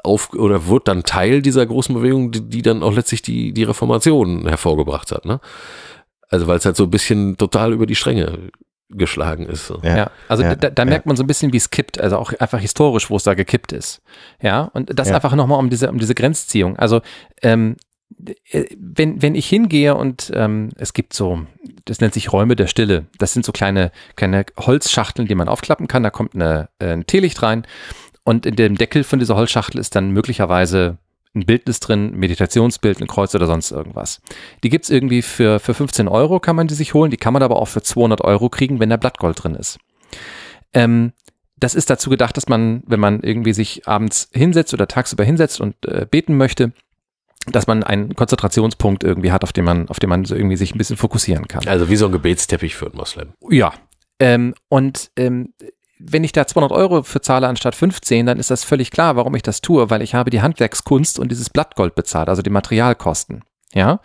auf oder wird dann Teil dieser großen Bewegung, die, die dann auch letztlich die, die Reformation hervorgebracht hat, ne? Also weil es halt so ein bisschen total über die Stränge geschlagen ist. So. Ja. Ja, also ja, da, da ja. merkt man so ein bisschen, wie es kippt, also auch einfach historisch, wo es da gekippt ist. Ja, und das Ja. einfach nochmal um diese, um diese Grenzziehung. Also, ähm, äh, wenn, wenn ich hingehe und ähm, es gibt so, das nennt sich Räume der Stille. Das sind so kleine, kleine Holzschachteln, die man aufklappen kann. Da kommt eine, äh, ein Teelicht rein und in dem Deckel von dieser Holzschachtel ist dann möglicherweise ein Bildnis drin, ein Meditationsbild, ein Kreuz oder sonst irgendwas. Die gibt's irgendwie für, für 15 Euro kann man die sich holen, die kann man aber auch für 200 Euro kriegen, wenn da Blattgold drin ist. Ähm, das ist dazu gedacht, dass man, wenn man irgendwie sich abends hinsetzt oder tagsüber hinsetzt und äh, beten möchte, dass man einen Konzentrationspunkt irgendwie hat, auf den man, auf den man so irgendwie sich ein bisschen fokussieren kann. Also wie so ein Gebetsteppich für einen Moslem. Ja. Ähm, und ähm, wenn ich da 200 Euro für zahle anstatt 15, dann ist das völlig klar, warum ich das tue, weil ich habe die Handwerkskunst und dieses Blattgold bezahlt, also die Materialkosten. Ja.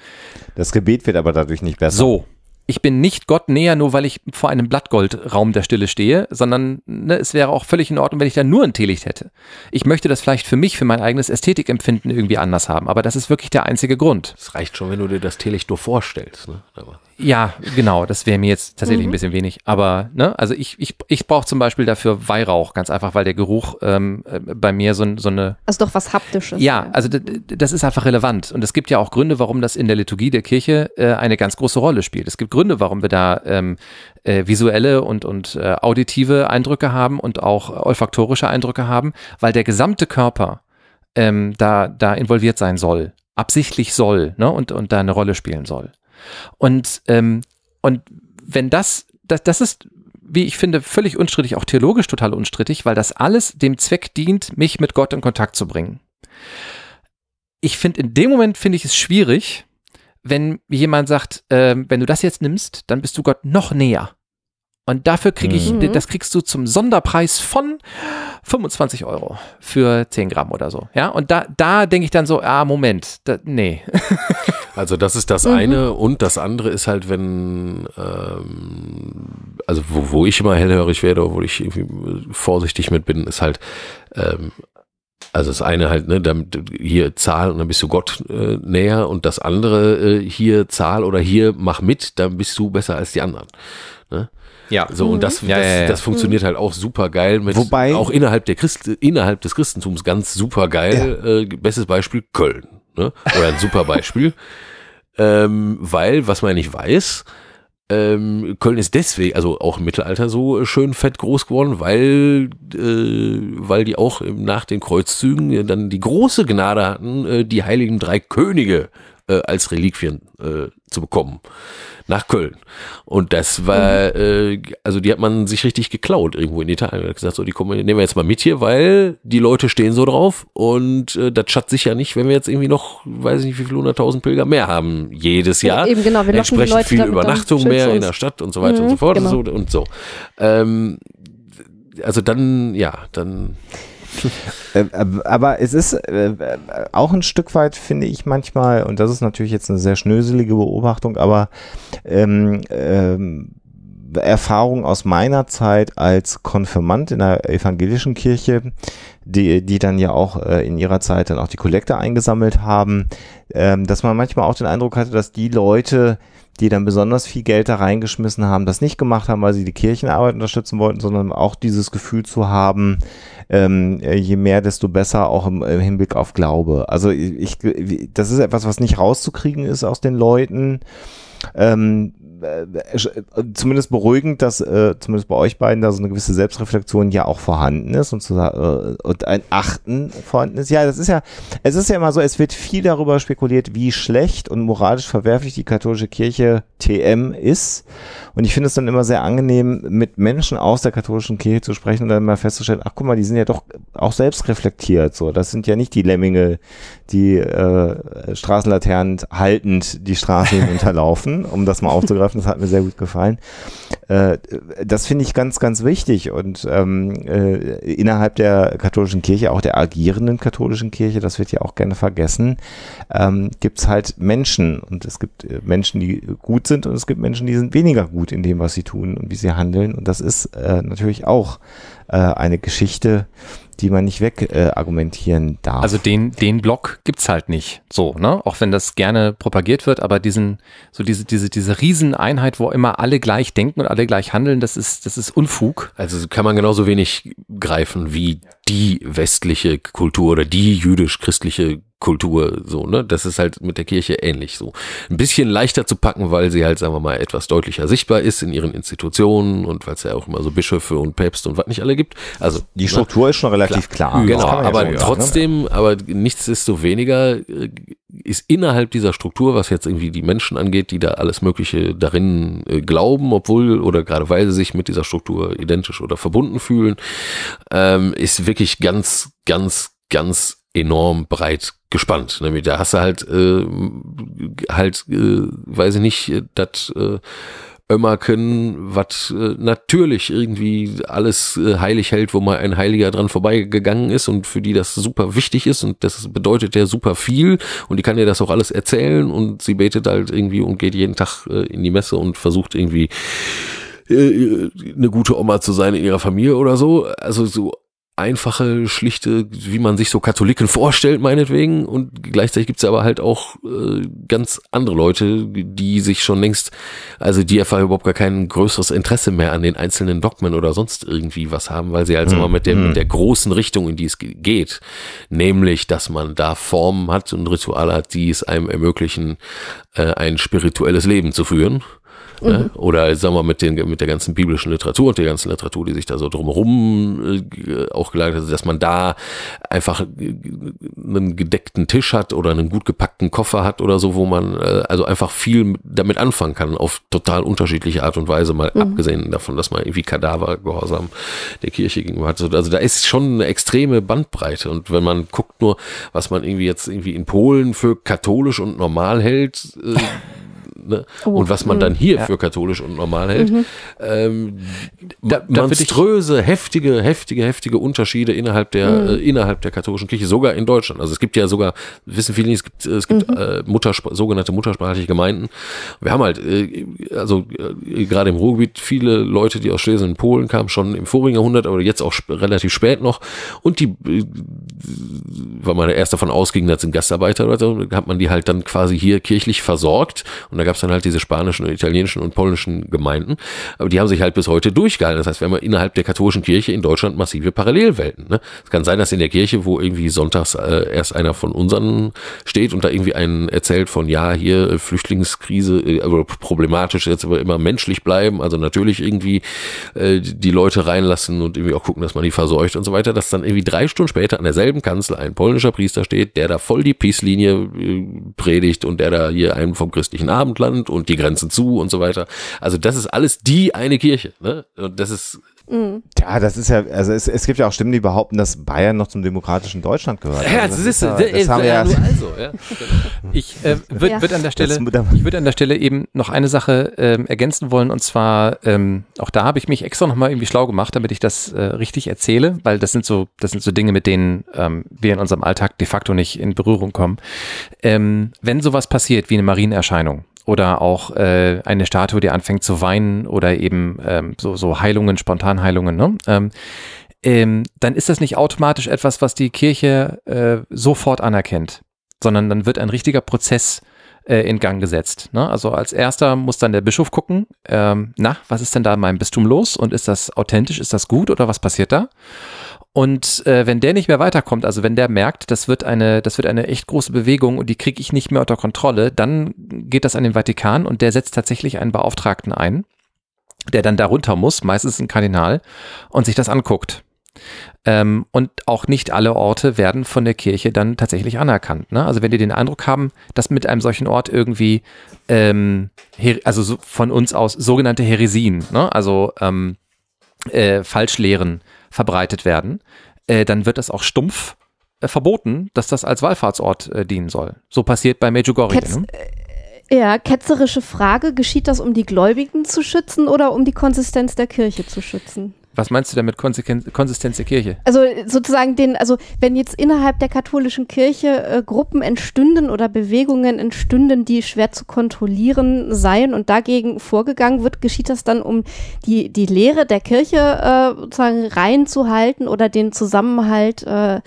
Das Gebet wird aber dadurch nicht besser. So. Ich bin nicht Gott näher, nur weil ich vor einem Blattgoldraum der Stille stehe, sondern ne, es wäre auch völlig in Ordnung, wenn ich da nur ein Teelicht hätte. Ich möchte das vielleicht für mich, für mein eigenes Ästhetikempfinden irgendwie anders haben, aber das ist wirklich der einzige Grund. Es reicht schon, wenn du dir das Teelicht nur vorstellst. Ne? Aber Ja, genau, das wäre mir jetzt tatsächlich ein bisschen wenig. Aber, ne, also ich, ich, ich brauche zum Beispiel dafür Weihrauch, ganz einfach, weil der Geruch ähm, äh, bei mir so, so eine. Also doch was Haptisches. Ja, also das ist einfach relevant. Und es gibt ja auch Gründe, warum das in der Liturgie der Kirche äh, eine ganz große Rolle spielt. Es gibt Gründe, warum wir da ähm, äh, visuelle und, und äh, auditive Eindrücke haben und auch olfaktorische Eindrücke haben, weil der gesamte Körper ähm, da, da involviert sein soll, absichtlich soll ne, und, und da eine Rolle spielen soll. Und, ähm, und wenn das, das, das ist, wie ich finde, völlig unstrittig, auch theologisch total unstrittig, weil das alles dem Zweck dient, mich mit Gott in Kontakt zu bringen. Ich finde, in dem Moment finde ich es schwierig, wenn jemand sagt, ähm, wenn du das jetzt nimmst, dann bist du Gott noch näher. Und dafür kriege ich, Mhm. das kriegst du zum Sonderpreis von 25 Euro für 10 Gramm oder so. Ja, und da, da denke ich dann so, ah, Moment, da, nee. Also das ist das Mhm. eine und das andere ist halt, wenn, ähm, also wo, wo ich immer hellhörig werde, obwohl ich irgendwie vorsichtig mit bin, ist halt, ähm, also das eine halt, ne, damit hier Zahl und dann bist du Gott äh, näher und das andere äh, hier Zahl oder hier mach mit, dann bist du besser als die anderen. Ja. So und das, Ja, das, ja, ja. das funktioniert halt auch super geil mit Wobei- auch innerhalb der Christ, innerhalb des Christentums ganz super geil. Äh, bestes Beispiel Köln, ne? Oder ein super Beispiel, ähm, weil was man ja nicht weiß. Ähm, Köln ist deswegen, also auch im Mittelalter so schön fett groß geworden, weil, äh, weil die auch nach den Kreuzzügen äh, dann die große Gnade hatten, äh, die heiligen drei Könige äh, als Reliquien äh, zu bekommen nach Köln. Und das war, äh, also die hat man sich richtig geklaut irgendwo in Italien. Man hat gesagt, so, die kommen, nehmen wir jetzt mal mit hier, weil die Leute stehen so drauf und äh, das schadet sicher nicht, wenn wir jetzt irgendwie noch, weiß ich nicht, wie viele hunderttausend Pilger mehr haben jedes Jahr. Eben genau, wir Entsprechend Leute viel Übernachtung mehr in der Stadt und so weiter und Mhm, so fort genau. und so und so. Ähm, also dann, ja, dann Äh, äh, aber es ist äh, äh, auch ein Stück weit, finde ich manchmal, und das ist natürlich jetzt eine sehr schnöselige Beobachtung, aber ähm, ähm, Erfahrung aus meiner Zeit als Konfirmand in der evangelischen Kirche, die, die dann ja auch äh, in ihrer Zeit dann auch die Kollekte eingesammelt haben, ähm, dass man manchmal auch den Eindruck hatte, dass die Leute, die dann besonders viel Geld da reingeschmissen haben, das nicht gemacht haben, weil sie die Kirchenarbeit unterstützen wollten, sondern auch dieses Gefühl zu haben, ähm, je mehr, desto besser auch im, im Hinblick auf Glaube. Also ich, das ist etwas, was nicht rauszukriegen ist aus den Leuten. Ähm, äh, zumindest beruhigend, dass äh, zumindest bei euch beiden da so eine gewisse Selbstreflexion ja auch vorhanden ist und, zu, äh, und ein Achten vorhanden ist. Ja, das ist ja, es ist ja immer so, es wird viel darüber spekuliert, wie schlecht und moralisch verwerflich die katholische Kirche TM ist. Und ich finde es dann immer sehr angenehm, mit Menschen aus der katholischen Kirche zu sprechen und dann mal festzustellen, ach guck mal, die sind ja doch auch selbst reflektiert. So, das sind ja nicht die Lemminge, die äh, Straßenlaternen haltend die Straße hinunterlaufen, um das mal aufzugreifen. Das hat mir sehr gut gefallen. Äh, das finde ich ganz, ganz wichtig. Und ähm, äh, innerhalb der katholischen Kirche, auch der agierenden katholischen Kirche, das wird ja auch gerne vergessen, ähm, gibt es halt Menschen. Und es gibt äh, Menschen, die gut sind und es gibt Menschen, die sind weniger gut in dem, was sie tun und wie sie handeln. Und das ist äh, natürlich auch äh, eine Geschichte, die man nicht weg äh, argumentieren darf. Also den, den Block gibt's halt nicht so, ne? Auch wenn das gerne propagiert wird, aber diesen, so diese, diese, diese Rieseneinheit, wo immer alle gleich denken und alle gleich handeln, das ist, das ist Unfug. Also kann man genauso wenig greifen wie die westliche Kultur oder die jüdisch-christliche Kultur, so, ne? Das ist halt mit der Kirche ähnlich so. Ein bisschen leichter zu packen, weil sie halt, sagen wir mal, etwas deutlicher sichtbar ist in ihren Institutionen und weil es ja auch immer so Bischöfe und Päpste und was nicht alle gibt. Also die ne? Struktur ne? ist schon relativ klar. klar. Genau, aber ja ne? trotzdem, ne? aber nichtsdestoweniger äh, ist innerhalb dieser Struktur, was jetzt irgendwie die Menschen angeht, die da alles Mögliche darin äh, glauben, obwohl oder gerade weil sie sich mit dieser Struktur identisch oder verbunden fühlen, ähm, ist wirklich ganz, ganz, ganz enorm breit gespannt. Ne? Da hast du halt, äh, halt, äh, weiß ich nicht, das äh, Ömmerken, was äh, natürlich irgendwie alles äh, heilig hält, wo mal ein Heiliger dran vorbeigegangen ist und für die das super wichtig ist und das bedeutet ja super viel und die kann dir das auch alles erzählen und sie betet halt irgendwie und geht jeden Tag äh, in die Messe und versucht irgendwie äh, eine gute Oma zu sein in ihrer Familie oder so. Also so einfache, schlichte, wie man sich so Katholiken vorstellt, meinetwegen. Und gleichzeitig gibt's aber halt auch äh, ganz andere Leute, die sich schon längst, also die einfach überhaupt gar kein größeres Interesse mehr an den einzelnen Dogmen oder sonst irgendwie was haben, weil sie halt hm. mit, der, mit hm. der großen Richtung, in die es geht, nämlich, dass man da Formen hat und Rituale hat, die es einem ermöglichen, äh, ein spirituelles Leben zu führen. Ne? Mhm. Oder sagen wir mit, den, mit der ganzen biblischen Literatur und der ganzen Literatur, die sich da so drumherum äh, auch geleitet hat, dass man da einfach einen gedeckten Tisch hat oder einen gut gepackten Koffer hat oder so, wo man äh, also einfach viel damit anfangen kann, auf total unterschiedliche Art und Weise, mal mhm. abgesehen davon, dass man irgendwie Kadavergehorsam der Kirche gegenüber hat. Also da ist schon eine extreme Bandbreite und wenn man guckt nur, was man irgendwie jetzt irgendwie in Polen für katholisch und normal hält, äh, ne? Oh, und was man dann hier ja. für katholisch und normal hält. Mhm. Ähm, da, monströse, heftige, heftige, heftige Unterschiede innerhalb der mhm. äh, innerhalb der katholischen Kirche, sogar in Deutschland. Also es gibt ja sogar, wissen viele nicht, es gibt es gibt mhm. äh, Mutterspr sogenannte muttersprachliche Gemeinden. Wir haben halt äh, also äh, gerade im Ruhrgebiet viele Leute, die aus Schlesien und Polen kamen, schon im vorigen Jahrhundert, aber jetzt auch sp relativ spät noch. Und die, äh, weil man erst davon ausging, das sind Gastarbeiter oder so, hat man die halt dann quasi hier kirchlich versorgt. Und da gab es dann halt diese spanischen und italienischen und polnischen Gemeinden. Aber die haben sich halt bis heute durchgehalten. Das heißt, wir haben innerhalb der katholischen Kirche in Deutschland massive Parallelwelten. Ne? Es kann sein, dass in der Kirche, wo irgendwie sonntags äh, erst einer von unseren steht und da irgendwie einen erzählt von, ja, hier äh, Flüchtlingskrise, äh, aber problematisch, jetzt aber immer menschlich bleiben, also natürlich irgendwie äh, die Leute reinlassen und irgendwie auch gucken, dass man die verseucht und so weiter, dass dann irgendwie drei Stunden später an derselben Kanzel ein polnischer Priester steht, der da voll die Peace-Linie äh, predigt und der da hier einen vom christlichen Abendland Deutschland und die Grenzen zu und so weiter. Also das ist alles die eine Kirche. Ne? Und das ist Mhm. Ja, das ist ja, also es, es gibt ja auch Stimmen, die behaupten, dass Bayern noch zum demokratischen Deutschland gehört. Ja, also das, das, ist, ja, das, das haben wir ja. Also, ja. Ich äh, würde ja. würd an der Stelle, ich würde an der Stelle eben noch eine Sache ähm, ergänzen wollen und zwar ähm, auch da habe ich mich extra nochmal irgendwie schlau gemacht, damit ich das äh, richtig erzähle, weil das sind so, das sind so Dinge, mit denen ähm, wir in unserem Alltag de facto nicht in Berührung kommen. Ähm, wenn sowas passiert wie eine Marienerscheinung oder auch äh, eine Statue, die anfängt zu weinen oder eben ähm, so, so Heilungen, Spontanheilungen, ne? Ähm, ähm, dann ist das nicht automatisch etwas, was die Kirche äh, sofort anerkennt, sondern dann wird ein richtiger Prozess äh, in Gang gesetzt. Ne? Also als erster muss dann der Bischof gucken, ähm, na, was ist denn da in meinem Bistum los und ist das authentisch, ist das gut oder was passiert da? Und äh, wenn der nicht mehr weiterkommt, also wenn der merkt, das wird eine, das wird eine echt große Bewegung und die kriege ich nicht mehr unter Kontrolle, dann geht das an den Vatikan und der setzt tatsächlich einen Beauftragten ein, der dann darunter muss, meistens ein Kardinal, und sich das anguckt. Ähm, und auch nicht alle Orte werden von der Kirche dann tatsächlich anerkannt. Ne? Also wenn die den Eindruck haben, dass mit einem solchen Ort irgendwie, ähm, also so von uns aus sogenannte Heresien, ne? also ähm, äh, Falschlehren verbreitet werden, äh, dann wird das auch stumpf äh, verboten, dass das als Wallfahrtsort äh, dienen soll. So passiert bei Medjugorje. Ketz, ne? Äh, ja, ketzerische Frage, geschieht das, um die Gläubigen zu schützen oder um die Konsistenz der Kirche zu schützen? Was meinst du damit Konsistenz der Kirche? Also sozusagen den, also wenn jetzt innerhalb der katholischen Kirche äh, Gruppen entstünden oder Bewegungen entstünden, die schwer zu kontrollieren seien und dagegen vorgegangen wird, geschieht das dann, um die, die Lehre der Kirche äh, sozusagen reinzuhalten oder den Zusammenhalt äh,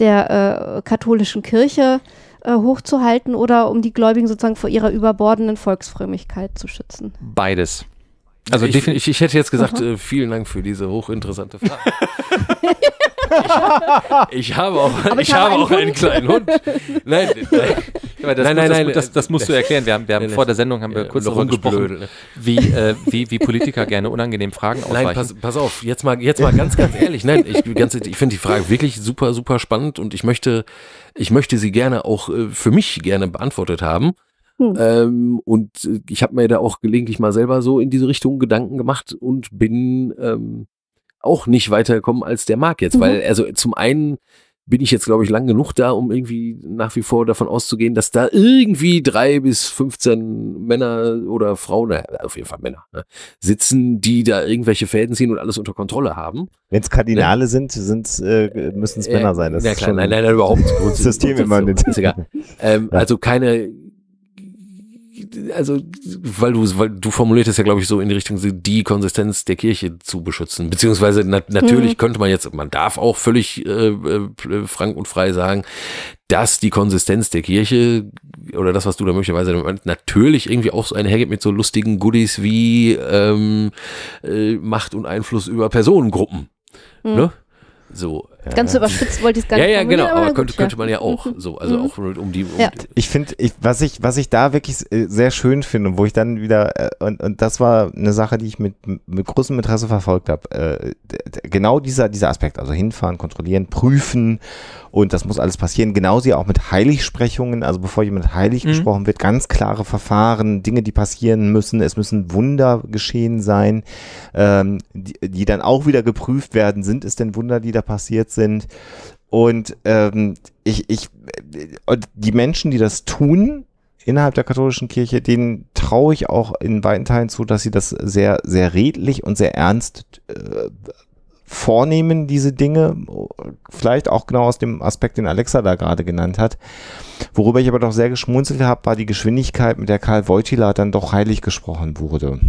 der äh, katholischen Kirche äh, hochzuhalten oder um die Gläubigen sozusagen vor ihrer überbordenden Volksfrömmigkeit zu schützen? Beides. Also ich, ich, ich hätte jetzt gesagt, äh, vielen Dank für diese hochinteressante Frage. ich, ich, habe auch, ich, ich habe, auch einen kleinen Hund. Nein, nein, das, nein, nein, nein, das, das, musst du erklären. Wir haben, wir haben vor der Sendung haben wir kurz darüber gesprochen, ne? wie, äh, wie, wie Politiker gerne unangenehm Fragen ausweichen. Nein, pass, pass auf, jetzt mal, jetzt mal ganz, ganz ehrlich. Nein, ich, ich finde die Frage wirklich super, super spannend und ich möchte, ich möchte sie gerne auch äh, für mich gerne beantwortet haben. Hm. Ähm, und äh, ich habe mir da auch gelegentlich mal selber so in diese Richtung Gedanken gemacht und bin ähm, auch nicht weitergekommen als der Marc jetzt, mhm. weil also zum einen bin ich jetzt, glaube ich, lang genug da, um irgendwie nach wie vor davon auszugehen, dass da irgendwie drei bis 15 Männer oder Frauen, na, auf jeden Fall Männer, ne, sitzen, die da irgendwelche Fäden ziehen und alles unter Kontrolle haben. Wenn es Kardinale ne? sind, sind äh, müssen es äh, Männer sein. Das ja, klar, nein, nein, nein, überhaupt. System immer nicht. Ist egal. Ähm, ja. Also keine also, weil du, weil du formuliertest ja, glaube ich, so in die Richtung, die Konsistenz der Kirche zu beschützen. Beziehungsweise na, natürlich mhm. könnte man jetzt, man darf auch völlig äh, äh, frank und frei sagen, dass die Konsistenz der Kirche oder das, was du da möglicherweise natürlich irgendwie auch so einhergeht mit so lustigen Goodies wie ähm, äh, Macht und Einfluss über Personengruppen. Mhm. Ne? So, Ganz überspitzt wollte ich es gar ja, nicht Ja, ja, genau, aber, aber könnte, könnte man ja auch mhm. so, also mhm. auch um die. Um ja. Ich finde, ich, was ich, was ich da wirklich äh, sehr schön finde, wo ich dann wieder, äh, und, und das war eine Sache, die ich mit, mit großem Interesse verfolgt habe, äh, genau dieser, dieser Aspekt, also hinfahren, kontrollieren, prüfen und das muss alles passieren. Genauso auch mit Heiligsprechungen, also bevor jemand heilig mhm. gesprochen wird, ganz klare Verfahren, Dinge, die passieren müssen. Es müssen Wunder geschehen sein, ähm, die, die dann auch wieder geprüft werden. Sind es denn Wunder, die da passiert sind? Und ähm, ich, ich, die Menschen, die das tun, innerhalb der katholischen Kirche, denen traue ich auch in weiten Teilen zu, dass sie das sehr, sehr redlich und sehr ernst äh, vornehmen, diese Dinge. Vielleicht auch genau aus dem Aspekt, den Alexa da gerade genannt hat. Worüber ich aber doch sehr geschmunzelt habe, war die Geschwindigkeit, mit der Karl Wojtyla dann doch heilig gesprochen wurde.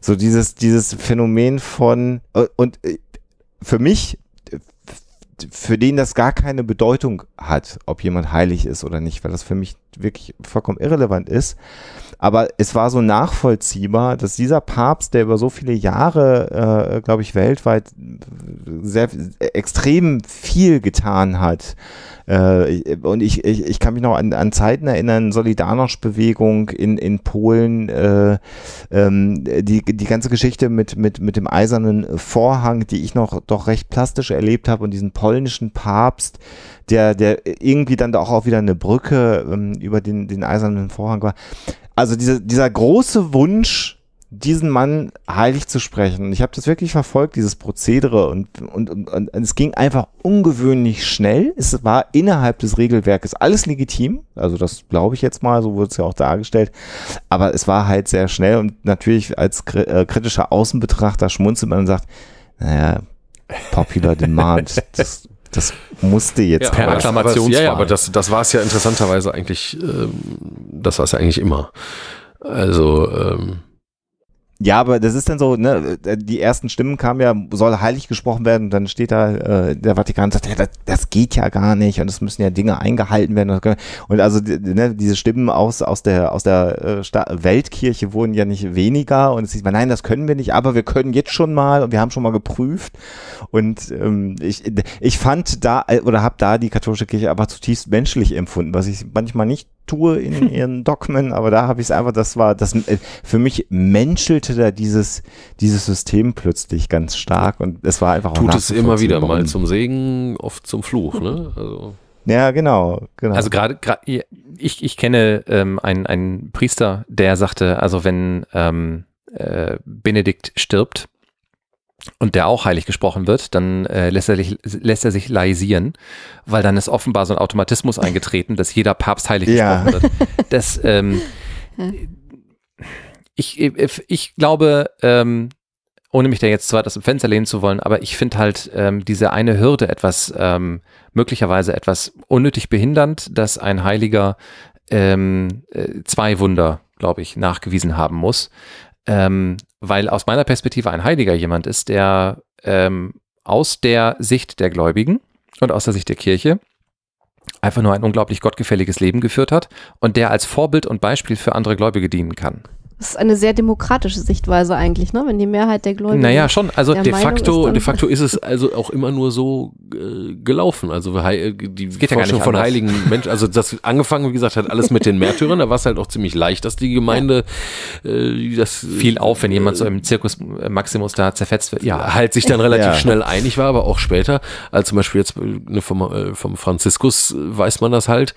So dieses, dieses Phänomen von, äh, und äh, für mich, für den das gar keine Bedeutung hat, ob jemand heilig ist oder nicht, weil das für mich wirklich vollkommen irrelevant ist. Aber es war so nachvollziehbar, dass dieser Papst, der über so viele Jahre, äh, glaube ich, weltweit sehr extrem viel getan hat, äh, und ich, ich, ich kann mich noch an, an Zeiten erinnern, Solidarność-Bewegung in, in Polen, äh, ähm, die, die ganze Geschichte mit, mit, mit dem eisernen Vorhang, die ich noch doch recht plastisch erlebt habe und diesen polnischen Papst, der, der irgendwie dann doch auch wieder eine Brücke ähm, über den, den eisernen Vorhang war. Also diese, dieser große Wunsch, diesen Mann heilig zu sprechen. Und ich habe das wirklich verfolgt, dieses Prozedere. Und, und, und, und es ging einfach ungewöhnlich schnell. Es war innerhalb des Regelwerkes alles legitim. Also das glaube ich jetzt mal, so wurde es ja auch dargestellt. Aber es war halt sehr schnell. Und natürlich als äh, kritischer Außenbetrachter schmunzelt man und sagt, naja, Popular Demand, das das musste jetzt ja, per Akklamation. Ja, ja, aber das, das war es ja interessanterweise eigentlich, ähm, das war es ja eigentlich immer. Also, ähm, Ja, aber das ist dann so, ne, die ersten Stimmen kamen ja, soll heilig gesprochen werden und dann steht da, äh, der Vatikan und sagt, ja, das, das geht ja gar nicht und es müssen ja Dinge eingehalten werden. Und also ne, diese Stimmen aus, aus der, aus der äh, Weltkirche wurden ja nicht weniger und es hieß mal, nein, das können wir nicht, aber wir können jetzt schon mal und wir haben schon mal geprüft. Und ähm, ich, ich fand da, äh, oder habe da die katholische Kirche aber zutiefst menschlich empfunden, was ich manchmal nicht tue in ihren Dogmen, aber da habe ich es einfach, das war, das äh, für mich menschelte da dieses, dieses System plötzlich ganz stark und es war einfach auch tut es immer wieder mal zum Segen, oft zum Fluch, ne? Also, Ja, genau, genau. Also gerade, ich, ich kenne ähm, einen, einen Priester, der sagte, also wenn ähm, äh, Benedikt stirbt und der auch heilig gesprochen wird, dann äh, lässt, er sich, lässt er sich laisieren, weil dann ist offenbar so ein Automatismus eingetreten, dass jeder Papst heilig Ja. gesprochen wird. Das, ähm, ich, ich, ich glaube, ähm, ohne mich da jetzt zu weit aus dem Fenster lehnen zu wollen, aber ich finde halt ähm, diese eine Hürde etwas, ähm, möglicherweise etwas unnötig behindernd, dass ein Heiliger ähm, äh, zwei Wunder, glaube ich, nachgewiesen haben muss. Ähm, weil aus meiner Perspektive ein Heiliger jemand ist, der ähm, aus der Sicht der Gläubigen und aus der Sicht der Kirche einfach nur ein unglaublich gottgefälliges Leben geführt hat und der als Vorbild und Beispiel für andere Gläubige dienen kann. Das ist eine sehr demokratische Sichtweise eigentlich, ne? Wenn die Mehrheit der Gläubigen. Naja, schon. Also der de facto, ist de facto ist es also auch immer nur so äh, gelaufen. Also hei- die geht ja gar Forschung nicht von heiligen Menschen, also das angefangen, wie gesagt, hat alles mit den Märtyrern, da war es halt auch ziemlich leicht, dass die Gemeinde äh, das Viel auf, wenn jemand so im Zirkus Maximus da zerfetzt wird. Ja, halt sich dann relativ Ja. schnell einig war, aber auch später, als zum Beispiel jetzt äh, ne, vom, äh, vom Franziskus äh, weiß man das halt,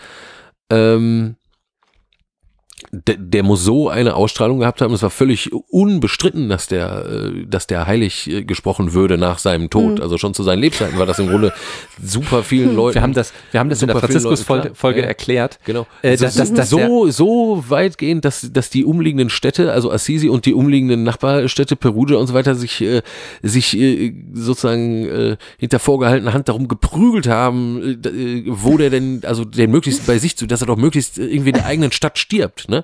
ähm, der, der muss so eine Ausstrahlung gehabt haben, es war völlig unbestritten, dass der, äh, dass der heilig äh, gesprochen würde nach seinem Tod. Mhm. Also schon zu seinen Lebzeiten war das im Grunde super vielen Leuten. wir haben das, wir haben das in der Franziskus-Folge Ja. erklärt. Genau. Äh, Also dass- dass- dass so, so weitgehend, dass, dass die umliegenden Städte, also Assisi und die umliegenden Nachbarstädte, Perugia und so weiter, sich, äh, sich äh, sozusagen äh, hinter vorgehaltener Hand darum geprügelt haben, äh, äh, wo der denn, also den möglichst bei sich zu, dass er doch möglichst irgendwie in der eigenen Stadt stirbt, ne?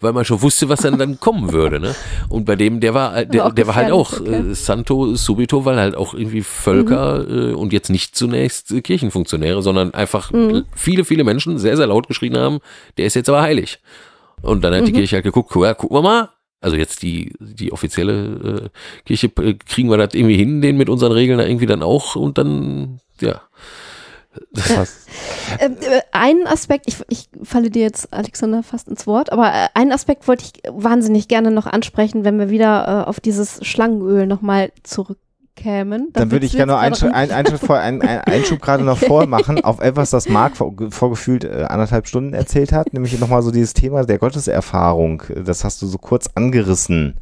Weil man schon wusste, was dann, dann kommen würde, ne? Und bei dem, der war, der, War der war halt auch okay. äh, Santo Subito, weil halt auch irgendwie Völker äh, und jetzt nicht zunächst äh, Kirchenfunktionäre, sondern einfach viele, viele Menschen sehr, sehr laut geschrien haben, der ist jetzt aber heilig. Und dann hat die Kirche halt geguckt, ja, gucken wir mal. Also jetzt die, die offizielle äh, Kirche, äh, kriegen wir das irgendwie hin, den mit unseren Regeln da irgendwie dann auch und dann, ja. Ähm, äh, einen Aspekt, ich, ich falle dir jetzt, Alexander, fast ins Wort, aber äh, einen Aspekt wollte ich wahnsinnig gerne noch ansprechen, wenn wir wieder äh, auf dieses Schlangenöl nochmal zurückkämen. Dann würde ich gerne noch einen, ein, einen, einen Einschub gerade noch vormachen auf etwas, das Marc vor, vorgefühlt äh, anderthalb Stunden erzählt hat, nämlich nochmal so dieses Thema der Gotteserfahrung. Das hast du so kurz angerissen.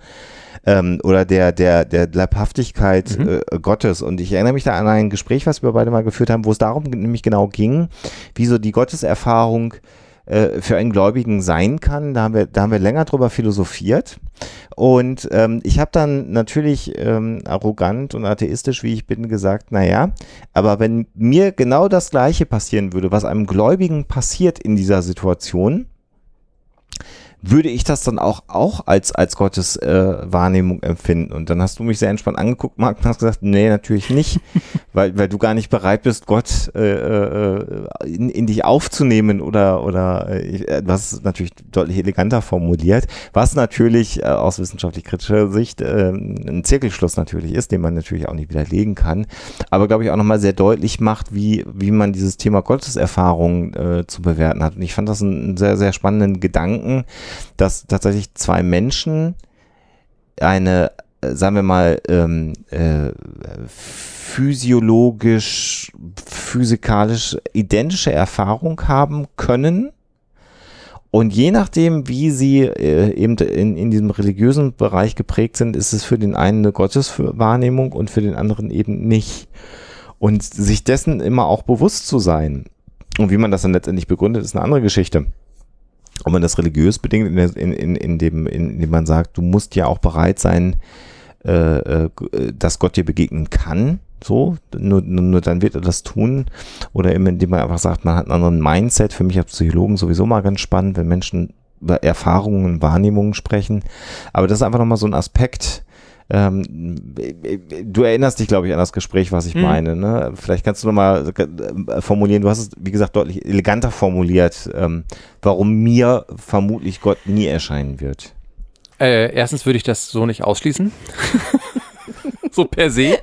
Ähm, oder der, der, der Leibhaftigkeit Mhm. äh, Gottes. Und ich erinnere mich da an ein Gespräch, was wir beide mal geführt haben, wo es darum nämlich genau ging, wie so die Gotteserfahrung äh, für einen Gläubigen sein kann. Da haben wir, da haben wir länger drüber philosophiert. Und ähm, ich habe dann natürlich ähm, arrogant und atheistisch, wie ich bin, gesagt, naja, aber wenn mir genau das Gleiche passieren würde, was einem Gläubigen passiert in dieser Situation, würde ich das dann auch, auch als, als Gottes äh, Wahrnehmung empfinden. Und dann hast du mich sehr entspannt angeguckt, Marc, und hast gesagt, nee, natürlich nicht, weil, weil du gar nicht bereit bist, Gott äh, äh, in, in dich aufzunehmen oder, oder äh, was natürlich deutlich eleganter formuliert, was natürlich äh, aus wissenschaftlich kritischer Sicht äh, ein Zirkelschluss natürlich ist, den man natürlich auch nicht widerlegen kann, aber glaube ich auch nochmal sehr deutlich macht, wie, wie man dieses Thema Gotteserfahrung äh, zu bewerten hat. Und ich fand das einen sehr, sehr spannenden Gedanken, dass tatsächlich zwei Menschen eine, äh, sagen wir mal, ähm, äh, physiologisch, physikalisch identische Erfahrung haben können. Und je nachdem, wie sie äh, eben in, in diesem religiösen Bereich geprägt sind, ist es für den einen eine Gotteswahrnehmung und für den anderen eben nicht. Und sich dessen immer auch bewusst zu sein. Und wie man das dann letztendlich begründet, ist eine andere Geschichte. Ob man das religiös bedingt, in, in, in, dem, in, indem man sagt, du musst ja auch bereit sein, äh, äh, dass Gott dir begegnen kann. So, nur, nur, nur dann wird er das tun. Oder eben, indem man einfach sagt, man hat einen anderen Mindset. Für mich als Psychologen sowieso mal ganz spannend, wenn Menschen über Erfahrungen, Wahrnehmungen sprechen. Aber das ist einfach nochmal so ein Aspekt. Ähm, du erinnerst dich, glaube ich, an das Gespräch, was ich Mhm. meine. Ne? Vielleicht kannst du nochmal äh, formulieren, du hast es, wie gesagt, deutlich eleganter formuliert, ähm, warum mir vermutlich Gott nie erscheinen wird. Äh, erstens würde ich das so nicht ausschließen. so per se.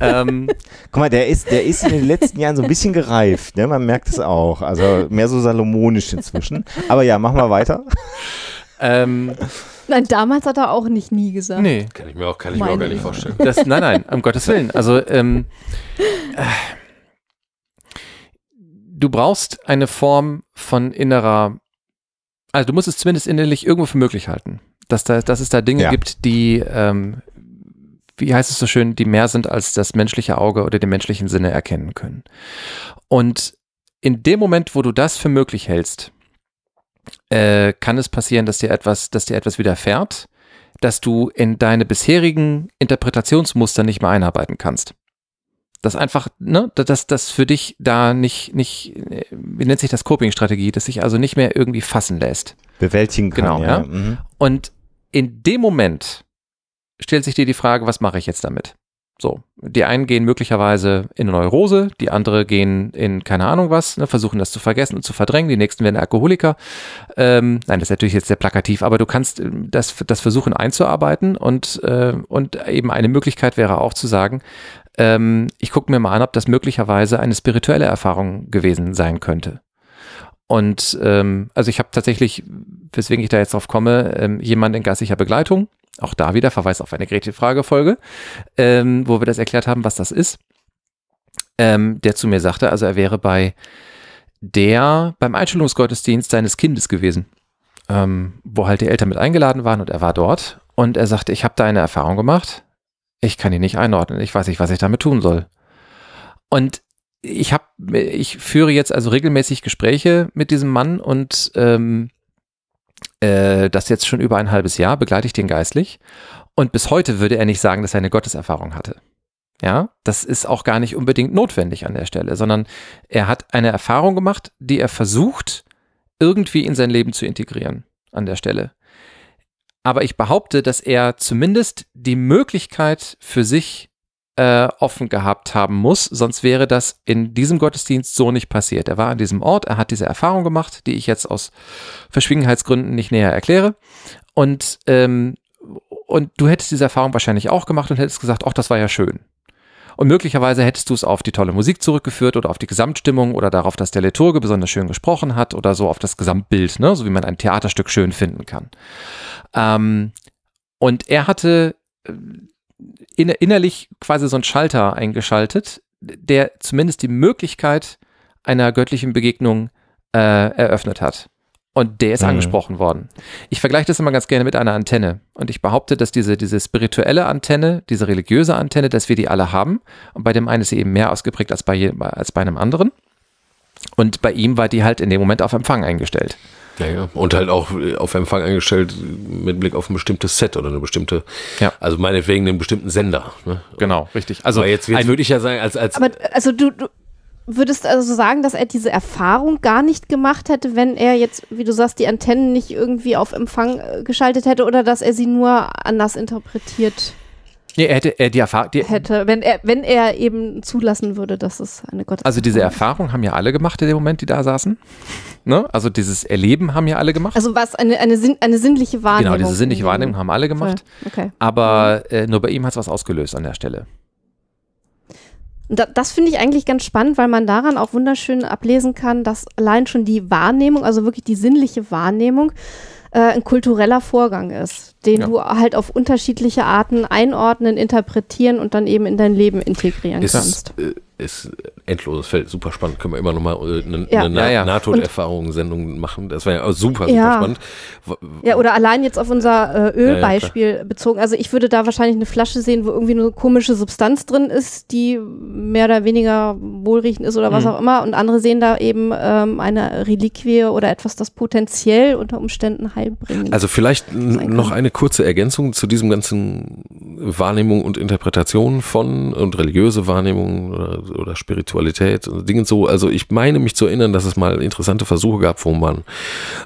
ähm, Guck mal, der ist, der ist in den letzten Jahren so ein bisschen gereift, ne? Man merkt es auch. Also mehr so salomonisch inzwischen. Aber ja, machen wir weiter. ähm, Nein, damals hat er auch nicht nie gesagt. nee, Kann ich mir auch, kann ich mir auch gar nicht ich. vorstellen. das, nein, nein, um Gottes Willen. Also, ähm, äh, du brauchst eine Form von innerer, also du musst es zumindest innerlich irgendwo für möglich halten, dass, da, dass es da Dinge Ja. gibt, die, ähm, wie heißt es so schön, die mehr sind, als das menschliche Auge oder den menschlichen Sinne erkennen können. Und in dem Moment, wo du das für möglich hältst, äh, kann es passieren, dass dir etwas, dass dir etwas widerfährt, dass du in deine bisherigen Interpretationsmuster nicht mehr einarbeiten kannst. Das einfach, ne, dass das für dich da nicht, nicht, äh, wie nennt sich das Coping-Strategie, dass sich also nicht mehr irgendwie fassen lässt. Bewältigen kann. Genau, ja. ja. Mhm. Und in dem Moment stellt sich dir die Frage, was mache ich jetzt damit? So, die einen gehen möglicherweise in eine Neurose, die andere gehen in keine Ahnung was, ne, versuchen das zu vergessen und zu verdrängen, die nächsten werden Alkoholiker. Ähm, nein, das ist natürlich jetzt sehr plakativ, aber du kannst äh, das, das versuchen einzuarbeiten und, äh, und eben eine Möglichkeit wäre auch zu sagen, ähm, ich gucke mir mal an, ob das möglicherweise eine spirituelle Erfahrung gewesen sein könnte. Und ähm, also ich habe tatsächlich, weswegen ich da jetzt drauf komme, ähm, jemand in geistlicher Begleitung, auch da wieder Verweis auf eine Gretchen-Frage-Folge, ähm, wo wir das erklärt haben, was das ist, ähm, der zu mir sagte, also er wäre bei der, beim Einstellungsgottesdienst seines Kindes gewesen, ähm, wo halt die Eltern mit eingeladen waren und er war dort. Und er sagte, ich habe da eine Erfahrung gemacht, ich kann die nicht einordnen, ich weiß nicht, was ich damit tun soll. Und ich habe, ich führe jetzt also regelmäßig Gespräche mit diesem Mann und ähm, äh, das jetzt schon über ein halbes Jahr, begleite ich den geistlich. Und bis heute würde er nicht sagen, dass er eine Gotteserfahrung hatte. Ja, das ist auch gar nicht unbedingt notwendig an der Stelle, sondern er hat eine Erfahrung gemacht, die er versucht, irgendwie in sein Leben zu integrieren an der Stelle. Aber ich behaupte, dass er zumindest die Möglichkeit für sich äh, offen gehabt haben muss, sonst wäre das in diesem Gottesdienst so nicht passiert. Er war an diesem Ort, er hat diese Erfahrung gemacht, die ich jetzt aus Verschwiegenheitsgründen nicht näher erkläre. Und, ähm, und du hättest diese Erfahrung wahrscheinlich auch gemacht und hättest gesagt, ach, das war ja schön. Und möglicherweise hättest du es auf die tolle Musik zurückgeführt oder auf die Gesamtstimmung oder darauf, dass der Liturge besonders schön gesprochen hat oder so auf das Gesamtbild, ne? so wie man ein Theaterstück schön finden kann. Ähm, und er hatte innerlich quasi so einen Schalter eingeschaltet, der zumindest die Möglichkeit einer göttlichen Begegnung äh, eröffnet hat. Und der ist Mhm. angesprochen worden. Ich vergleiche das immer ganz gerne mit einer Antenne. Und ich behaupte, dass diese, diese spirituelle Antenne, diese religiöse Antenne, dass wir die alle haben. Und bei dem einen ist sie eben mehr ausgeprägt als bei, als bei einem anderen. Und bei ihm war die halt in dem Moment auf Empfang eingestellt. Ja, ja. Und halt auch äh, auf Empfang eingestellt mit Blick auf ein bestimmtes Set oder eine bestimmte, Ja. also meinetwegen einen bestimmten Sender. Ne? Genau, richtig. Also Aber jetzt, jetzt ein- würde ich ja sagen, als, als Aber also du, du würdest also sagen, dass er diese Erfahrung gar nicht gemacht hätte, wenn er jetzt, wie du sagst, die Antennen nicht irgendwie auf Empfang äh, geschaltet hätte oder dass er sie nur anders interpretiert nee, er hätte er die Erfahrung, hätte, wenn er, wenn er eben zulassen würde, dass es eine Gottes Also diese Erfahrung haben ja alle gemacht in dem Moment, die da saßen. Ne? Also dieses Erleben haben ja alle gemacht. Also was eine, eine, Sinn, eine sinnliche Wahrnehmung. genau, diese sinnliche Wahrnehmung haben alle gemacht. Okay. Aber äh, nur bei ihm hat es was ausgelöst an der Stelle. Da, das finde ich eigentlich ganz spannend, weil man daran auch wunderschön ablesen kann, dass allein schon die Wahrnehmung, also wirklich die sinnliche Wahrnehmung, äh, ein kultureller Vorgang ist, den Ja. du halt auf unterschiedliche Arten einordnen, interpretieren und dann eben in dein Leben integrieren ist, kannst. äh, ist endloses Feld, super spannend. Können wir immer nochmal äh, eine, Ja. eine Ja, ja. Nahtoderfahrung-Sendung machen. Das wäre ja auch super, super Ja. spannend. Ja, oder allein jetzt auf unser äh, Ja, ja, Ölbeispiel bezogen. Also ich würde da wahrscheinlich eine Flasche sehen, wo irgendwie eine komische Substanz drin ist, die mehr oder weniger wohlriechend ist oder was Mhm. auch immer. Und andere sehen da eben ähm, eine Reliquie oder etwas, das potenziell unter Umständen heilbringend Also vielleicht noch kann. Eine kurze Ergänzung zu diesem ganzen Wahrnehmung und Interpretation von und religiöse Wahrnehmung oder oder Spiritualität und Dingen so. Also ich meine mich zu erinnern, dass es mal interessante Versuche gab, wo man,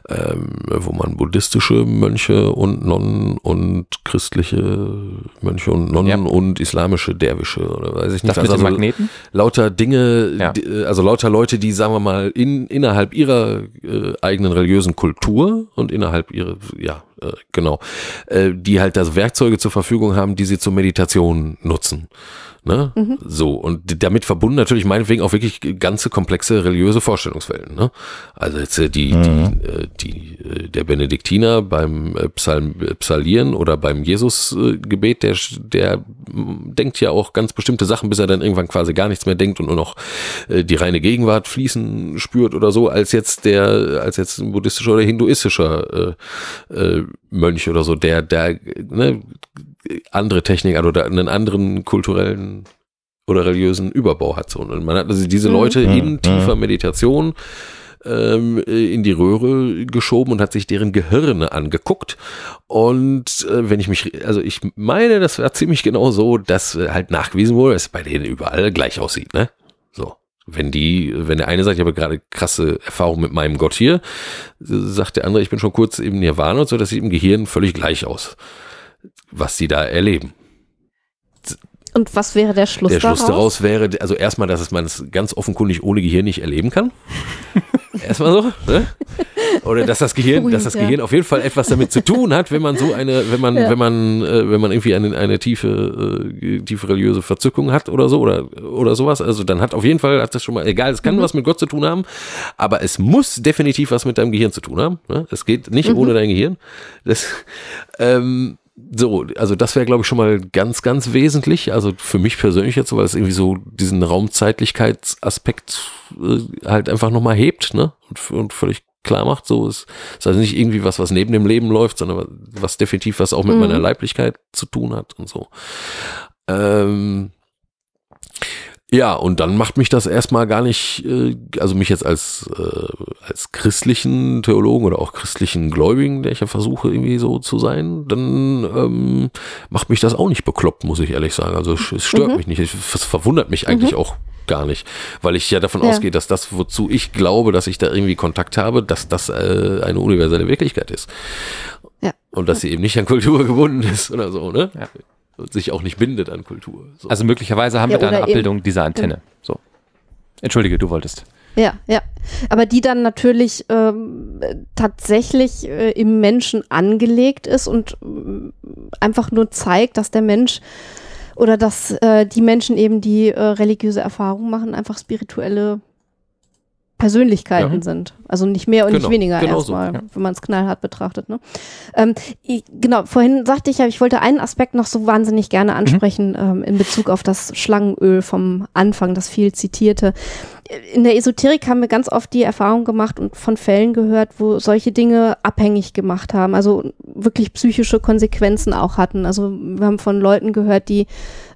ähm, wo man buddhistische Mönche und Nonnen und christliche Mönche und Nonnen Ja. und islamische Derwische oder weiß ich nicht. Das mit also den Magneten? lauter Dinge, Ja. die, also lauter Leute, die, sagen wir mal, in, innerhalb ihrer äh, eigenen religiösen Kultur und innerhalb ihrer, ja, äh, genau, äh, die halt das Werkzeuge zur Verfügung haben, die sie zur Meditation nutzen. Ne? So, und damit verbunden natürlich meinetwegen auch wirklich ganze komplexe religiöse Vorstellungswelten. Ne? Also jetzt äh, die, die, äh, die, äh, der Benediktiner beim Psalm, Psalieren oder beim Jesus-Gebet, der, der mm, denkt ja auch ganz bestimmte Sachen, bis er dann irgendwann quasi gar nichts mehr denkt und nur noch die reine Gegenwart fließen spürt oder so, als jetzt der, als jetzt ein buddhistischer oder hinduistischer äh, äh, Mönch oder so, der, der ne, andere Technik hat oder einen anderen kulturellen oder religiösen Überbau hat. So. Und man hat also diese Mhm. Leute Mhm. in tiefer Meditation ähm, äh, in die Röhre geschoben und hat sich deren Gehirne angeguckt. Und äh, wenn ich mich, also ich meine, das war ziemlich genau so, dass halt nachgewiesen wurde, dass es bei denen überall gleich aussieht, ne? Wenn die, wenn der eine sagt, ich habe gerade krasse Erfahrung mit meinem Gott hier, sagt der andere, ich bin schon kurz im Nirvana und so, das sieht im Gehirn völlig gleich aus, was die da erleben. Und was wäre der Schluss Der daraus? Schluss daraus wäre, also erstmal, dass es man es ganz offenkundig ohne Gehirn nicht erleben kann. erstmal so, ne? Oder dass das Gehirn, dass das. Gehirn auf jeden Fall etwas damit zu tun hat, wenn man so eine, wenn man, Ja. wenn man, äh, wenn man irgendwie eine, eine tiefe, äh, tiefe religiöse Verzückung hat oder so oder oder sowas. Also dann hat auf jeden Fall hat das schon mal, egal, es kann was mit Gott zu tun haben, aber es muss definitiv was mit deinem Gehirn zu tun haben. Ne? Es geht nicht ohne dein Gehirn. Das, ähm, so, also das wäre, glaube ich, schon mal ganz, ganz wesentlich. Also für mich persönlich jetzt, weil es irgendwie so diesen Raumzeitlichkeitsaspekt äh, halt einfach nochmal hebt, ne? Und, und völlig klar macht. So ist, ist also nicht irgendwie was, was neben dem Leben läuft, sondern was, was definitiv was auch mit Mhm. meiner Leiblichkeit zu tun hat und so. Ähm, ja, und dann macht mich das erstmal gar nicht, äh, also mich jetzt als, äh, als christlichen Theologen oder auch christlichen Gläubigen, der ich ja versuche irgendwie so zu sein, dann ähm, macht mich das auch nicht bekloppt, muss ich ehrlich sagen. Also es stört Mhm. mich nicht. Es verwundert mich eigentlich auch gar nicht, weil ich ja davon Ja. ausgehe, dass das, wozu ich glaube, dass ich da irgendwie Kontakt habe, dass das äh, eine universelle Wirklichkeit ist. Ja. Und dass sie eben nicht an Kultur gebunden ist oder so, ne? Ja. Und sich auch nicht bindet an Kultur. So. Also möglicherweise haben Ja, wir da eine eben- Abbildung dieser Antenne. So. Entschuldige, du wolltest. Ja, ja. Aber die dann natürlich ähm, tatsächlich äh, im Menschen angelegt ist und ähm, einfach nur zeigt, dass der Mensch oder dass äh, die Menschen eben, die äh, religiöse Erfahrungen machen, einfach spirituelle Persönlichkeiten Ja. sind. Also nicht mehr und Genau, nicht weniger genau so, erstmal, ja. wenn man es knallhart betrachtet. Ne? Ähm, ich, genau, vorhin sagte ich ja, ich wollte einen Aspekt noch so wahnsinnig gerne ansprechen ähm, in Bezug auf das Schlangenöl vom Anfang, das viel zitierte. In der Esoterik haben wir ganz oft die Erfahrung gemacht und von Fällen gehört, wo solche Dinge abhängig gemacht haben, also wirklich psychische Konsequenzen auch hatten. Also wir haben von Leuten gehört, die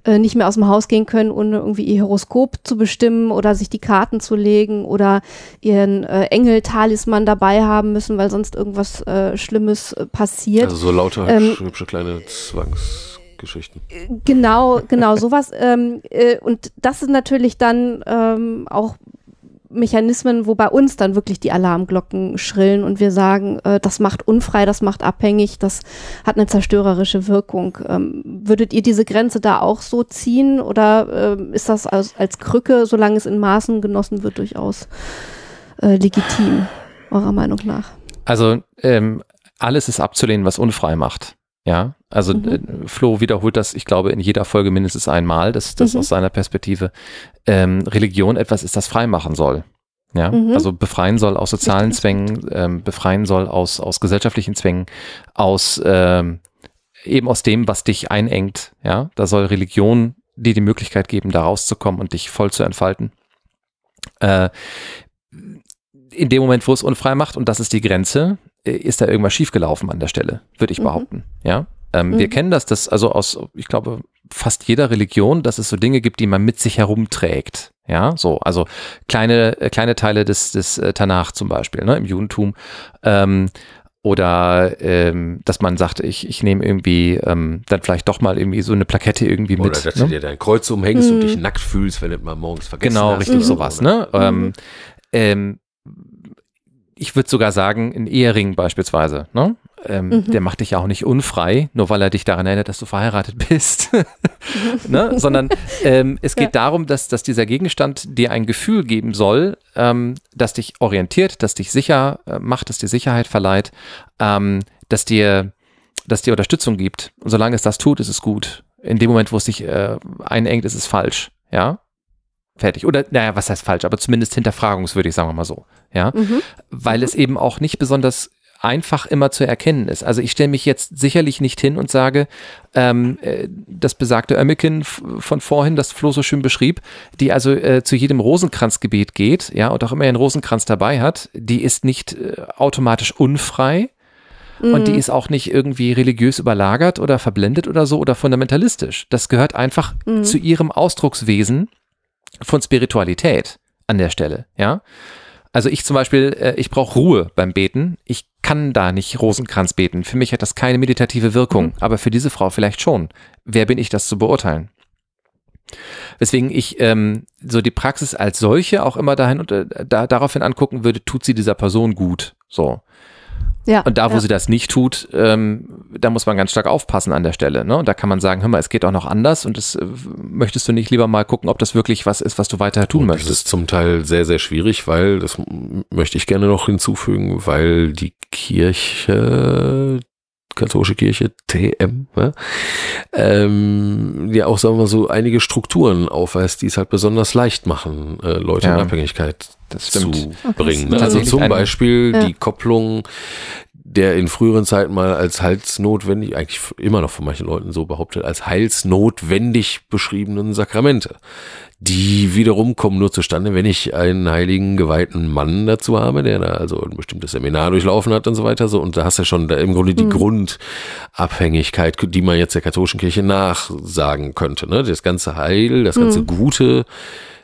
äh, nicht mehr aus dem Haus gehen können, ohne irgendwie ihr Horoskop zu bestimmen oder sich die Karten zu legen oder ihren äh, Engel-Talisman dabei haben müssen, weil sonst irgendwas äh, Schlimmes äh, passiert. Also so lauter Ähm, hübsche kleine Zwangsgeschichten. Genau, genau, sowas. ähm, äh, und das sind natürlich dann ähm, auch Mechanismen, wo bei uns dann wirklich die Alarmglocken schrillen und wir sagen, äh, das macht unfrei, das macht abhängig, das hat eine zerstörerische Wirkung. Ähm, würdet ihr diese Grenze da auch so ziehen oder ähm, ist das als, als Krücke, solange es in Maßen genossen wird, durchaus äh, legitim, eurer Meinung nach? Also ähm, alles ist abzulehnen, was unfrei macht. Ja, also Mhm. äh, Flo wiederholt das, ich glaube, in jeder Folge mindestens einmal, dass das Mhm. aus seiner Perspektive ähm, Religion etwas ist, das frei machen soll. Ja, Mhm. also befreien soll aus sozialen Zwängen, ähm, befreien soll aus, aus gesellschaftlichen Zwängen, aus ähm, eben aus dem, was dich einengt. Ja, da soll Religion dir die Möglichkeit geben, da rauszukommen und dich voll zu entfalten. Äh, in dem Moment, wo es unfrei macht, und das ist die Grenze, ist da irgendwas schiefgelaufen an der Stelle, würde ich Mhm. behaupten. Ja, ähm, wir Mhm. kennen das, das also aus, ich glaube, fast jeder Religion, dass es so Dinge gibt, die man mit sich herumträgt. Ja, so, also kleine, äh, kleine Teile des, des äh, Tanach zum Beispiel, ne, im Judentum. Ähm, oder ähm, dass man sagt, ich, ich nehme irgendwie ähm, dann vielleicht doch mal irgendwie so eine Plakette irgendwie Oder mit. dass ne? du dir dein Kreuz umhängst Mhm. und dich nackt fühlst, wenn du mal morgens vergessen Genau, hast. richtig oder so, sowas. ne? Ne? Ähm, ähm, ich würde sogar sagen, ein Ehering beispielsweise. Ne? Ähm, Mhm. Der macht dich ja auch nicht unfrei, nur weil er dich daran erinnert, dass du verheiratet bist. ne? Sondern ähm, es geht darum, dass, dass dieser Gegenstand dir ein Gefühl geben soll, ähm, das dich orientiert, das dich sicher äh, macht, das dir Sicherheit verleiht, ähm, dass dir das dir Unterstützung gibt. Und solange es das tut, ist es gut. In dem Moment, wo es dich äh, einengt, ist es falsch. Ja? Fertig. Oder, naja, was heißt falsch? Aber zumindest hinterfragungswürdig, sagen wir mal so. Ja? Mhm. Weil es eben auch nicht besonders einfach immer zu erkennen ist. Also ich stelle mich jetzt sicherlich nicht hin und sage, ähm, äh, das besagte Ömmekin von vorhin, das Flo so schön beschrieb, die also äh, zu jedem Rosenkranzgebet geht, ja, und auch immer einen Rosenkranz dabei hat, die ist nicht äh, automatisch unfrei, und die ist auch nicht irgendwie religiös überlagert oder verblendet oder so oder fundamentalistisch. Das gehört einfach zu ihrem Ausdruckswesen von Spiritualität an der Stelle, ja. Also ich zum Beispiel, äh, ich brauche Ruhe beim Beten. Ich kann da nicht Rosenkranz beten. Für mich hat das keine meditative Wirkung, aber für diese Frau vielleicht schon. Wer bin ich, das zu beurteilen? Weswegen ich ähm, so die Praxis als solche auch immer dahin und äh, da, daraufhin angucken würde, tut sie dieser Person gut. So. Ja. Und da, wo ja. sie das nicht tut, ähm, da muss man ganz stark aufpassen an der Stelle. Ne? Und da kann man sagen, hör mal, es geht auch noch anders und das äh, möchtest du nicht lieber mal gucken, ob das wirklich was ist, was du weiter tun Und das möchtest. ist zum Teil sehr, sehr schwierig, weil, das möchte ich gerne noch hinzufügen, weil die Kirche, katholische Kirche, TM, ja, ähm, ja auch, sagen wir mal so, einige Strukturen aufweist, die es halt besonders leicht machen, äh, Leute Ja. in Abhängigkeit Das zu bringen. das Also zum ein- Beispiel Ja. die Kopplung der in früheren Zeiten mal als heilsnotwendig, eigentlich immer noch von manchen Leuten so behauptet, als heilsnotwendig beschriebenen Sakramente. Die wiederum kommen nur zustande, wenn ich einen heiligen, geweihten Mann dazu habe, der da also ein bestimmtes Seminar durchlaufen hat und so weiter. So, und da hast du schon da im Grunde die Grundabhängigkeit, die man jetzt der katholischen Kirche nachsagen könnte. Ne? Das ganze Heil, das ganze Gute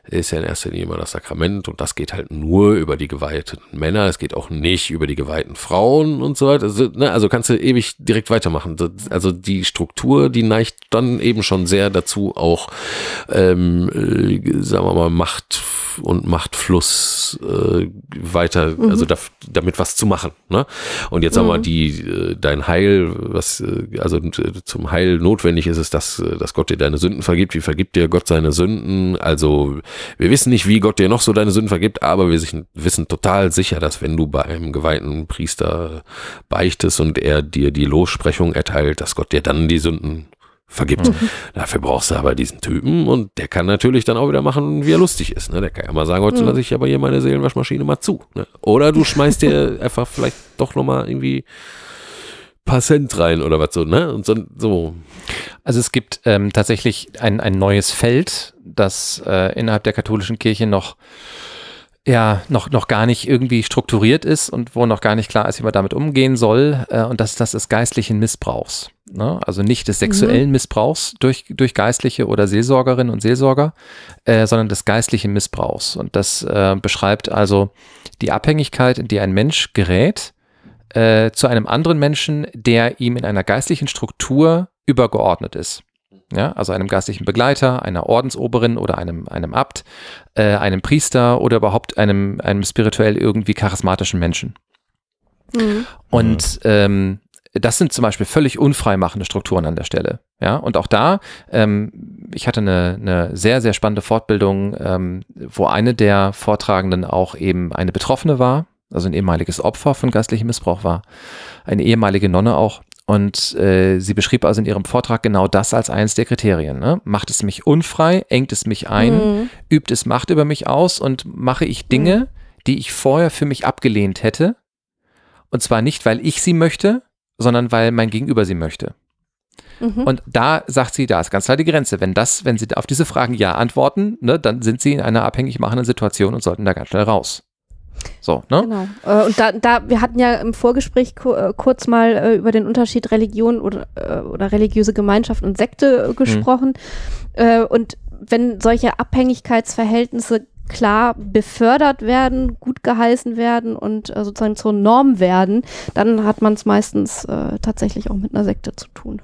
ist ja in erster Linie immer das Sakrament und das geht halt nur über die geweihten Männer, es geht auch nicht über die geweihten Frauen und so weiter. Also, ne, also kannst du ewig direkt weitermachen. Also die Struktur, die neigt dann eben schon sehr dazu, auch, ähm, äh, sagen wir mal, Macht und Machtfluss äh, weiter, also da, damit was zu machen. Ne? Und jetzt sagen wir mal, die, äh, dein Heil, was äh, also zum Heil notwendig ist, ist, dass, dass Gott dir deine Sünden vergibt. Wie vergibt dir Gott seine Sünden? Also wir wissen nicht, wie Gott dir noch so deine Sünden vergibt, aber wir wissen total sicher, dass wenn du bei einem geweihten Priester beichtest und er dir die Lossprechung erteilt, dass Gott dir dann die Sünden vergibt. Dafür brauchst du aber diesen Typen und der kann natürlich dann auch wieder machen, wie er lustig ist. Ne? Der kann ja mal sagen, heute lasse ich aber hier meine Seelenwaschmaschine mal zu. Ne? Oder du schmeißt dir einfach vielleicht doch nochmal irgendwie paar Cent rein oder was so, ne? Und so, so. Also es gibt ähm, tatsächlich ein, ein neues Feld, das äh, innerhalb der katholischen Kirche noch ja noch noch gar nicht irgendwie strukturiert ist und wo noch gar nicht klar ist, wie man damit umgehen soll. Äh, und das ist das des geistlichen Missbrauchs. Ne? Also nicht des sexuellen Missbrauchs durch durch Geistliche oder Seelsorgerinnen und Seelsorger, äh, sondern des geistlichen Missbrauchs. Und das äh, beschreibt also die Abhängigkeit, in die ein Mensch gerät äh, zu einem anderen Menschen, der ihm in einer geistlichen Struktur übergeordnet ist. Ja, also einem geistlichen Begleiter, einer Ordensoberin oder einem, einem Abt, äh, einem Priester oder überhaupt einem, einem spirituell irgendwie charismatischen Menschen. Mhm. Und ähm, das sind zum Beispiel völlig unfreimachende Strukturen an der Stelle. Ja, und auch da, ähm, ich hatte eine, eine sehr, sehr spannende Fortbildung, ähm, wo eine der Vortragenden auch eben eine Betroffene war, also ein ehemaliges Opfer von geistlichem Missbrauch war, eine ehemalige Nonne auch. Und äh, sie beschrieb also in ihrem Vortrag genau das als eines der Kriterien. Ne? Macht es mich unfrei, engt es mich ein, Mhm. übt es Macht über mich aus und mache ich Dinge, die ich vorher für mich abgelehnt hätte. Und zwar nicht, weil ich sie möchte, sondern weil mein Gegenüber sie möchte. Mhm. Und da sagt sie, da ist ganz klar die Grenze. Wenn das, wenn sie auf diese Fragen ja antworten, ne, dann sind sie in einer abhängig machenden Situation und sollten da ganz schnell raus. So, ne? Genau. Äh, Und da, da, wir hatten ja im Vorgespräch äh, kurz mal äh, über den Unterschied Religion oder, äh, oder religiöse Gemeinschaft und Sekte äh, gesprochen. Äh, und wenn solche Abhängigkeitsverhältnisse klar befördert werden, gut geheißen werden und sozusagen zur Norm werden, dann hat man es meistens tatsächlich auch mit einer Sekte zu tun.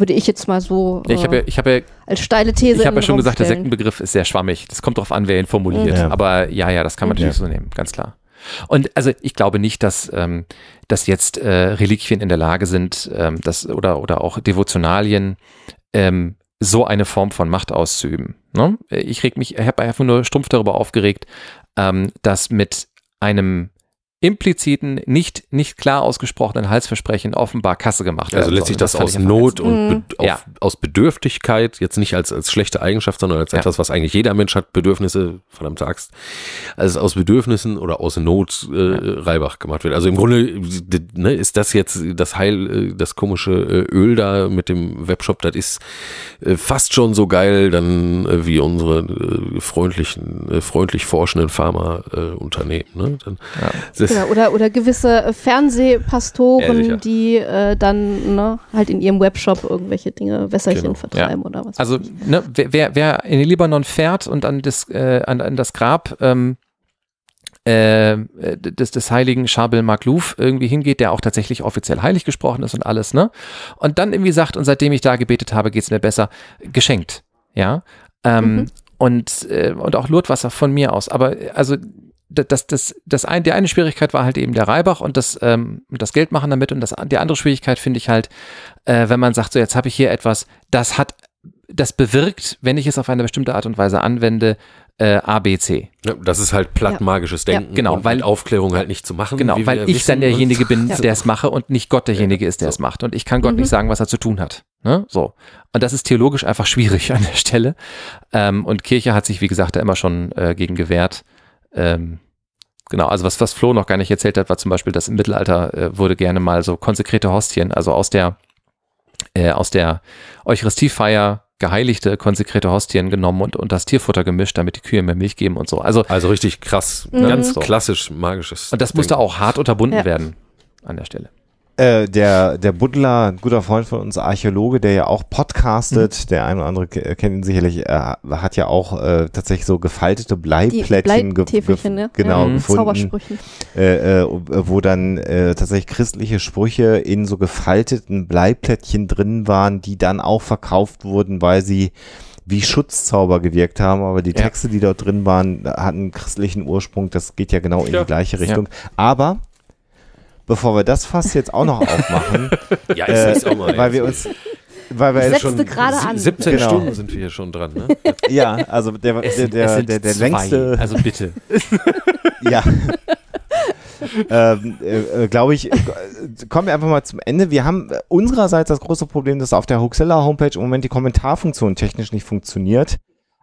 Würde ich jetzt mal so Ja, ich habe ja, ich hab ja, als steile These ich hab in ja schon Raum gesagt, der stellen. Sektenbegriff ist sehr schwammig. Das kommt darauf an, wer ihn formuliert. Ja. Aber ja, ja, das kann man Mhm. natürlich so nehmen, ganz klar. Und also ich glaube nicht, dass, ähm, dass jetzt äh, Reliquien in der Lage sind, ähm, das, oder, oder auch Devotionalien, ähm, so eine Form von Macht auszuüben. Ne? Ich reg mich, ich habe einfach nur stumpf darüber aufgeregt, ähm, dass mit einem impliziten, nicht, nicht klar ausgesprochenen Halsversprechen offenbar Kasse gemacht Also werden letztlich soll. das aus Not und Mhm. be auf, Ja. aus Bedürftigkeit, jetzt nicht als, als schlechte Eigenschaft, sondern als Ja. etwas, was eigentlich jeder Mensch hat, Bedürfnisse, verdammte Axt, also aus Bedürfnissen oder aus Not äh, Reibach gemacht wird. Also im Grunde ne, ist das jetzt das Heil, äh, das komische äh, Öl da mit dem Webshop, das ist äh, fast schon so geil dann äh, wie unsere äh, freundlichen, äh, freundlich forschenden Pharmaunternehmen. Äh, Unternehmen, ne? dann, Ja. Das, Genau, oder, oder gewisse äh, Ja, Fernsehpastoren, sicher. die äh, dann ne, halt in ihrem Webshop irgendwelche Dinge, Wässerchen Genau. vertreiben oder was. Also, ne, wer, wer, in den Libanon fährt und an das, äh, an, an das Grab ähm, äh, des, des heiligen Schabel Maglouf irgendwie hingeht, der auch tatsächlich offiziell heilig gesprochen ist und alles, ne? Und dann irgendwie sagt, und seitdem ich da gebetet habe, geht's mir besser, geschenkt, ja? Ähm, Mhm. und, äh, und auch Lurtwasser von mir aus. Aber äh, also das, das, das, ein, die eine Schwierigkeit war halt eben der Reibach und das, ähm, das Geld machen damit und das, die andere Schwierigkeit finde ich halt, äh, wenn man sagt, so jetzt habe ich hier etwas, das hat, das bewirkt, wenn ich es auf eine bestimmte Art und Weise anwende, äh, A, B, C. Ja, das ist halt platt magisches Denken. genau, und weil- mit Aufklärung halt nicht zu machen. Genau, wie weil wir ich dann derjenige Und- bin, Ja. der es mache und nicht Gott derjenige ist, der so. es macht. Und ich kann Gott Mhm. nicht sagen, was er zu tun hat. Ne? So. Und das ist theologisch einfach schwierig an der Stelle. Ähm, und Kirche hat sich, wie gesagt, da immer schon äh, gegen gewehrt. Ähm, genau, also was, was Flo noch gar nicht erzählt hat, war zum Beispiel, dass im Mittelalter äh, wurde gerne mal so konsekrete Hostien, also aus der, äh, aus der Eucharistiefeier geheiligte, konsekrete Hostien genommen und, und das Tierfutter gemischt, damit die Kühe mehr Milch geben und so. Also, Also richtig krass, Mhm. ganz So. klassisch magisches. und das musste Denken. auch hart unterbunden Ja. werden an der Stelle. Äh, der, der Buddler, ein guter Freund von uns, Archäologe, der ja auch podcastet, der ein oder andere ke- kennt ihn sicherlich, äh, hat ja auch äh, tatsächlich so gefaltete Bleiplättchen ge- ge- ne? genau, ja, Mhm. gefunden, Zaubersprüchen. äh, äh, wo dann äh, tatsächlich christliche Sprüche in so gefalteten Bleiplättchen drin waren, die dann auch verkauft wurden, weil sie wie Schutzzauber gewirkt haben, aber die Ja. Texte, die dort drin waren, hatten christlichen Ursprung, das geht ja genau in Ja. die gleiche Richtung. Aber bevor wir das Fass jetzt auch noch aufmachen, Ja, äh, ist auch mal weil wir uns, weil wir Ich jetzt setzte gerade an. 17 Genau. Stunden sind wir hier schon dran. Ne? ja, also der, der, der, der, der längste, Also bitte. ja. ähm, äh, äh, glaube ich, äh, kommen wir einfach mal zum Ende. Wir haben äh, unsererseits das große Problem, dass auf der Hoaxilla Homepage im Moment die Kommentarfunktion technisch nicht funktioniert.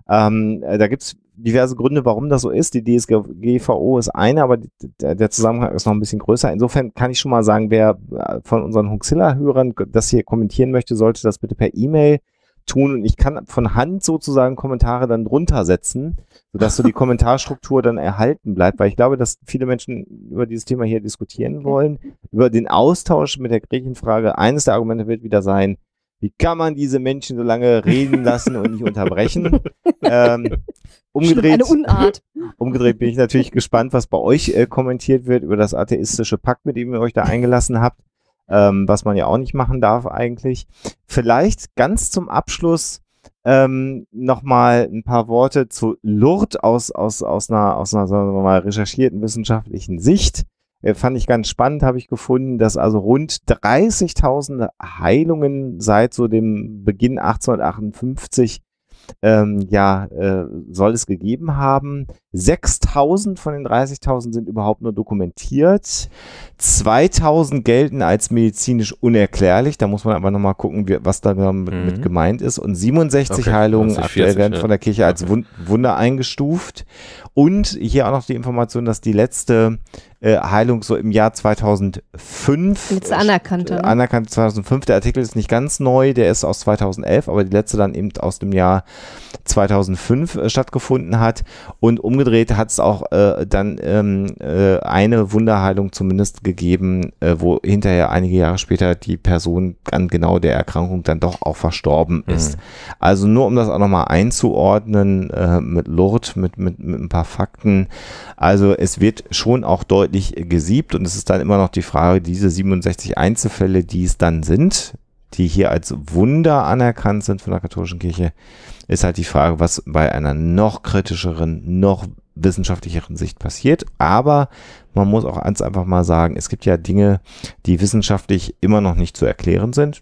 Ähm, äh, da gibt es diverse Gründe, warum das so ist. Die DSGVO ist eine, aber die, der, Zusammenhang ist noch ein bisschen größer. Insofern kann ich schon mal sagen, wer äh, von unseren Hoaxilla-Hörern das hier kommentieren möchte, sollte das bitte per E-Mail tun. Und ich kann von Hand sozusagen Kommentare dann drunter setzen, sodass so die Kommentarstruktur dann erhalten bleibt, weil ich glaube, dass viele Menschen über dieses Thema hier diskutieren wollen, über den Austausch mit der Griechenfrage. Eines der Argumente wird wieder sein, wie kann man diese Menschen so lange reden lassen und nicht unterbrechen? ähm, umgedreht, eine Unart. umgedreht bin ich natürlich gespannt, was bei euch äh, kommentiert wird über das atheistische Pakt, mit dem ihr euch da eingelassen habt, ähm, was man ja auch nicht machen darf eigentlich. Vielleicht ganz zum Abschluss ähm, nochmal ein paar Worte zu Lourdes aus, aus, aus einer, aus einer sagen wir mal, recherchierten wissenschaftlichen Sicht. Äh, fand ich ganz spannend, habe ich gefunden, dass also rund 30.000 Heilungen seit so dem Beginn 1858 ähm, ja, äh, soll es gegeben haben. 6000 von den 30.000 sind überhaupt nur dokumentiert. 2000 gelten als medizinisch unerklärlich. Da muss man aber nochmal gucken, wie, was da damit Mhm. mit gemeint ist. Und 67 Okay, Heilungen 20, aktuell 40, werden ja. von der Kirche als Okay. Wun Wunder eingestuft. Und hier auch noch die Information, dass die letzte äh, Heilung so im Jahr 2005. Letzte anerkannte. Äh, Ne? anerkannt 2005. Der Artikel ist nicht ganz neu, der ist aus 2011, aber die letzte dann eben aus dem Jahr 2005 äh, stattgefunden hat. Und umgedreht hat es auch äh, dann ähm, äh, eine Wunderheilung zumindest gegeben, äh, wo hinterher einige Jahre später die Person an genau der Erkrankung dann doch auch verstorben ist. Also nur um das auch nochmal einzuordnen äh, mit Lourdes, mit, mit, mit ein paar Fakten. Also es wird schon auch deutlich gesiebt und es ist dann immer noch die Frage, diese 67 Einzelfälle, die es dann sind, die hier als Wunder anerkannt sind von der katholischen Kirche, ist halt die Frage, was bei einer noch kritischeren, noch wissenschaftlicheren Sicht passiert. Aber man muss auch ganz einfach mal sagen, es gibt ja Dinge, die wissenschaftlich immer noch nicht zu erklären sind,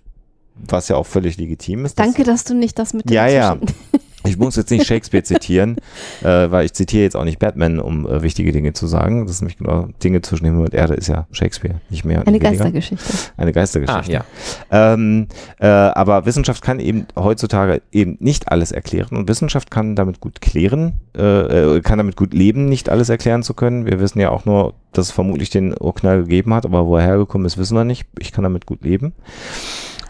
was ja auch völlig legitim ist. Danke, dass du nicht das mit dem Ja, ja. Ich muss jetzt nicht Shakespeare zitieren, äh, weil ich zitiere jetzt auch nicht Batman, um äh, wichtige Dinge zu sagen. Das ist nämlich genau Dinge zwischen Himmel und Erde ist ja Shakespeare, nicht mehr. Eine nicht weniger. Geistergeschichte. Eine Ah, Geistergeschichte. ja. Ähm, äh, aber Wissenschaft kann eben heutzutage eben nicht alles erklären und Wissenschaft kann damit gut klären, äh, äh, kann damit gut leben, nicht alles erklären zu können. Wir wissen ja auch nur, dass es vermutlich den Urknall gegeben hat, aber wo er hergekommen ist, wissen wir nicht. Ich kann damit gut leben.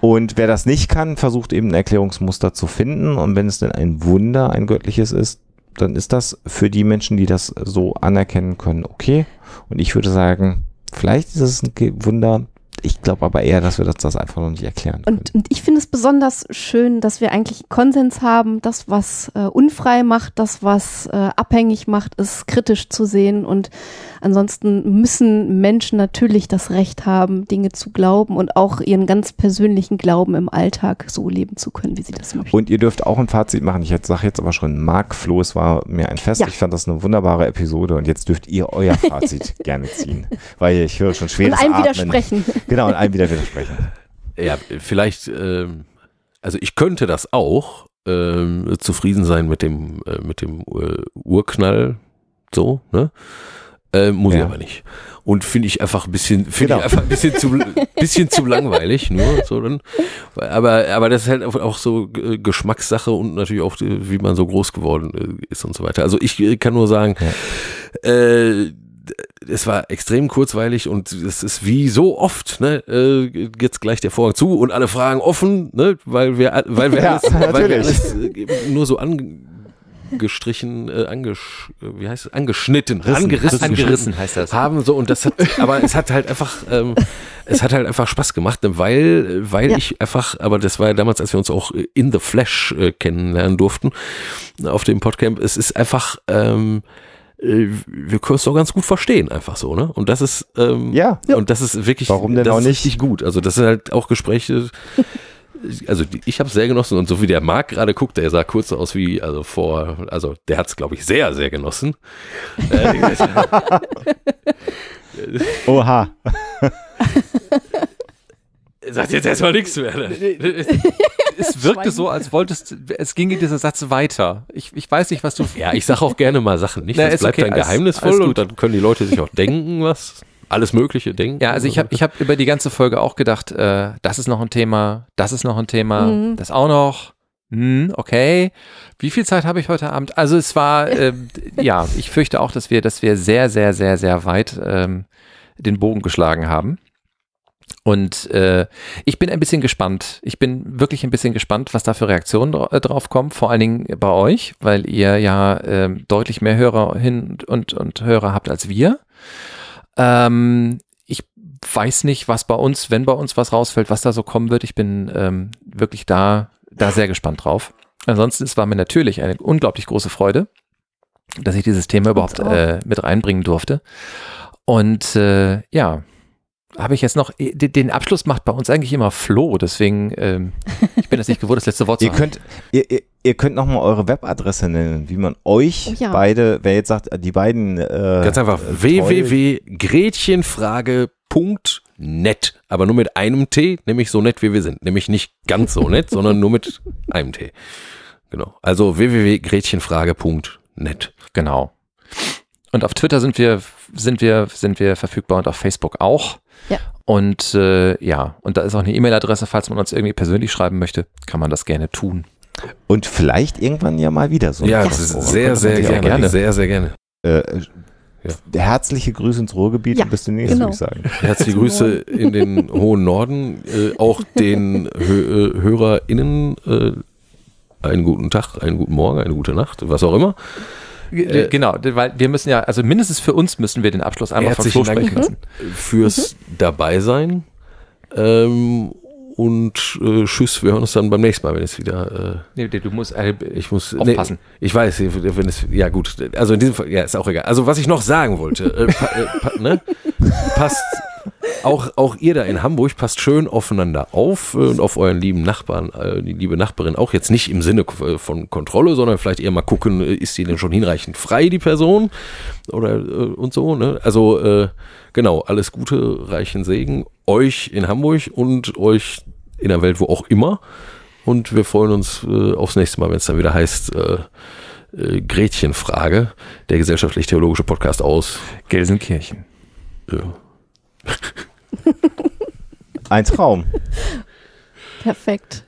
Und wer das nicht kann, versucht eben ein Erklärungsmuster zu finden. Und wenn es denn ein Wunder, ein göttliches ist, dann ist das für die Menschen, die das so anerkennen können, okay. Und ich würde sagen, vielleicht ist es ein Wunder. Ich glaube aber eher, dass wir das, das einfach noch nicht erklären können. Und, und ich finde es besonders schön, dass wir eigentlich Konsens haben, das, was äh, unfrei macht, das, was äh, abhängig macht, ist kritisch zu sehen. Und ansonsten müssen Menschen natürlich das Recht haben, Dinge zu glauben und auch ihren ganz persönlichen Glauben im Alltag so leben zu können, wie sie das möchten. Und ihr dürft auch ein Fazit machen. Ich sage jetzt aber schon, Marc Flo, es war mir ein Fest. Ja. Ich fand das eine wunderbare Episode und jetzt dürft ihr euer Fazit gerne ziehen. Weil ich höre schon Und schweres einem Atmen. widersprechen. Genau, und einem wieder widersprechen. Ja, vielleicht, ähm, also ich könnte das auch, ähm, zufrieden sein mit dem, äh, mit dem äh, Urknall, so, ne? Äh, muss ich Ja. aber nicht. Und finde ich einfach ein bisschen, finde Genau. ich einfach ein bisschen zu, bisschen zu langweilig, nur so dann. Aber, aber das ist halt auch- so Geschmackssache und natürlich auch, wie man so groß geworden äh, ist und so weiter. Also ich äh, kann nur sagen, äh, es war extrem kurzweilig und es ist wie so oft, ne, äh, jetzt gleich der Vorhang zu und alle Fragen offen, ne, weil wir, weil wir, Ja, alles, weil wir alles äh, nur so angestrichen, äh, angesch, äh, wie heißt es, angeschnitten, Rissen, angerissen, rissen, angerissen heißt das. haben so und das hat, aber es hat halt einfach, ähm, es hat halt einfach Spaß gemacht, weil, weil Ja. ich einfach, aber das war ja damals, als wir uns auch in the Flash äh, kennenlernen durften auf dem Podcamp, es ist einfach, ähm, äh, wir können es doch ganz gut verstehen, einfach so, ne? Und das ist, ähm, Ja. und das ist wirklich, Warum denn das auch ist nicht? richtig gut. Also das sind halt auch Gespräche, also ich habe es sehr genossen und so wie der Marc gerade guckt, der sah kurz so aus wie, also vor, also der hat es, glaube ich, sehr, sehr genossen. Äh, Oha. sagt jetzt erstmal nichts mehr. Ne? Es wirkte so, als wolltest, es ginge dieser Satz weiter. Ich, ich weiß nicht, was du. Ja, ich sage auch gerne mal Sachen nicht. Na, das ist bleibt okay, dann geheimnisvoll alles und gut. dann können die Leute sich auch denken, was alles Mögliche denken. Ja, also ich habe ich hab über die ganze Folge auch gedacht, äh, das ist noch ein Thema, das ist noch ein Thema, Mhm. das auch noch. Hm, okay. Wie viel Zeit habe ich heute Abend? Also es war, ähm, ja, ich fürchte auch, dass wir, dass wir sehr, sehr, sehr, sehr weit ähm, den Bogen geschlagen haben. Und äh, ich bin ein bisschen gespannt. Ich bin wirklich ein bisschen gespannt, was da für Reaktionen dra äh, drauf kommen. Vor allen Dingen bei euch, weil ihr ja ähm, deutlich mehr Hörer hin und, und Hörer habt als wir. Ähm, ich weiß nicht, was bei uns, wenn bei uns was rausfällt, was da so kommen wird. Ich bin ähm, wirklich da, da sehr gespannt drauf. Ansonsten, es war mir natürlich eine unglaublich große Freude, dass ich dieses Thema überhaupt äh, mit reinbringen durfte. Und äh, ja, habe ich jetzt noch, äh, den Abschluss macht bei uns eigentlich immer Flo, deswegen, ähm, ich bin jetzt nicht gewohnt, das letzte Wort zu Ihr haben. könnt, ihr, ihr, ihr könnt nochmal eure Webadresse nennen, wie man euch Oh ja. beide, wer jetzt sagt, die beiden. Äh, Ganz einfach äh, www.gretchenfrage.net. Aber nur mit einem T, nämlich so nett wie wir sind. Nämlich nicht ganz so nett, sondern nur mit einem T. Genau. Also www.gretchenfrage.net. Genau. Und auf Twitter sind wir, sind wir, sind wir verfügbar und auf Facebook auch. Ja. Und äh, ja, und da ist auch eine E-Mail-Adresse, falls man uns irgendwie persönlich schreiben möchte, kann man das gerne tun. Und vielleicht irgendwann ja mal wieder so. Ja, ist Crossover. sehr, sehr gerne. gerne. Sehr, sehr gerne. Äh, herzliche Grüße ins Ruhrgebiet Ja, und bis demnächst, genau. würde ich sagen. Herzliche Grüße in den hohen Norden, äh, auch den Hö äh, HörerInnen. Äh, einen guten Tag, einen guten Morgen, eine gute Nacht, was auch immer. Äh, genau, weil wir müssen ja, also mindestens für uns müssen wir den Abschluss einmal von Flo sprechen lassen. Fürs dabei sein. Ähm, und äh, tschüss, wir hören uns dann beim nächsten Mal, wenn es wieder. Äh, Nee, nee, du musst, äh, ich muss Aufpassen. Nee, ich weiß, wenn es ja gut. Also in diesem Fall, ja, ist auch egal. Also was ich noch sagen wollte, äh, pa, äh, pa, ne? passt auch auch ihr da in Hamburg passt schön aufeinander auf äh, und auf euren lieben Nachbarn, äh, die liebe Nachbarin auch jetzt nicht im Sinne äh, von Kontrolle, sondern vielleicht eher mal gucken, ist die denn schon hinreichend frei die Person oder und so. Ne? Also genau, alles Gute, reichen Segen euch in Hamburg und euch in der Welt wo auch immer. Und wir freuen uns aufs nächste Mal, wenn es dann wieder heißt, Gretchenfrage, der gesellschaftlich-theologische Podcast aus. Gelsenkirchen. Äh, Ein Traum. Perfekt.